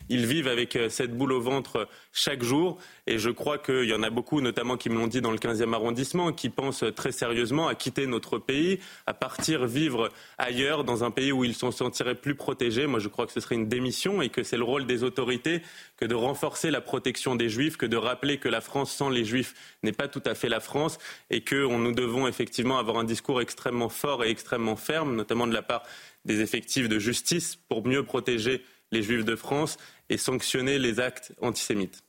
Ils vivent avec euh, cette boule au ventre chaque jour. Et je crois qu'il y en a beaucoup, notamment qui me l'ont dit dans le 15e arrondissement, qui pensent très sérieusement à quitter notre pays, à partir vivre ailleurs, dans un pays où ils se sentiraient plus protégés. Moi, je crois que ce serait une démission et que c'est le rôle des autorités que de renforcer la protection des Juifs, que de rappeler que la France sans les Juifs n'est pas tout à fait la France et que nous devons effectivement avoir un discours extrêmement fort et extrêmement ferme, notamment de la part des effectifs de justice, pour mieux protéger les Juifs de France et sanctionner les actes antisémites.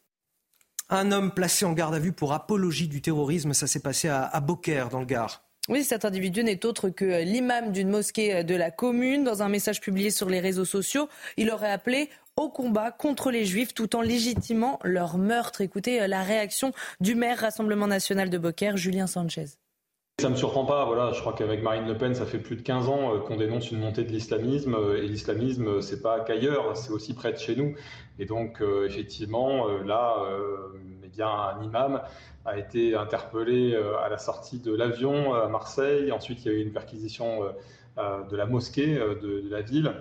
Un homme placé en garde à vue pour apologie du terrorisme, ça s'est passé à, à Beaucaire, dans le Gard. Oui, cet individu n'est autre que l'imam d'une mosquée de la commune. Dans un message publié sur les réseaux sociaux, il aurait appelé au combat contre les juifs tout en légitimant leur meurtre. Écoutez la réaction du maire Rassemblement national de Beaucaire, Julien Sanchez. Ça me surprend pas, voilà, je crois qu'avec Marine Le Pen, ça fait plus de 15 ans euh, qu'on dénonce une montée de l'islamisme, euh, et l'islamisme, euh, c'est pas qu'ailleurs, c'est aussi près de chez nous. Et donc, effectivement, là, eh bien, un imam a été interpellé à la sortie de l'avion à Marseille. Ensuite, il y a eu une perquisition de la mosquée de la ville.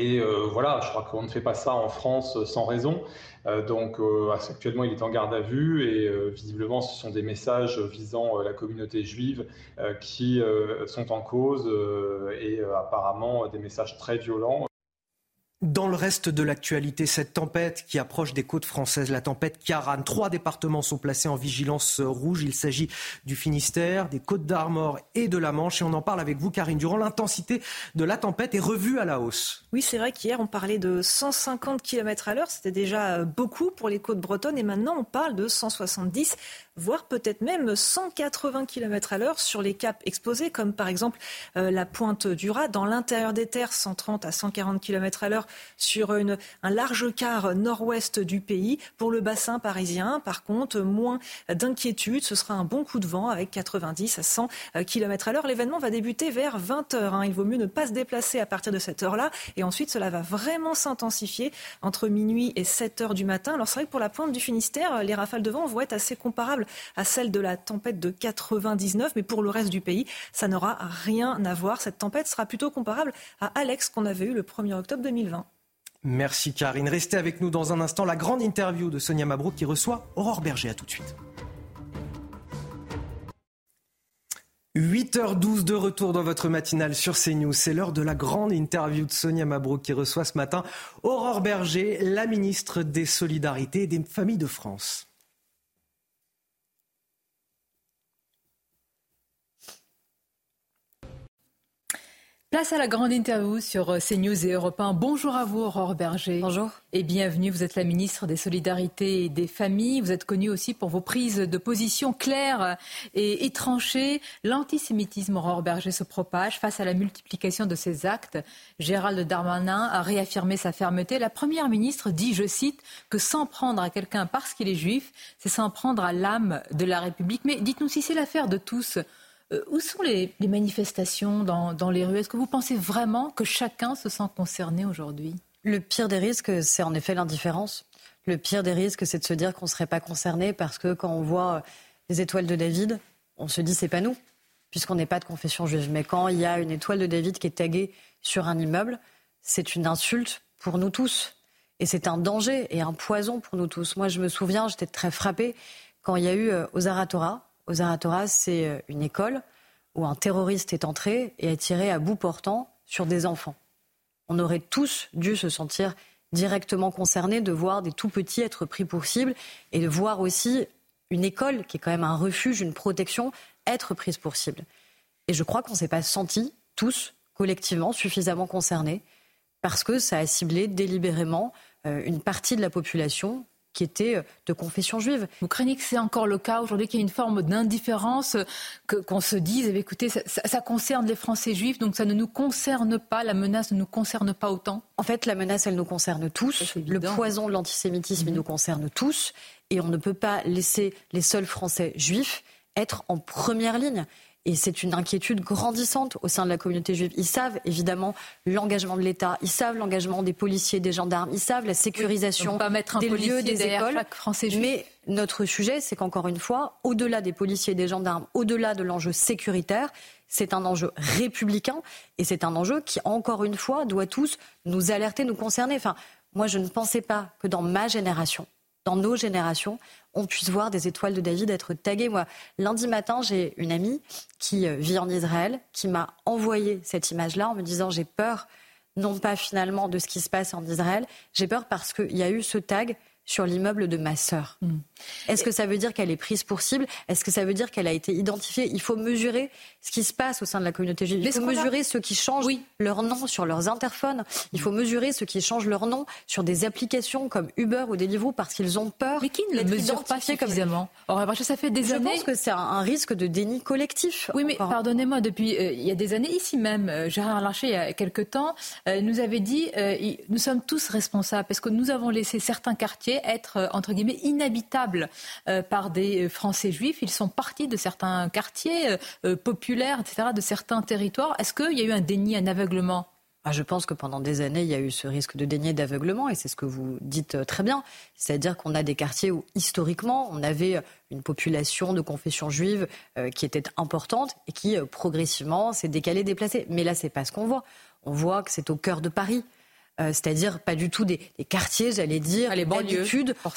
Et voilà, je crois qu'on ne fait pas ça en France sans raison. Euh, donc euh, actuellement, il est en garde à vue et euh, visiblement, ce sont des messages visant la communauté juive qui sont en cause et apparemment des messages très violents. Dans le reste de l'actualité, cette tempête qui approche des côtes françaises, la tempête Kiaran. Trois départements sont placés en vigilance rouge. Il s'agit du Finistère, des Côtes d'Armor et de la Manche. Et on en parle avec vous, Karine Durand. L'intensité de la tempête est revue à la hausse. Oui, c'est vrai qu'hier, on parlait de 150 km à l'heure. C'était déjà beaucoup pour les côtes bretonnes. Et maintenant, on parle de 170 voire peut-être même 180 km à l'heure sur les caps exposés, comme par exemple euh, la pointe du Raz, dans l'intérieur des terres, 130 à 140 km à l'heure sur un large quart nord-ouest du pays. Pour le bassin parisien, par contre, moins d'inquiétude. Ce sera un bon coup de vent avec 90 à 100 euh, km à l'heure. L'événement va débuter vers 20 heures. Hein. Il vaut mieux ne pas se déplacer à partir de cette heure-là. Et ensuite, cela va vraiment s'intensifier entre minuit et 7 heures du matin. Alors c'est vrai que pour la pointe du Finistère, les rafales de vent vont être assez comparables à celle de la tempête de 99, mais pour le reste du pays, ça n'aura rien à voir. Cette tempête sera plutôt comparable à Alex qu'on avait eu le 1er octobre 2020. Merci Karine. Restez avec nous dans un instant. La grande interview de Sonia Mabrouk qui reçoit Aurore Berger. À tout de suite. 8h12 de retour dans votre matinale sur CNews. C'est l'heure de la grande interview de Sonia Mabrouk qui reçoit ce matin Aurore Berger, la ministre des Solidarités et des Familles de France. Place à la grande interview sur euh, CNews et Europe 1. Bonjour à vous, Aurore Berger. Bonjour. Et bienvenue. Vous êtes la ministre des Solidarités et des Familles. Vous êtes connue aussi pour vos prises de position claires et étranchées. L'antisémitisme, Aurore Berger, se propage face à la multiplication de ces actes. Gérald Darmanin a réaffirmé sa fermeté. La première ministre dit, je cite, que s'en prendre à quelqu'un parce qu'il est juif, c'est s'en prendre à l'âme de la République. Mais dites-nous si c'est l'affaire de tous Euh, où sont les, manifestations dans, les rues? Est-ce que vous pensez vraiment que chacun se sent concerné aujourd'hui? Le pire des risques, c'est en effet l'indifférence. Le pire des risques, c'est de se dire qu'on ne serait pas concerné parce que quand on voit les étoiles de David, on se dit c'est pas nous, puisqu'on n'est pas de confession juive. Mais quand il y a une étoile de David qui est taguée sur un immeuble, c'est une insulte pour nous tous. Et c'est un danger et un poison pour nous tous. Moi, je me souviens, j'étais très frappée quand il y a eu euh, Ozaratora. Ozaratora, c'est euh, une école où un terroriste est entré et a tiré à bout portant sur des enfants. On aurait tous dû se sentir directement concernés de voir des tout petits être pris pour cible et de voir aussi une école, qui est quand même un refuge, une protection, être prise pour cible. Et je crois qu'on ne s'est pas senti, tous, collectivement, suffisamment concernés, parce que ça a ciblé délibérément euh, une partie de la population qui était euh, de confession juive. Vous craignez que c'est encore le cas aujourd'hui, qu'il y ait une forme d'indifférence, qu'on se dise, eh écoutez, ça, concerne les Français juifs, donc ça ne nous concerne pas, la menace ne nous concerne pas autant En fait, la menace, elle nous concerne tous. Le poison de l'antisémitisme, il mhm. nous concerne tous. Et on ne peut pas laisser les seuls Français juifs être en première ligne. Et c'est une inquiétude grandissante au sein de la communauté juive. Ils savent évidemment l'engagement de l'État, ils savent l'engagement des policiers, des gendarmes, ils savent la sécurisation pas mettre des lieux, des écoles. Français juif. Mais notre sujet, c'est qu'encore une fois, au-delà des policiers et des gendarmes, au-delà de l'enjeu sécuritaire, c'est un enjeu républicain et c'est un enjeu qui, encore une fois, doit tous nous alerter, nous concerner. Enfin, moi, je ne pensais pas que dans ma génération, dans nos générations, on puisse voir des étoiles de David être taguées. Moi, lundi matin, j'ai une amie qui euh, vit en Israël, qui m'a envoyé cette image-là en me disant j'ai peur, non pas finalement de ce qui se passe en Israël, j'ai peur parce qu'il y a eu ce tag sur l'immeuble de ma sœur. Mm. Est-ce que ça veut dire qu'elle est prise pour cible? Est-ce que ça veut dire qu'elle a été identifiée? Il faut mesurer ce qui se passe au sein de la communauté juive. Il faut mesurer ceux qui changent leur nom sur leurs interphones. Il faut mesurer ceux qui changent leur nom sur des applications comme Uber ou Deliveroo parce qu'ils ont peur. Mais qui ne le mesure pas suffisamment? Comme... ça fait des années. Je pense que c'est un, risque de déni collectif. Oui, mais pardonnez-moi, depuis euh, il y a des années, ici même, euh, Gérard Larcher, il y a quelque temps, euh, nous avait dit nous sommes tous responsables parce que nous avons laissé certains quartiers être entre guillemets inhabitables euh, par des euh, Français juifs. Ils sont partis de certains quartiers euh, populaires, etc., de certains territoires. Est-ce qu'il y a eu un déni, un aveuglement? Ah, je pense que pendant des années, il y a eu ce risque de déni d'aveuglement, et c'est ce que vous dites très bien. C'est-à-dire qu'on a des quartiers où, historiquement, on avait une population de confession juive qui était importante et qui, progressivement, s'est décalée, déplacée. Mais là, c'est pas ce qu'on voit. On voit que c'est au cœur de Paris. Euh, c'est-à-dire pas du tout des, quartiers, j'allais dire, ah, les banlieues.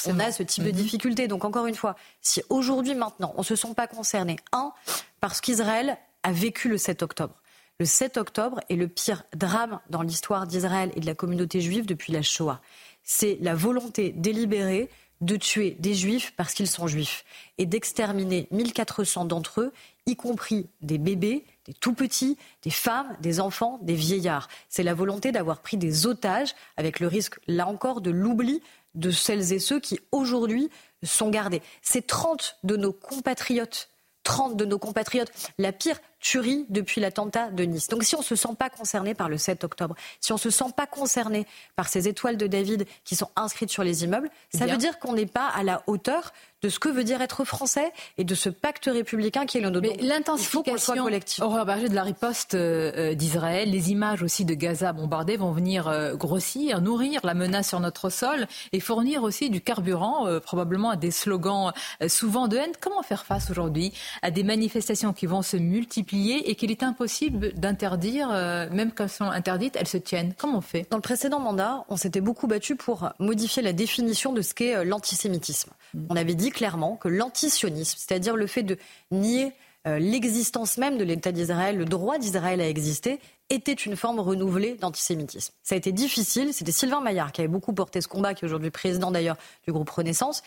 on a ce type de mhm. difficulté. Donc encore une fois, si aujourd'hui, maintenant, on ne se sent pas concernés, un, parce qu'Israël a vécu le 7 octobre. Le 7 octobre est le pire drame dans l'histoire d'Israël et de la communauté juive depuis la Shoah. C'est la volonté délibérée de tuer des juifs parce qu'ils sont juifs et d'exterminer 1400 d'entre eux, y compris des bébés, des tout petits, des femmes, des enfants, des vieillards. C'est la volonté d'avoir pris des otages avec le risque, là encore, de l'oubli de celles et ceux qui aujourd'hui sont gardés. C'est 30 de nos compatriotes 30 de nos compatriotes, la pire tuerie depuis l'attentat de Nice. Donc si on ne se sent pas concerné par le 7 octobre, si on ne se sent pas concerné par ces étoiles de David qui sont inscrites sur les immeubles, ça veut dire qu'on n'est pas à la hauteur de ce que veut dire être français et de ce pacte républicain qui est le nôtre. Mais l'intensification, Aurore Berger, de la riposte euh, euh, d'Israël, les images aussi de Gaza bombardées vont venir euh, grossir, nourrir la menace sur notre sol et fournir aussi du carburant, probablement à des slogans souvent de haine. Comment faire face aujourd'hui à des manifestations qui vont se multiplier et qu'il est impossible d'interdire, même quand elles sont interdites, elles se tiennent Comment on fait? Dans le précédent mandat, on s'était beaucoup battu pour modifier la définition de ce qu'est l'antisémitisme. Mm. On avait dit clairement que l'antisionisme, c'est-à-dire le fait de nier euh, l'existence même de l'État d'Israël, le droit d'Israël à exister, était une forme renouvelée d'antisémitisme. Ça a été difficile, c'était Sylvain Maillard qui avait beaucoup porté ce combat, qui est aujourd'hui président d'ailleurs du groupe Renaissance,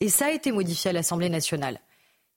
et ça a été modifié à l'Assemblée nationale.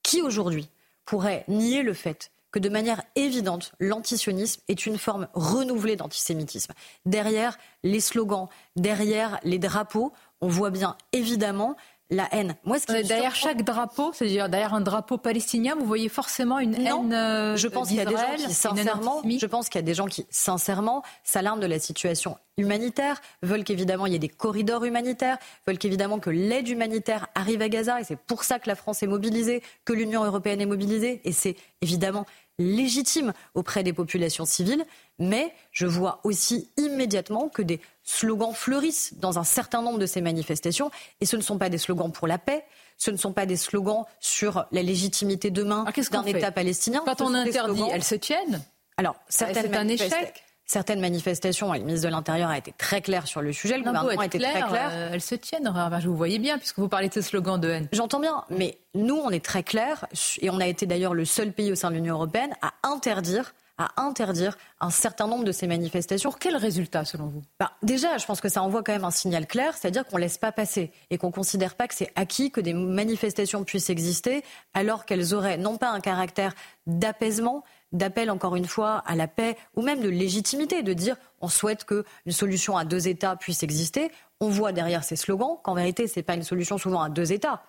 Qui aujourd'hui pourrait nier le fait que de manière évidente, l'antisionisme est une forme renouvelée d'antisémitisme. Derrière les slogans, derrière les drapeaux, on voit bien évidemment la haine. Moi, ce qui derrière chaque drapeau, c'est-à-dire derrière un drapeau palestinien, vous voyez forcément une haine. Euh, je pense qu'il y a des gens qui sincèrement, je pense qu'il y a des gens qui sincèrement s'alarment de la situation humanitaire, veulent qu'évidemment il y ait des corridors humanitaires, veulent qu'évidemment que l'aide humanitaire arrive à Gaza, et c'est pour ça que la France est mobilisée, que l'Union européenne est mobilisée, et c'est évidemment légitime auprès des populations civiles, mais je vois aussi immédiatement que des slogans fleurissent dans un certain nombre de ces manifestations, et ce ne sont pas des slogans pour la paix, ce ne sont pas des slogans sur la légitimité demain d'un État palestinien. Quand on interdit, slogans- elles se tiennent Alors, certaines c'est un échec. Certaines manifestations, et le ministre de l'Intérieur a été très clair sur le sujet, le Non, gouvernement a été très clair, clair. euh, elles se tiennent, Berger, vous voyez bien, puisque vous parlez de ce slogan de haine. J'entends bien, mais nous, on est très clair, et on a été d'ailleurs le seul pays au sein de l'Union européenne à interdire à interdire un certain nombre de ces manifestations. Pour quel résultat, selon vous? Bah, Déjà, je pense que ça envoie quand même un signal clair, c'est-à-dire qu'on ne laisse pas passer et qu'on ne considère pas que c'est acquis que des manifestations puissent exister alors qu'elles auraient non pas un caractère d'apaisement, d'appel encore une fois à la paix ou même de légitimité, de dire on souhaite qu'une solution à deux États puisse exister. On voit derrière ces slogans qu'en vérité, ce n'est pas une solution souvent à deux États.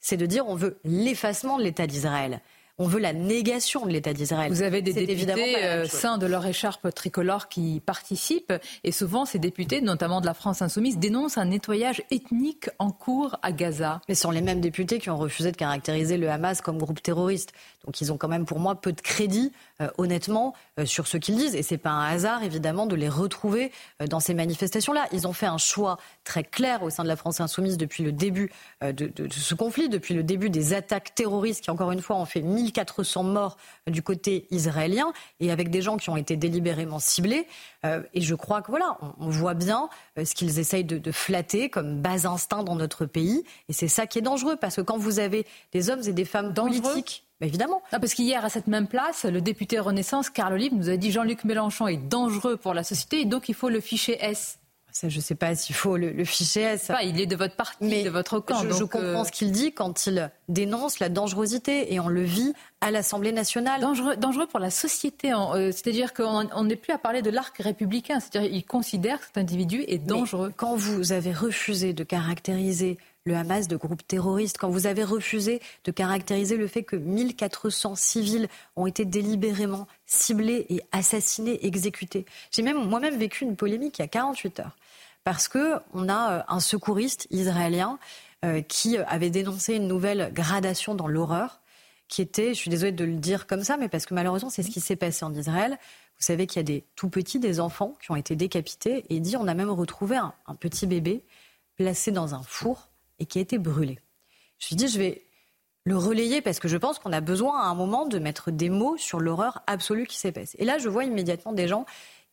C'est de dire on veut l'effacement de l'État d'Israël. On veut la négation de l'État d'Israël. Vous avez des députés euh, sein de leur écharpe tricolore qui participent et souvent ces députés, notamment de la France insoumise, dénoncent un nettoyage ethnique en cours à Gaza. Mais ce sont les mêmes députés qui ont refusé de caractériser le Hamas comme groupe terroriste. Donc ils ont quand même pour moi peu de crédit, euh, honnêtement, euh, sur ce qu'ils disent. Et c'est pas un hasard, évidemment, de les retrouver euh, dans ces manifestations-là. Ils ont fait un choix très clair au sein de la France insoumise depuis le début de, de- de ce conflit, depuis le début des attaques terroristes qui, encore une fois, ont fait 1400 morts du côté israélien et avec des gens qui ont été délibérément ciblés. Euh, et je crois que voilà, on, on voit bien euh, ce qu'ils essayent de, de flatter comme bas instinct dans notre pays. Et c'est ça qui est dangereux parce que quand vous avez des hommes et des femmes politiques, bah, évidemment. Non, parce qu'hier, à cette même place, le député Renaissance, Carl Olive, nous a dit Jean-Luc Mélenchon est dangereux pour la société et donc il faut le ficher S. Ça, je ne sais pas s'il faut le, le ficher. Pas, il est de votre parti, de votre camp. Je, je donc, comprends euh, ce qu'il dit quand il dénonce la dangerosité et on le vit à l'Assemblée nationale. Dangereux, dangereux pour la société. Euh, C'est-à-dire qu'on on n'est plus à parler de l'arc républicain. C'est-à-dire qu'il considère que cet individu est dangereux. Mais quand vous avez refusé de caractériser le Hamas de groupe terroriste, quand vous avez refusé de caractériser le fait que 1400 civils ont été délibérément ciblés et assassinés, exécutés. J'ai même moi-même vécu une polémique il y a 48 heures parce que on a euh, un secouriste israélien euh, qui avait dénoncé une nouvelle gradation dans l'horreur qui était, je suis désolée de le dire comme ça, mais parce que malheureusement, c'est ce qui s'est passé en Israël. Vous savez qu'il y a des tout petits, des enfants qui ont été décapités, et dit on a même retrouvé un, petit bébé placé dans un four et qui a été brûlé. Je me suis je vais le relayer parce que je pense qu'on a besoin à un moment de mettre des mots sur l'horreur absolue qui s'est. Et là, je vois immédiatement des gens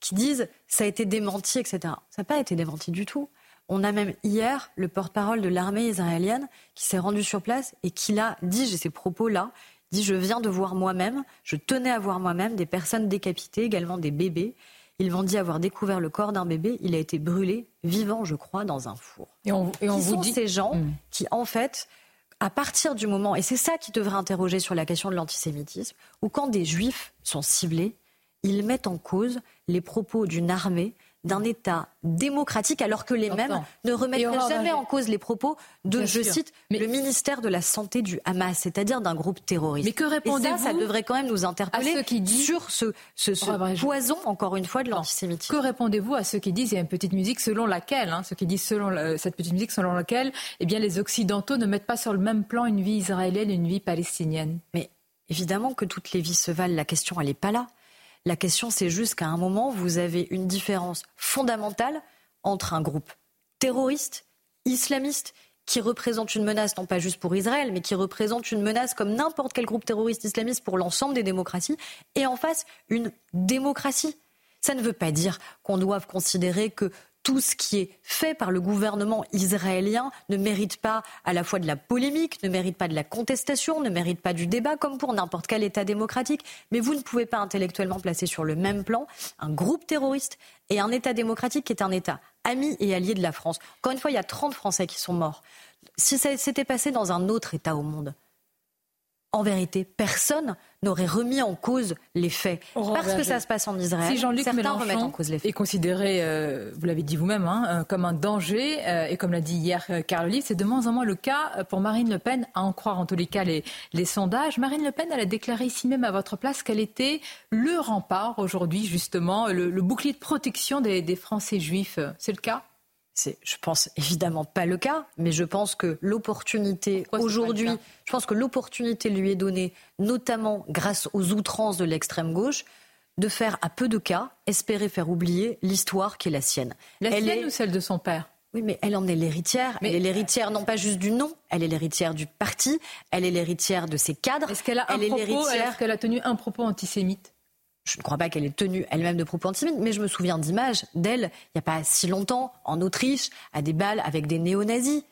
qui disent ça a été démenti, etc. Ça n'a pas été démenti du tout. On a même hier le porte-parole de l'armée israélienne qui s'est rendu sur place et qui l'a dit, j'ai ces propos-là, dit je viens de voir moi-même, je tenais à voir moi-même des personnes décapitées, également des bébés. Ils m'ont dit avoir découvert le corps d'un bébé, il a été brûlé vivant, je crois, dans un four. Et on, et on Qui vous sont dit. ces gens Mm. qui, en fait, à partir du moment, et c'est ça qui devrait interroger sur la question de l'antisémitisme, où quand des juifs sont ciblés, ils mettent en cause les propos d'une armée, d'un État démocratique, alors que les mêmes ne Aurore jamais en cause les propos de, Bien je sûr. cite, le ministère de la Santé du Hamas, c'est-à-dire d'un groupe terroriste. Mais que Et ça, répondez-vous ça devrait quand même nous interpeller à ceux qui disent- sur ce, ce, ce Aurore Berger. poison, encore une fois, de l'antisémitisme. Que répondez-vous à ceux qui disent il y a une petite musique selon laquelle, hein, ceux qui disent selon cette petite musique selon laquelle, eh bien les Occidentaux ne mettent pas sur le même plan une vie israélienne et une vie palestinienne? Mais évidemment que toutes les vies se valent. La question, elle n'est pas là. La question, c'est juste qu'à un moment, vous avez une différence fondamentale entre un groupe terroriste, islamiste, qui représente une menace, non pas juste pour Israël, mais qui représente une menace comme n'importe quel groupe terroriste islamiste pour l'ensemble des démocraties, et en face, une démocratie. Ça ne veut pas dire qu'on doive considérer que tout ce qui est fait par le gouvernement israélien ne mérite pas à la fois de la polémique, ne mérite pas de la contestation, ne mérite pas du débat, comme pour n'importe quel État démocratique. Mais vous ne pouvez pas intellectuellement placer sur le même plan un groupe terroriste et un État démocratique qui est un État ami et allié de la France. Encore une fois, il y a 30 Français qui sont morts. Si ça s'était passé dans un autre État au monde, en vérité, personne n'aurait remis en cause les faits. Aurore Parce que ça se passe en Israël, Si Jean-Luc remettent en Mélenchon cause les faits. est considéré, euh, vous l'avez dit vous-même, hein, euh, comme un danger, euh, et comme l'a dit hier Carl Olive, c'est de moins en moins le cas pour Marine Le Pen, à en croire en tous les cas les, les sondages. Marine Le Pen, elle a déclaré ici même à votre place qu'elle était le rempart aujourd'hui, justement, le, le bouclier de protection des, des Français juifs. C'est le cas? C'est, je pense, évidemment pas le cas, mais je pense que l'opportunité aujourd'hui, je pense que l'opportunité lui est donnée, notamment grâce aux outrances de l'extrême gauche, de faire à peu de cas, espérer faire oublier l'histoire qui est la sienne. La sienne ou celle de son père? Oui, mais elle en est l'héritière. Mais elle est l'héritière non pas juste du nom, elle est l'héritière du parti, elle est l'héritière de ses cadres. Est-ce qu'elle a, elle est qu'elle a tenu un propos antisémite? Je ne crois pas qu'elle ait tenu elle-même de propos antisémites, mais je me souviens d'images d'elle, il n'y a pas si longtemps, en Autriche, à des balles avec des néo-nazis.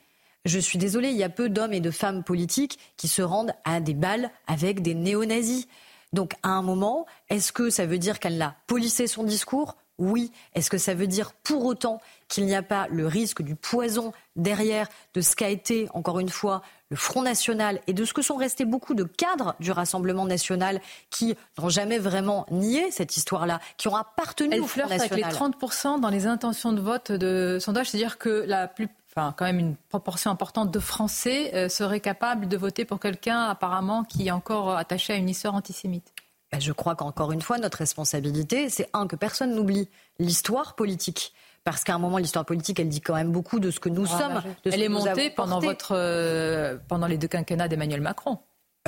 Je suis désolée, il y a peu d'hommes et de femmes politiques qui se rendent à des balles avec des néo-nazis. Donc, à un moment, est-ce que ça veut dire qu'elle a polissé son discours oui. Est-ce que ça veut dire pour autant qu'il n'y a pas le risque du poison derrière de ce qu'a été, encore une fois, le Front National et de ce que sont restés beaucoup de cadres du Rassemblement National qui n'ont jamais vraiment nié cette histoire-là, qui ont appartenu au Front National. avec les 30% dans les intentions de vote de sondage, c'est-à-dire que la plus enfin quand même une proportion importante de Français euh, seraient capables de voter pour quelqu'un apparemment qui est encore attaché à une histoire antisémite. Ben, je crois qu'encore une fois, notre responsabilité, c'est un, que personne n'oublie l'histoire politique. Parce qu'à un moment, l'histoire politique, elle dit quand même beaucoup de ce que nous ah, sommes. De elle est montée pendant, votre, euh, pendant les deux quinquennats d'Emmanuel Macron.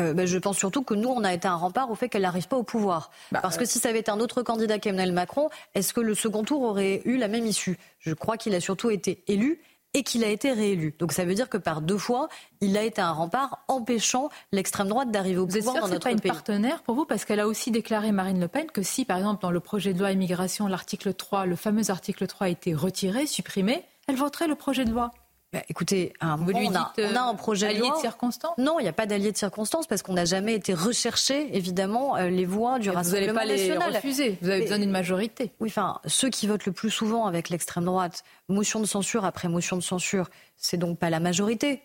Euh, ben, je pense surtout que nous, on a été un rempart au fait qu'elle n'arrive pas au pouvoir. Bah, Parce que euh, si ça avait été un autre candidat qu'Emmanuel Macron, est-ce que le second tour aurait eu la même issue? Je crois qu'il a surtout été élu et qu'il a été réélu. Donc ça veut dire que par deux fois, il a été un rempart empêchant l'extrême droite d'arriver au pouvoir dans notre pas une partenaire pour vous parce qu'elle a aussi déclaré Marine Le Pen que si par exemple dans le projet de loi immigration l'article 3, le fameux article 3 a été retiré, supprimé, elle voterait le projet de loi. Bah, écoutez, on, a, on, a, un projet de loi. de circonstance Non, il n'y a pas d'allié de circonstance parce qu'on n'a jamais été rechercher, évidemment, euh, les voix du Rassemblement national. Vous n'allez pas les refuser. Vous avez besoin d'une majorité. Oui, enfin, ceux qui votent le plus souvent avec l'extrême droite, motion de censure après motion de censure, c'est donc pas la majorité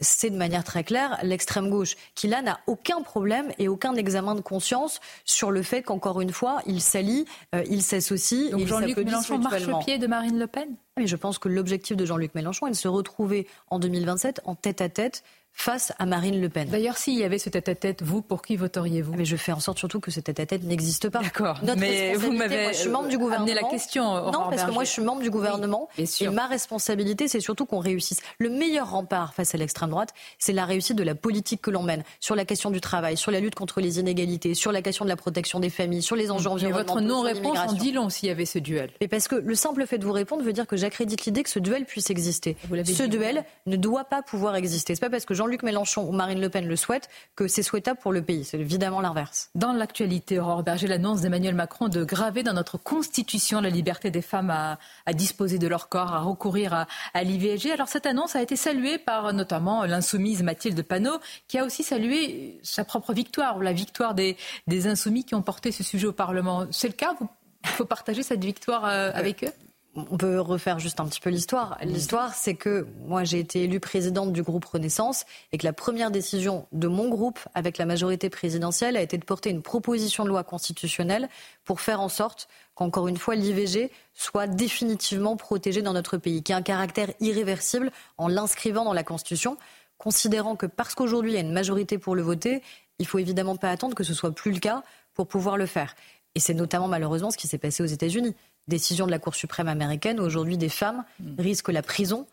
c'est de manière très claire l'extrême gauche, qui là n'a aucun problème et aucun examen de conscience sur le fait qu'encore une fois, il s'allie, euh, il s'associe. Donc Jean-Luc Mélenchon marche pied de Marine Le Pen? Mais je pense que l'objectif de Jean-Luc Mélenchon est de se retrouver en 2027 en tête à tête face à Marine Le Pen. D'ailleurs, s'il y avait ce tête-à-tête, vous, pour qui voteriez-vous? Mais je fais en sorte surtout que ce tête-à-tête n'existe pas. D'accord. Mais vous m'avez je suis membre du gouvernement. la question. non, parce que moi, je suis membre du gouvernement. et ma responsabilité, c'est surtout qu'on réussisse. Le meilleur rempart face à l'extrême droite, c'est la réussite de la politique que l'on mène sur la question du travail, sur la lutte contre les inégalités, sur la question de la protection des familles, sur les enjeux environnementaux. votre non-réponse en dit long s'il y avait ce duel. Mais parce que le simple fait de vous répondre veut dire que j'accrédite l'idée que ce duel puisse exister. Ce duel ne doit pas pouvoir exister. C'est pas parce que Jean-Luc Mélenchon ou Marine Le Pen le souhaitent que c'est souhaitable pour le pays. C'est évidemment l'inverse. Dans l'actualité, Aurore Berger, l'annonce d'Emmanuel Macron de graver dans notre Constitution la liberté des femmes à, disposer de leur corps, à recourir à, l'IVG. Alors cette annonce a été saluée par notamment l'insoumise Mathilde Panot, qui a aussi salué sa propre victoire, ou la victoire des, insoumis qui ont porté ce sujet au Parlement. C'est le cas? Il faut partager cette victoire euh, avec eux? On peut refaire juste un petit peu l'histoire. L'histoire, c'est que moi, j'ai été élue présidente du groupe Renaissance et que la première décision de mon groupe, avec la majorité présidentielle, a été de porter une proposition de loi constitutionnelle pour faire en sorte qu'encore une fois, l'IVG soit définitivement protégée dans notre pays, qui a un caractère irréversible en l'inscrivant dans la Constitution, considérant que parce qu'aujourd'hui, il y a une majorité pour le voter, il faut évidemment pas attendre que ce soit plus le cas pour pouvoir le faire. Et c'est notamment malheureusement ce qui s'est passé aux États-Unis décision de la Cour suprême américaine, aujourd'hui des femmes risquent la prison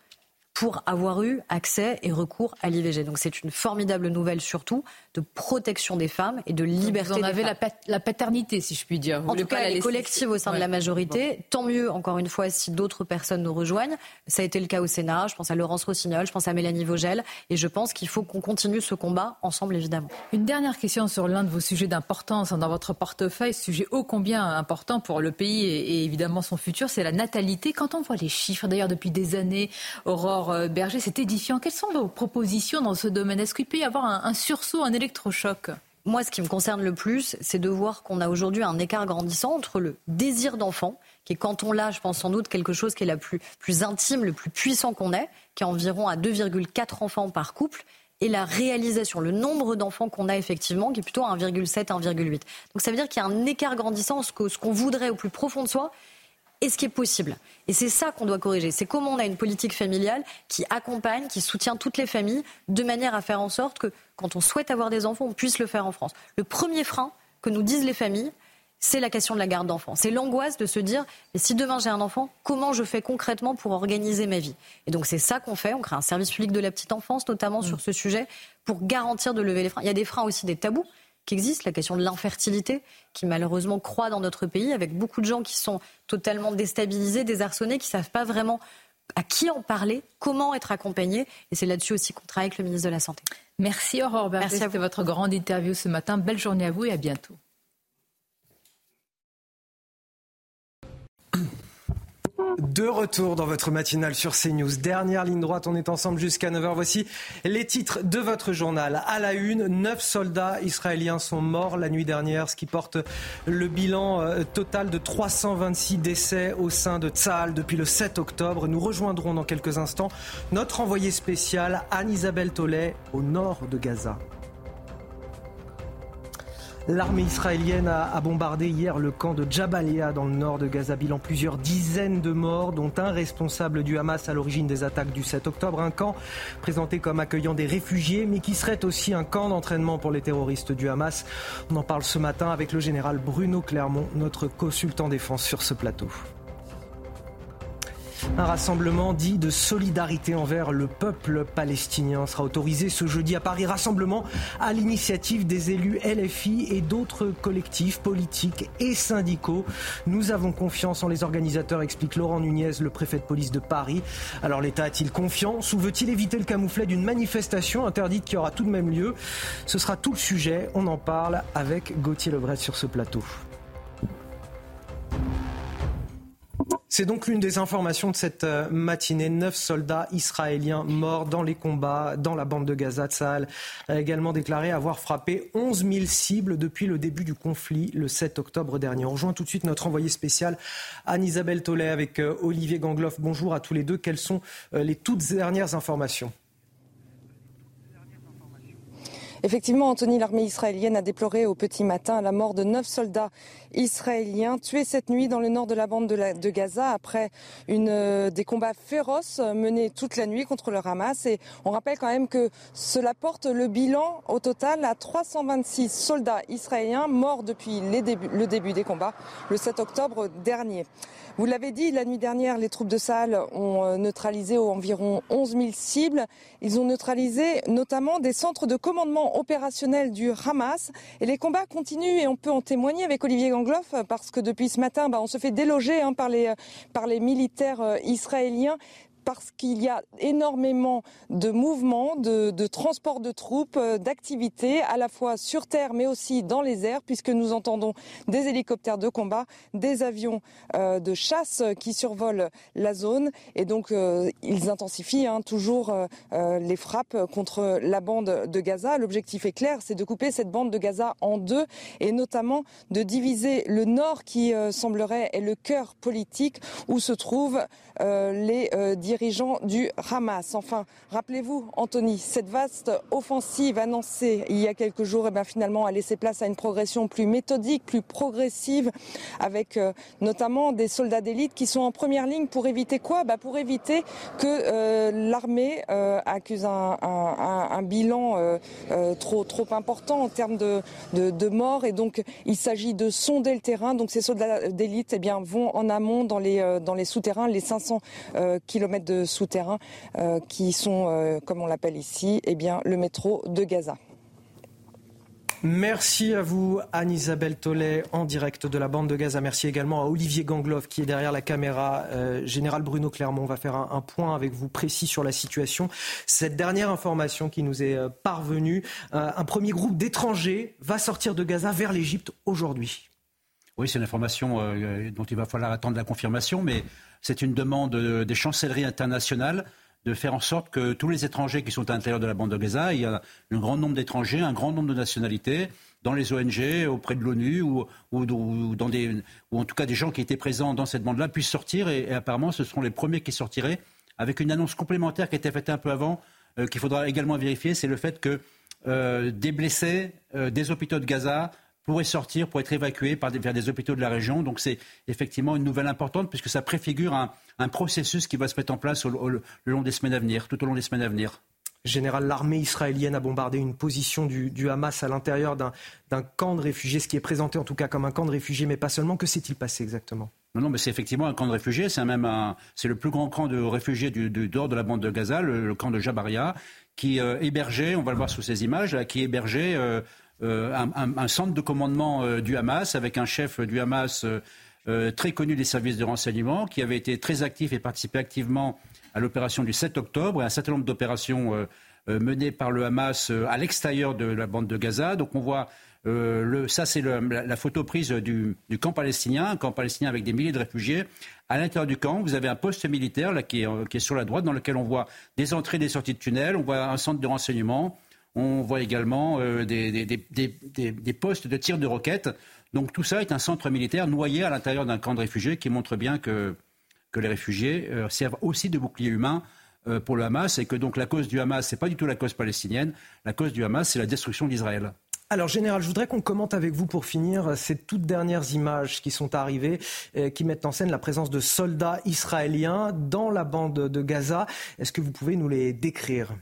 pour avoir eu accès et recours à l'IVG. Donc c'est une formidable nouvelle surtout de protection des femmes et de liberté. Vous en avez la, paternité, si je puis dire. en tout cas, elle est collective au sein de la majorité. Tant mieux, encore une fois, si d'autres personnes nous rejoignent. Ça a été le cas au Sénat. Je pense à Laurence Rossignol, je pense à Mélanie Vogel. Et je pense qu'il faut qu'on continue ce combat ensemble, évidemment. Une dernière question sur l'un de vos sujets d'importance dans votre portefeuille, sujet ô combien important pour le pays et évidemment son futur, c'est la natalité. Quand on voit les chiffres, d'ailleurs depuis des années, Aurore euh, Berger, c'est édifiant. Quelles sont vos propositions dans ce domaine? Est-ce qu'il peut y avoir un, sursaut, un électrochoc? Moi, ce qui me concerne le plus, c'est de voir qu'on a aujourd'hui un écart grandissant entre le désir d'enfant, qui est quand on l'a, je pense sans doute, quelque chose qui est la plus, intime, le plus puissant qu'on ait, qui est environ à 2,4 enfants par couple, et la réalisation, le nombre d'enfants qu'on a effectivement, qui est plutôt à 1,7, 1,8. Donc ça veut dire qu'il y a un écart grandissant, ce qu'on voudrait au plus profond de soi, et ce qui est possible. Et c'est ça qu'on doit corriger. C'est comment on a une politique familiale qui accompagne, qui soutient toutes les familles, de manière à faire en sorte que quand on souhaite avoir des enfants, on puisse le faire en France. Le premier frein que nous disent les familles, c'est la question de la garde d'enfants. C'est l'angoisse de se dire, mais si demain j'ai un enfant, comment je fais concrètement pour organiser ma vie? Et donc c'est ça qu'on fait. On crée un service public de la petite enfance, notamment sur mm. ce sujet, pour garantir de lever les freins. Il y a des freins aussi, des tabous qui existent, la question de l'infertilité, qui malheureusement croît dans notre pays, avec beaucoup de gens qui sont totalement déstabilisés, désarçonnés, qui ne savent pas vraiment à qui en parler, comment être accompagné. Et c'est là-dessus aussi qu'on travaille avec le ministre de la Santé. Merci Aurore Merci C'était votre grande interview ce matin. Belle journée à vous et à bientôt. De retour dans votre matinale sur CNews. Dernière ligne droite, on est ensemble jusqu'à 9h. Voici les titres de votre journal. À la une, neuf soldats israéliens sont morts la nuit dernière, ce qui porte le bilan euh, total de 326 décès au sein de Tzahal depuis le 7 octobre. Nous rejoindrons dans quelques instants notre envoyé spécial Anne-Isabelle Tollet au nord de Gaza. L'armée israélienne a, bombardé hier le camp de Jabalia dans le nord de Gaza. Bilan plusieurs dizaines de morts, dont un responsable du Hamas à l'origine des attaques du 7 octobre. Un camp présenté comme accueillant des réfugiés, mais qui serait aussi un camp d'entraînement pour les terroristes du Hamas. On en parle ce matin avec le général Bruno Clermont, notre consultant défense sur ce plateau. Un rassemblement dit de solidarité envers le peuple palestinien sera autorisé ce jeudi à Paris. Rassemblement à l'initiative des élus LFI et d'autres collectifs politiques et syndicaux. Nous avons confiance en les organisateurs, explique Laurent Nunez, le préfet de police de Paris. Alors l'État a-t-il confiance ou veut-il éviter le camouflet d'une manifestation interdite qui aura tout de même lieu? Ce sera tout le sujet. On en parle avec Gauthier Lebret sur ce plateau. C'est donc l'une des informations de cette euh, matinée. Neuf soldats israéliens morts dans les combats dans la bande de Gaza. Tsahal a également déclaré avoir frappé 11 000 cibles depuis le début du conflit le 7 octobre dernier. On rejoint tout de suite notre envoyé spécial Anne-Isabelle Tollet avec euh, Olivier Gangloff. Bonjour à tous les deux. Quelles sont euh, les toutes dernières informations? Effectivement, Anthony, l'armée israélienne a déploré au petit matin la mort de neuf soldats israéliens tués cette nuit dans le nord de la bande de, Gaza après une, euh, des combats féroces menés toute la nuit contre le Hamas. Et on rappelle quand même que cela porte le bilan au total à 326 soldats israéliens morts depuis le début des combats le 7 octobre dernier. Vous l'avez dit, la nuit dernière, les troupes de Sahel ont euh, neutralisé environ 11 000 cibles. Ils ont neutralisé notamment des centres de commandement opérationnel du Hamas. Et les combats continuent et on peut en témoigner avec Olivier Parce que depuis ce matin, bah, on se fait déloger hein, par, les, par les militaires euh, israéliens parce qu'il y a énormément de mouvements, de, de transport de troupes, euh, d'activités, à la fois sur terre mais aussi dans les airs, puisque nous entendons des hélicoptères de combat, des avions euh, de chasse qui survolent la zone. Et donc, euh, ils intensifient hein, toujours les frappes contre la bande de Gaza. L'objectif est clair, c'est de couper cette bande de Gaza en deux et notamment de diviser le nord qui semblerait être le cœur politique où se trouvent les dirigeants dirigeants du Hamas. Enfin, rappelez-vous, Anthony, cette vaste offensive annoncée il y a quelques jours, eh bien finalement, a laissé place à une progression plus méthodique, plus progressive, avec euh, notamment des soldats d'élite qui sont en première ligne pour éviter quoi? Bah Pour éviter que euh, l'armée euh, accuse un, bilan trop, trop important en termes de, de, de morts. Et donc, il s'agit de sonder le terrain. Donc, ces soldats d'élite eh bien, vont en amont dans les, dans les souterrains, les 500 kilomètres de souterrains euh, qui sont, euh, comme on l'appelle ici, eh bien, le métro de Gaza. Merci à vous, Anne-Isabelle Tollet, en direct de la bande de Gaza. Merci également à Olivier Gangloff, qui est derrière la caméra. Euh, Général Bruno Clermont, on va faire un, point avec vous précis sur la situation. Cette dernière information qui nous est parvenue, un premier groupe d'étrangers va sortir de Gaza vers l'Égypte aujourd'hui. Oui, c'est une information dont il va falloir attendre la confirmation, mais c'est une demande des chancelleries internationales de faire en sorte que tous les étrangers qui sont à l'intérieur de la bande de Gaza, il y a un grand nombre d'étrangers, un grand nombre de nationalités, dans les ONG, auprès de l'ONU, ou, dans des, ou en tout cas des gens qui étaient présents dans cette bande-là, puissent sortir. Et, apparemment, ce seront les premiers qui sortiraient, avec une annonce complémentaire qui a été faite un peu avant, euh, qu'il faudra également vérifier, c'est le fait que euh, des blessés euh, des hôpitaux de Gaza pourraient sortir pour être évacués par vers des hôpitaux de la région. Donc c'est effectivement une nouvelle importante puisque ça préfigure un, processus qui va se mettre en place au, le long des semaines à venir, tout au long des semaines à venir. Général, l'armée israélienne a bombardé une position du, Hamas à l'intérieur d'un camp de réfugiés, ce qui est présenté en tout cas comme un camp de réfugiés, mais pas seulement. Que s'est-il passé exactement? Non, non, mais c'est effectivement un camp de réfugiés. C'est même c'est le plus grand camp de réfugiés du, du dehors de la bande de Gaza, le, camp de Jabaria, qui euh, hébergeait, on va le voir sous ces images, qui hébergeait euh, euh, un, centre de commandement du Hamas avec un chef du Hamas très connu des services de renseignement, qui avait été très actif et participé activement à l'opération du 7 octobre et un certain nombre d'opérations menées par le Hamas à l'extérieur de la bande de Gaza. Donc on voit euh, ça, c'est la, photo prise du, camp palestinien, un camp palestinien avec des milliers de réfugiés. À l'intérieur du camp, vous avez un poste militaire là, qui, est, sur la droite, dans lequel on voit des entrées et des sorties de tunnels, on voit un centre de renseignement, on voit également euh, des, postes de tir de roquettes. Donc tout ça est un centre militaire noyé à l'intérieur d'un camp de réfugiés qui montre bien que, les réfugiés euh, servent aussi de bouclier humain pour le Hamas et que donc la cause du Hamas, ce n'est pas du tout la cause palestinienne. La cause du Hamas, c'est la destruction d'Israël. Alors, Général, je voudrais qu'on commente avec vous pour finir ces toutes dernières images qui sont arrivées, euh, qui mettent en scène la présence de soldats israéliens dans la bande de Gaza. Est-ce que vous pouvez nous les décrire?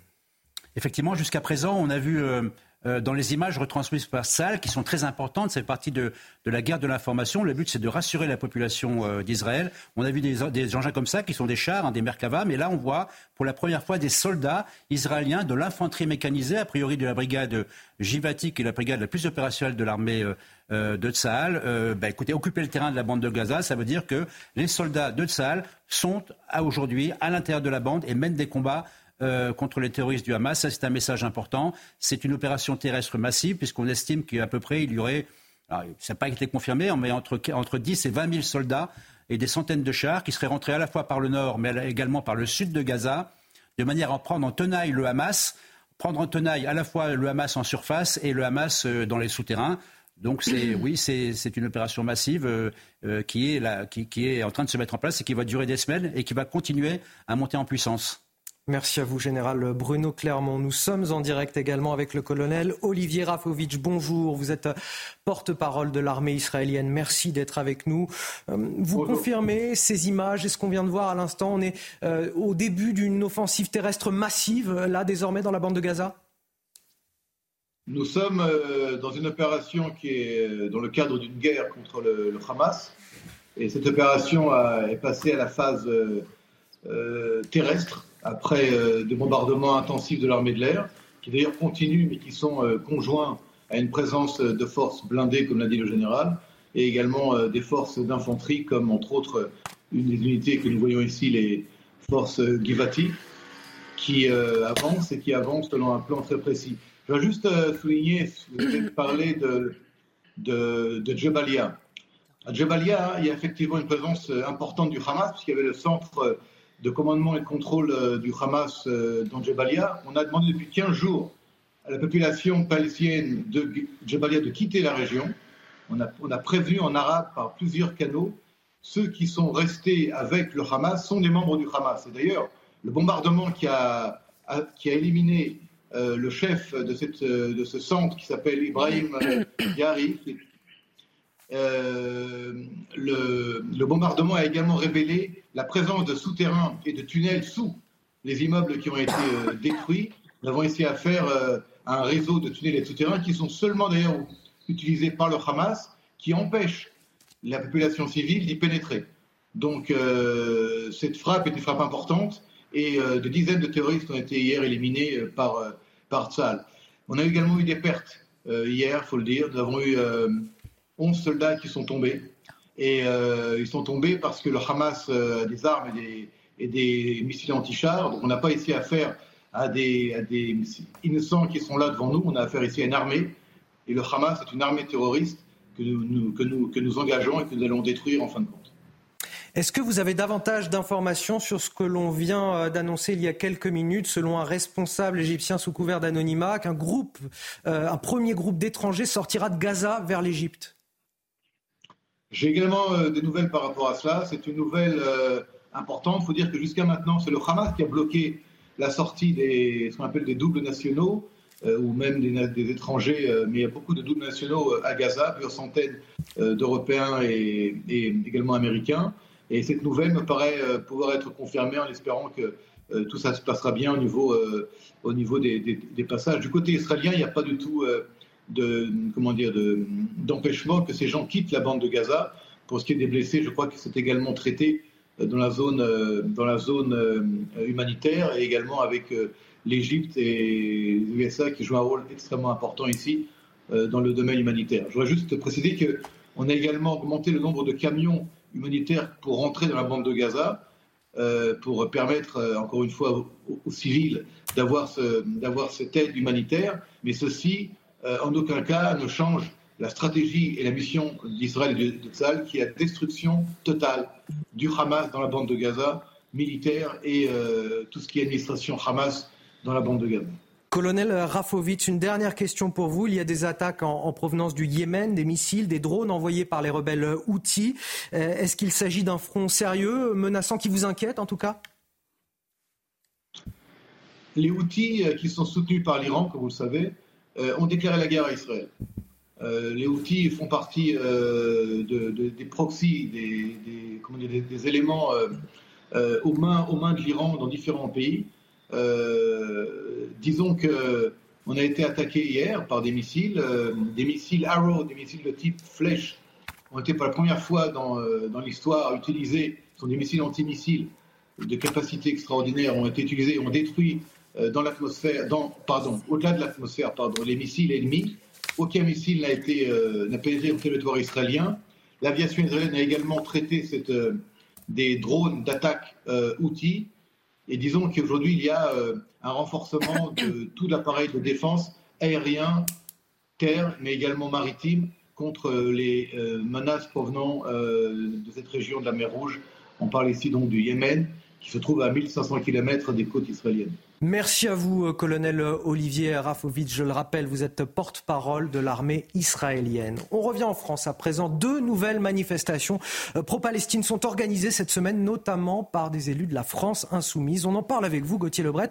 Effectivement, jusqu'à présent, on a vu euh, euh, dans les images retransmises par Salle, qui sont très importantes. C'est partie de, de, la guerre de l'information. Le but, c'est de rassurer la population euh, d'Israël. On a vu des, des, engins comme ça, qui sont des chars, hein, des Merkava, mais là, on voit pour la première fois des soldats israéliens de l'infanterie mécanisée, a priori de la brigade Jivati, qui est la brigade la plus opérationnelle de l'armée euh, de Tsahal. Bah, écoutez, occuper le terrain de la bande de Gaza, ça veut dire que les soldats de Tsahal sont aujourd'hui à l'intérieur de la bande et mènent des combats euh, contre les terroristes du Hamas. Ça, c'est un message important. C'est une opération terrestre massive, puisqu'on estime qu'à peu près, il y aurait, ça n'a pas été confirmé, mais entre, entre 10 et 20 000 soldats et des centaines de chars qui seraient rentrés à la fois par le nord, mais également par le sud de Gaza, de manière à prendre en tenaille le Hamas, prendre en tenaille à la fois le Hamas en surface et le Hamas euh, dans les souterrains. Donc c'est oui, c'est une opération massive euh, qui, est qui, qui, est en train de se mettre en place et qui va durer des semaines et qui va continuer à monter en puissance. Merci à vous, Général Bruno Clermont. Nous sommes en direct également avec le colonel Olivier Rafovitch. Bonjour, vous êtes porte-parole de l'armée israélienne. Merci d'être avec nous. Euh, vous confirmez ces images et ce qu'on vient de voir à l'instant On est euh, au début d'une offensive terrestre massive, là désormais dans la bande de Gaza? Nous sommes euh, dans une opération qui est dans le cadre d'une guerre contre le, Hamas. Et cette opération est passée à la phase terrestre après euh, des bombardements intensifs de l'armée de l'air, qui d'ailleurs continuent, mais qui sont euh, conjoints à une présence de forces blindées, comme l'a dit le général, et également euh, des forces d'infanterie, comme entre autres une des unités que nous voyons ici, les forces Givati, qui avancent et qui avancent selon un plan très précis. Je veux juste souligner, vous avez parlé de, de, de Jebalia. À Jebalia, il y a effectivement une présence importante du Hamas, puisqu'il y avait le centre de commandement et de contrôle euh, du Hamas euh, dans Jabalia, on a demandé depuis 15 jours à la population palestinienne de Jabalia de quitter la région. On a, on a prévenu en arabe par plusieurs canaux ceux qui sont restés avec le Hamas sont des membres du Hamas. Et d'ailleurs, le bombardement qui a, qui a éliminé euh, le chef de, cette, de, ce centre qui s'appelle Ibrahim Yari, le, bombardement a également révélé la présence de souterrains et de tunnels sous les immeubles qui ont été euh, détruits. Nous avons essayé à faire euh, un réseau de tunnels et de souterrains qui sont seulement d'ailleurs utilisés par le Hamas, qui empêchent la population civile d'y pénétrer. Donc cette frappe est une frappe importante et des dizaines de terroristes ont été hier éliminés par, par Tzal. On a également eu des pertes hier, il faut le dire. Nous avons eu 11 soldats qui sont tombés. Et euh, ils sont tombés parce que le Hamas euh, a des armes et des, missiles anti-chars. Donc on n'a pas ici affaire à des, à des innocents qui sont là devant nous. On a affaire ici à une armée. Et le Hamas est une armée terroriste que nous, que nous, que nous engageons et que nous allons détruire en fin de compte. Est-ce que vous avez davantage d'informations sur ce que l'on vient euh, d'annoncer il y a quelques minutes, selon un responsable égyptien sous couvert d'anonymat, qu'un groupe, un premier groupe d'étrangers sortira de Gaza vers l'Égypte? J'ai également euh, des nouvelles par rapport à cela. C'est une nouvelle euh, importante. Il faut dire que jusqu'à maintenant, c'est le Hamas qui a bloqué la sortie des ce qu'on appelle des doubles nationaux euh, ou même des, étrangers. mais il y a beaucoup de doubles nationaux à Gaza, plusieurs centaines d'Européens et, également Américains. Et cette nouvelle me paraît pouvoir être confirmée en espérant que, tout ça se passera bien au niveau, au niveau des, des, passages. Du côté israélien, il n'y a pas du tout de, comment dire, d'empêchement que ces gens quittent la bande de Gaza. Pour ce qui est des blessés, je crois que c'est également traité dans la zone, dans la zone humanitaire et également avec l'Égypte et les USA qui jouent un rôle extrêmement important ici dans le domaine humanitaire. Je voudrais juste préciser qu'on a également augmenté le nombre de camions humanitaires pour rentrer dans la bande de Gaza. Euh, pour permettre, euh, encore une fois, aux, civils d'avoir ce, cette aide humanitaire, mais ceci, euh, en aucun cas, ne change la stratégie et la mission d'Israël et de, de qui est la destruction totale du Hamas dans la bande de Gaza, militaire, et tout ce qui est administration Hamas dans la bande de Gaza. Colonel Rafovitch, une dernière question pour vous. Il y a des attaques en, provenance du Yémen, des missiles, des drones envoyés par les rebelles Houthis. Euh, est-ce qu'il s'agit d'un front sérieux, menaçant, qui vous inquiète en tout cas? Les Houthis, euh, qui sont soutenus par l'Iran, comme vous le savez, euh, ont déclaré la guerre à Israël. les Houthis font partie des proxys, des, éléments aux mains, aux mains de l'Iran dans différents pays. Euh, disons que on a été attaqué hier par des missiles, euh, des missiles Arrow, des missiles de type flèche, ont été pour la première fois dans, euh, dans l'histoire utilisés. Ce sont des missiles antimissiles de capacité extraordinaire, ont été utilisés, ont détruit dans l'atmosphère, pardon, au-delà de l'atmosphère, pardon, les missiles ennemis. Aucun missile n'a été n'a pénétré le territoire israélien. L'aviation israélienne a également traité cette, des drones d'attaque outils et disons qu'aujourd'hui, il y a euh, un renforcement de tout l'appareil de défense aérien, terre, mais également maritime contre les euh, menaces provenant euh, de cette région de la mer Rouge. On parle ici donc du Yémen, qui se trouve à 1500 km des côtes israéliennes. Merci à vous, euh, colonel Olivier Rafovitch. Je le rappelle, vous êtes porte-parole de l'armée israélienne. On revient en France à présent. Deux nouvelles manifestations euh, pro-Palestine sont organisées cette semaine, notamment par des élus de la France insoumise. On en parle avec vous, Gauthier Lebret.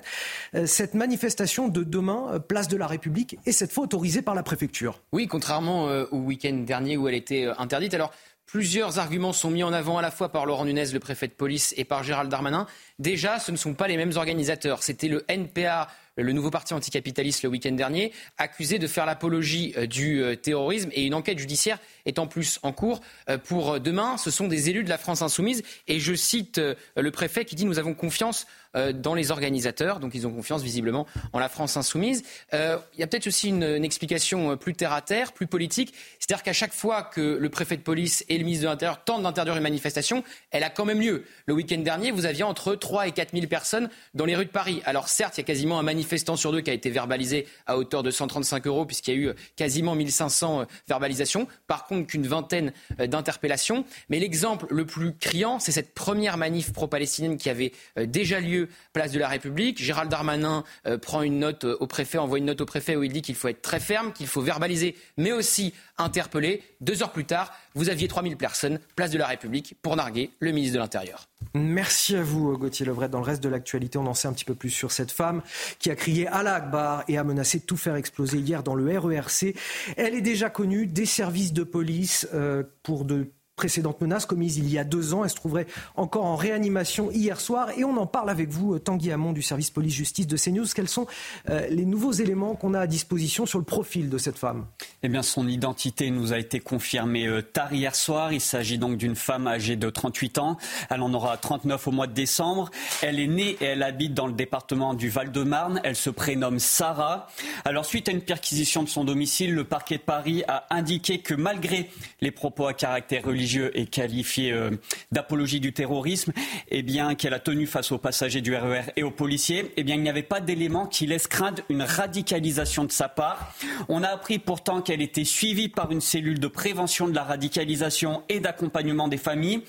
Euh, cette manifestation de demain, place de la République, est cette fois autorisée par la préfecture. Oui, contrairement au week-end dernier où elle était interdite. Alors, Plusieurs arguments sont mis en avant à la fois par Laurent Nunez, le préfet de police, et par Gérald Darmanin. Déjà, ce ne sont pas les mêmes organisateurs. C'était le NPA, le nouveau parti anticapitaliste, le week-end dernier, accusé de faire l'apologie euh, du euh, terrorisme et une enquête judiciaire est en plus en cours euh, pour demain. Ce sont des élus de la France insoumise et je cite le préfet qui dit nous avons confiance dans les organisateurs, donc ils ont confiance visiblement en la France insoumise. il y a peut-être aussi une, explication plus terre à terre, plus politique, c'est-à-dire qu'à chaque fois que le préfet de police et le ministre de l'Intérieur tentent d'interdire une manifestation, elle a quand même lieu. Le week-end dernier, vous aviez entre 3 et 4 000 personnes dans les rues de Paris. Alors certes, il y a quasiment un manifestant sur deux qui a été verbalisé à hauteur de 135 euros puisqu'il y a eu quasiment 1500 verbalisations. Par contre, qu'une vingtaine euh, d'interpellations. Mais l'exemple le plus criant, c'est cette première manif pro-palestinienne qui avait euh, déjà lieu place de la République. Gérald Darmanin euh, prend une note au préfet, envoie une note au préfet où il dit qu'il faut être très ferme, qu'il faut verbaliser, mais aussi interpeller. Deux heures plus tard, vous aviez 3000 personnes, place de la République, pour narguer le ministre de l'Intérieur. Merci à vous, Gauthier Levret. Dans le reste de l'actualité, on en sait un petit peu plus sur cette femme qui a crié à Akbar et a menacé de tout faire exploser hier dans le RERC. Elle est déjà connue des services de police euh, pour de précédentes menaces commises il y a deux ans. Elle se trouverait encore en réanimation hier soir. Et on en parle avec vous, Tanguy Hamon du service police-justice de CNews. Quels sont euh, les nouveaux éléments qu'on a à disposition sur le profil de cette femme? Eh bien, son identité nous a été confirmée euh, tard hier soir. Il s'agit donc d'une femme âgée de 38 ans. Elle en aura 39 au mois de décembre. Elle est née et elle habite dans le département du Val-de-Marne. Elle se prénomme Sarah. Alors, suite à une perquisition de son domicile, le parquet de Paris a indiqué que malgré les propos à caractère religieux, est qualifié euh, d'apologie du terrorisme, et eh bien qu'elle a tenu face aux passagers du RER e et aux policiers, eh bien il n'y avait pas d'éléments qui laissent craindre une radicalisation de sa part. On a appris pourtant qu'elle était suivie par une cellule de prévention de la radicalisation et d'accompagnement des familles,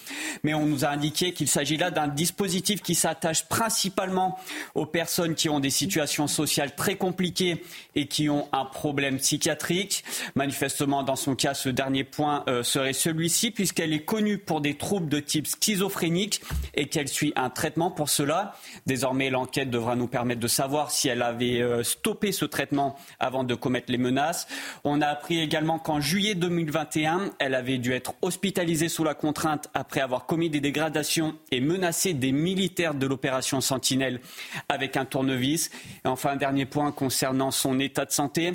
mais on nous a indiqué qu'il s'agit là d'un dispositif qui s'attache principalement aux personnes qui ont des situations sociales très compliquées et qui ont un problème psychiatrique. Manifestement, dans son cas, ce dernier point euh, serait celui-ci, puisqu'elle est connue pour des troubles de type schizophrénique et qu'elle suit un traitement pour cela. Désormais, l'enquête devra nous permettre de savoir si elle avait euh, stoppé ce traitement avant de commettre les menaces. On a appris également qu'en juillet 2021, elle avait dû être hospitalisée sous la contrainte après avoir commis des dégradations et menacé des militaires de l'opération Sentinelle avec un tournevis. Enfin, un dernier point concernant son état de santé.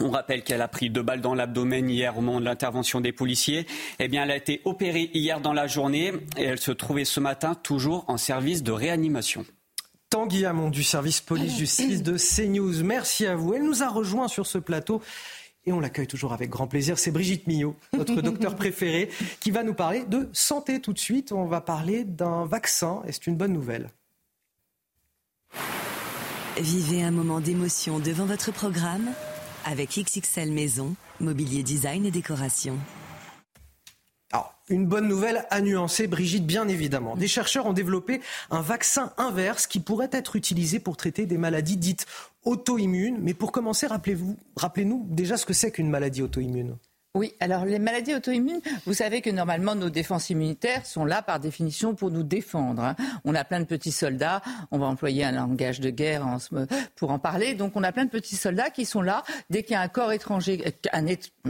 On rappelle qu'elle a pris deux balles dans l'abdomen hier au moment de l'intervention des policiers. Eh bien, elle a été opérée hier dans la journée et elle se trouvait ce matin toujours en service de réanimation. Tanguy Hamon du service police-justice de CNews. Merci à vous. Elle nous a rejoint sur ce plateau et on l'accueille toujours avec grand plaisir. C'est Brigitte Millot, notre docteur préféré, qui va nous parler de santé tout de suite. On va parler d'un vaccin et c'est une bonne nouvelle. Vivez un moment d'émotion devant votre programme avec XXL Maison, mobilier design et décoration. Alors, une bonne nouvelle à nuancer, Brigitte, bien évidemment. Des chercheurs ont développé un vaccin inverse qui pourrait être utilisé pour traiter des maladies dites auto-immunes. Mais pour commencer, rappelez-vous, rappelez-nous déjà ce que c'est qu'une maladie auto-immune. Oui, alors les maladies auto-immunes, vous savez que normalement nos défenses immunitaires sont là par définition pour nous défendre. Hein. On a plein de petits soldats, on va employer un langage de guerre pour en parler, donc on a plein de petits soldats qui sont là dès qu'il y a un corps étranger, un,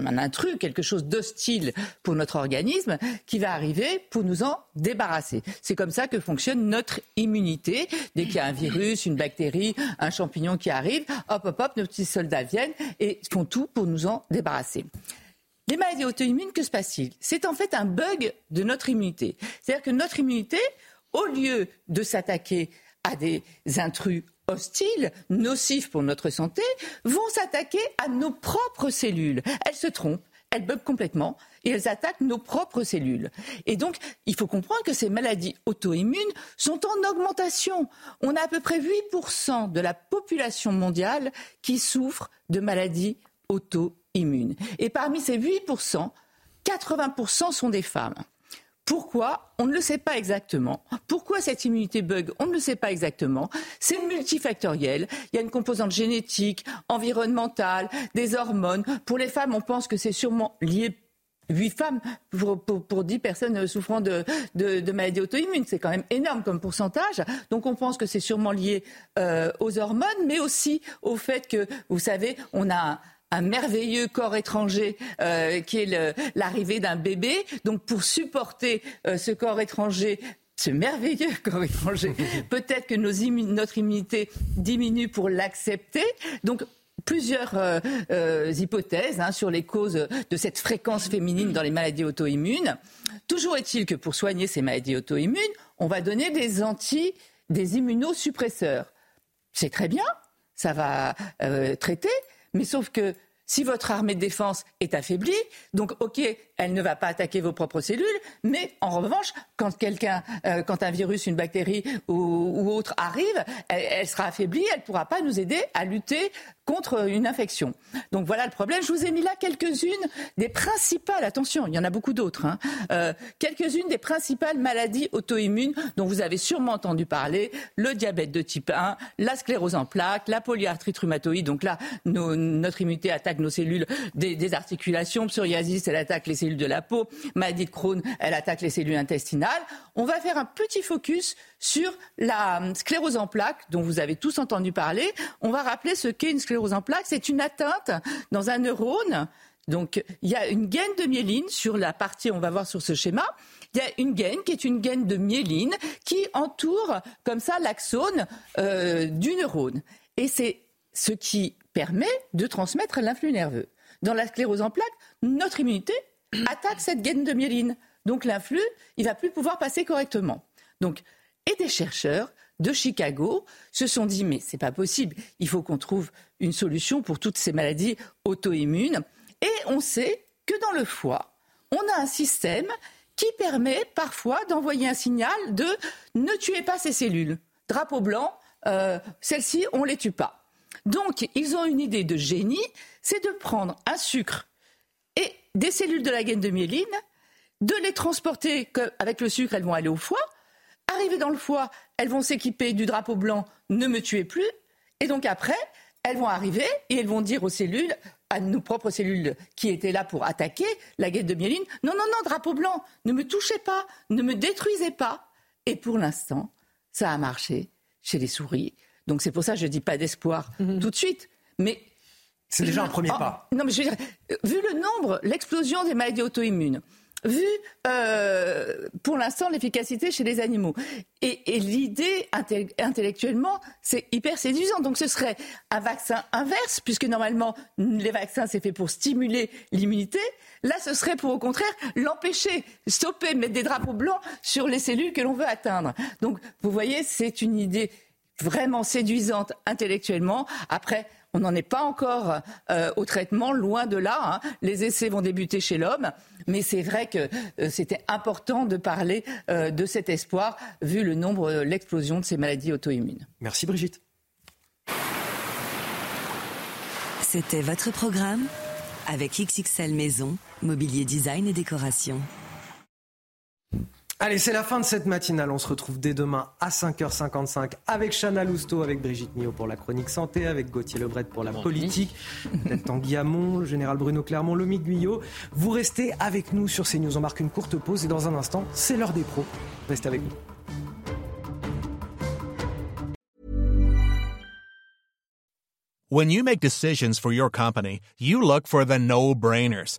un intrus, quelque chose d'hostile pour notre organisme, qui va arriver pour nous en débarrasser. C'est comme ça que fonctionne notre immunité. Dès qu'il y a un virus, une bactérie, un champignon qui arrive, hop, hop, hop, nos petits soldats viennent et font tout pour nous en débarrasser. Les maladies auto-immunes, que se passe-t-il? C'est en fait un bug de notre immunité. C'est-à-dire que notre immunité, au lieu de s'attaquer à des intrus hostiles, nocifs pour notre santé, vont s'attaquer à nos propres cellules. Elles se trompent, elles bug complètement et elles attaquent nos propres cellules. Et donc, il faut comprendre que ces maladies auto-immunes sont en augmentation. On a à peu près 8% de la population mondiale qui souffre de maladies auto-immunes immunes. Et parmi ces 8%, 80% sont des femmes. Pourquoi On ne le sait pas exactement. Pourquoi cette immunité bug On ne le sait pas exactement. C'est multifactoriel. Il y a une composante génétique, environnementale, des hormones. Pour les femmes, on pense que c'est sûrement lié 8 femmes pour, 10 personnes souffrant de, maladies auto-immunes. C'est quand même énorme comme pourcentage. Donc on pense que c'est sûrement lié euh, aux hormones, mais aussi au fait que, vous savez, on a un, merveilleux corps étranger euh, qui est l'arrivée d'un bébé. Donc pour supporter euh, ce corps étranger, ce merveilleux corps étranger, peut-être que notre immunité diminue pour l'accepter. Donc plusieurs euh, hypothèses hein, sur les causes de cette fréquence féminine dans les maladies auto-immunes. Toujours est-il que pour soigner ces maladies auto-immunes, on va donner des anti, des immunosuppresseurs. C'est très bien, ça va traiter, mais sauf que si votre armée de défense est affaiblie, donc ok, elle ne va pas attaquer vos propres cellules, mais en revanche, quand quelqu'un, euh, quand un virus, une bactérie ou, autre arrive, elle, sera affaiblie, elle ne pourra pas nous aider à lutter contre une infection. Donc voilà le problème. Je vous ai mis là quelques-unes des principales, attention, il y en a beaucoup d'autres, hein, euh, quelques-unes des principales maladies auto-immunes dont vous avez sûrement entendu parler, le diabète de type 1, la sclérose en plaques, la polyarthrite rhumatoïde, donc là, notre immunité attaque nos cellules des, articulations, psoriasis, elle attaque les cellules de la peau. Maladie de Crohn, elle attaque les cellules intestinales. On va faire un petit focus sur la sclérose en plaques, dont vous avez tous entendu parler. On va rappeler ce qu'est une sclérose en plaques. C'est une atteinte dans un neurone. Donc, il y a une gaine de myéline sur la partie, on va voir sur ce schéma. Il y a une gaine qui est une gaine de myéline qui entoure comme ça l'axone euh, du neurone. Et c'est ce qui permet de transmettre l'influx nerveux. Dans la sclérose en plaques, notre immunité attaque cette gaine de myéline. Donc l'influx, il va plus pouvoir passer correctement. Donc, et des chercheurs de Chicago se sont dit mais c'est pas possible, il faut qu'on trouve une solution pour toutes ces maladies auto-immunes. Et on sait que dans le foie, on a un système qui permet parfois d'envoyer un signal de ne tuez pas ces cellules. Drapeau blanc, euh, celles-ci, on les tue pas. Donc, ils ont une idée de génie, c'est de prendre un sucre et des cellules de la gaine de myéline, de les transporter avec le sucre, elles vont aller au foie. Arriver dans le foie, elles vont s'équiper du drapeau blanc, ne me tuez plus. Et donc après, elles vont arriver et elles vont dire aux cellules, à nos propres cellules qui étaient là pour attaquer la guette de myéline, non, non, non, drapeau blanc, ne me touchez pas, ne me détruisez pas. Et pour l'instant, ça a marché chez les souris. Donc c'est pour ça que je ne dis pas d'espoir mhm. tout de suite. Mais c'est déjà un premier pas. non, mais je veux dire, vu le nombre, l'explosion des maladies auto-immunes, vu euh, pour l'instant l'efficacité chez les animaux. Et, l'idée intellectuellement, c'est hyper séduisant. Donc ce serait un vaccin inverse, puisque normalement les vaccins c'est fait pour stimuler l'immunité. Là, ce serait pour au contraire l'empêcher, stopper, mettre des drapeaux blancs sur les cellules que l'on veut atteindre. Donc vous voyez, c'est une idée vraiment séduisante intellectuellement. Après, on n'en est pas encore euh, au traitement, loin de là. Hein. Les essais vont débuter chez l'homme, mais c'est vrai que euh, c'était important de parler euh, de cet espoir, vu le nombre, l'explosion de ces maladies auto-immunes. Merci Brigitte. C'était votre programme avec XXL Maison, mobilier design et décoration. Allez, c'est la fin de cette matinale. On se retrouve dès demain à 5h55 avec Chana Lousteau, avec Brigitte Millot pour la chronique santé, avec Gauthier Lebret pour la politique, Tanguy Hamon, le général Bruno Clermont, Lomi Guyot. Vous restez avec nous sur CNews. On marque une courte pause et dans un instant, c'est l'heure des pros. Restez avec nous. When you make decisions for your company, you look for the no-brainers.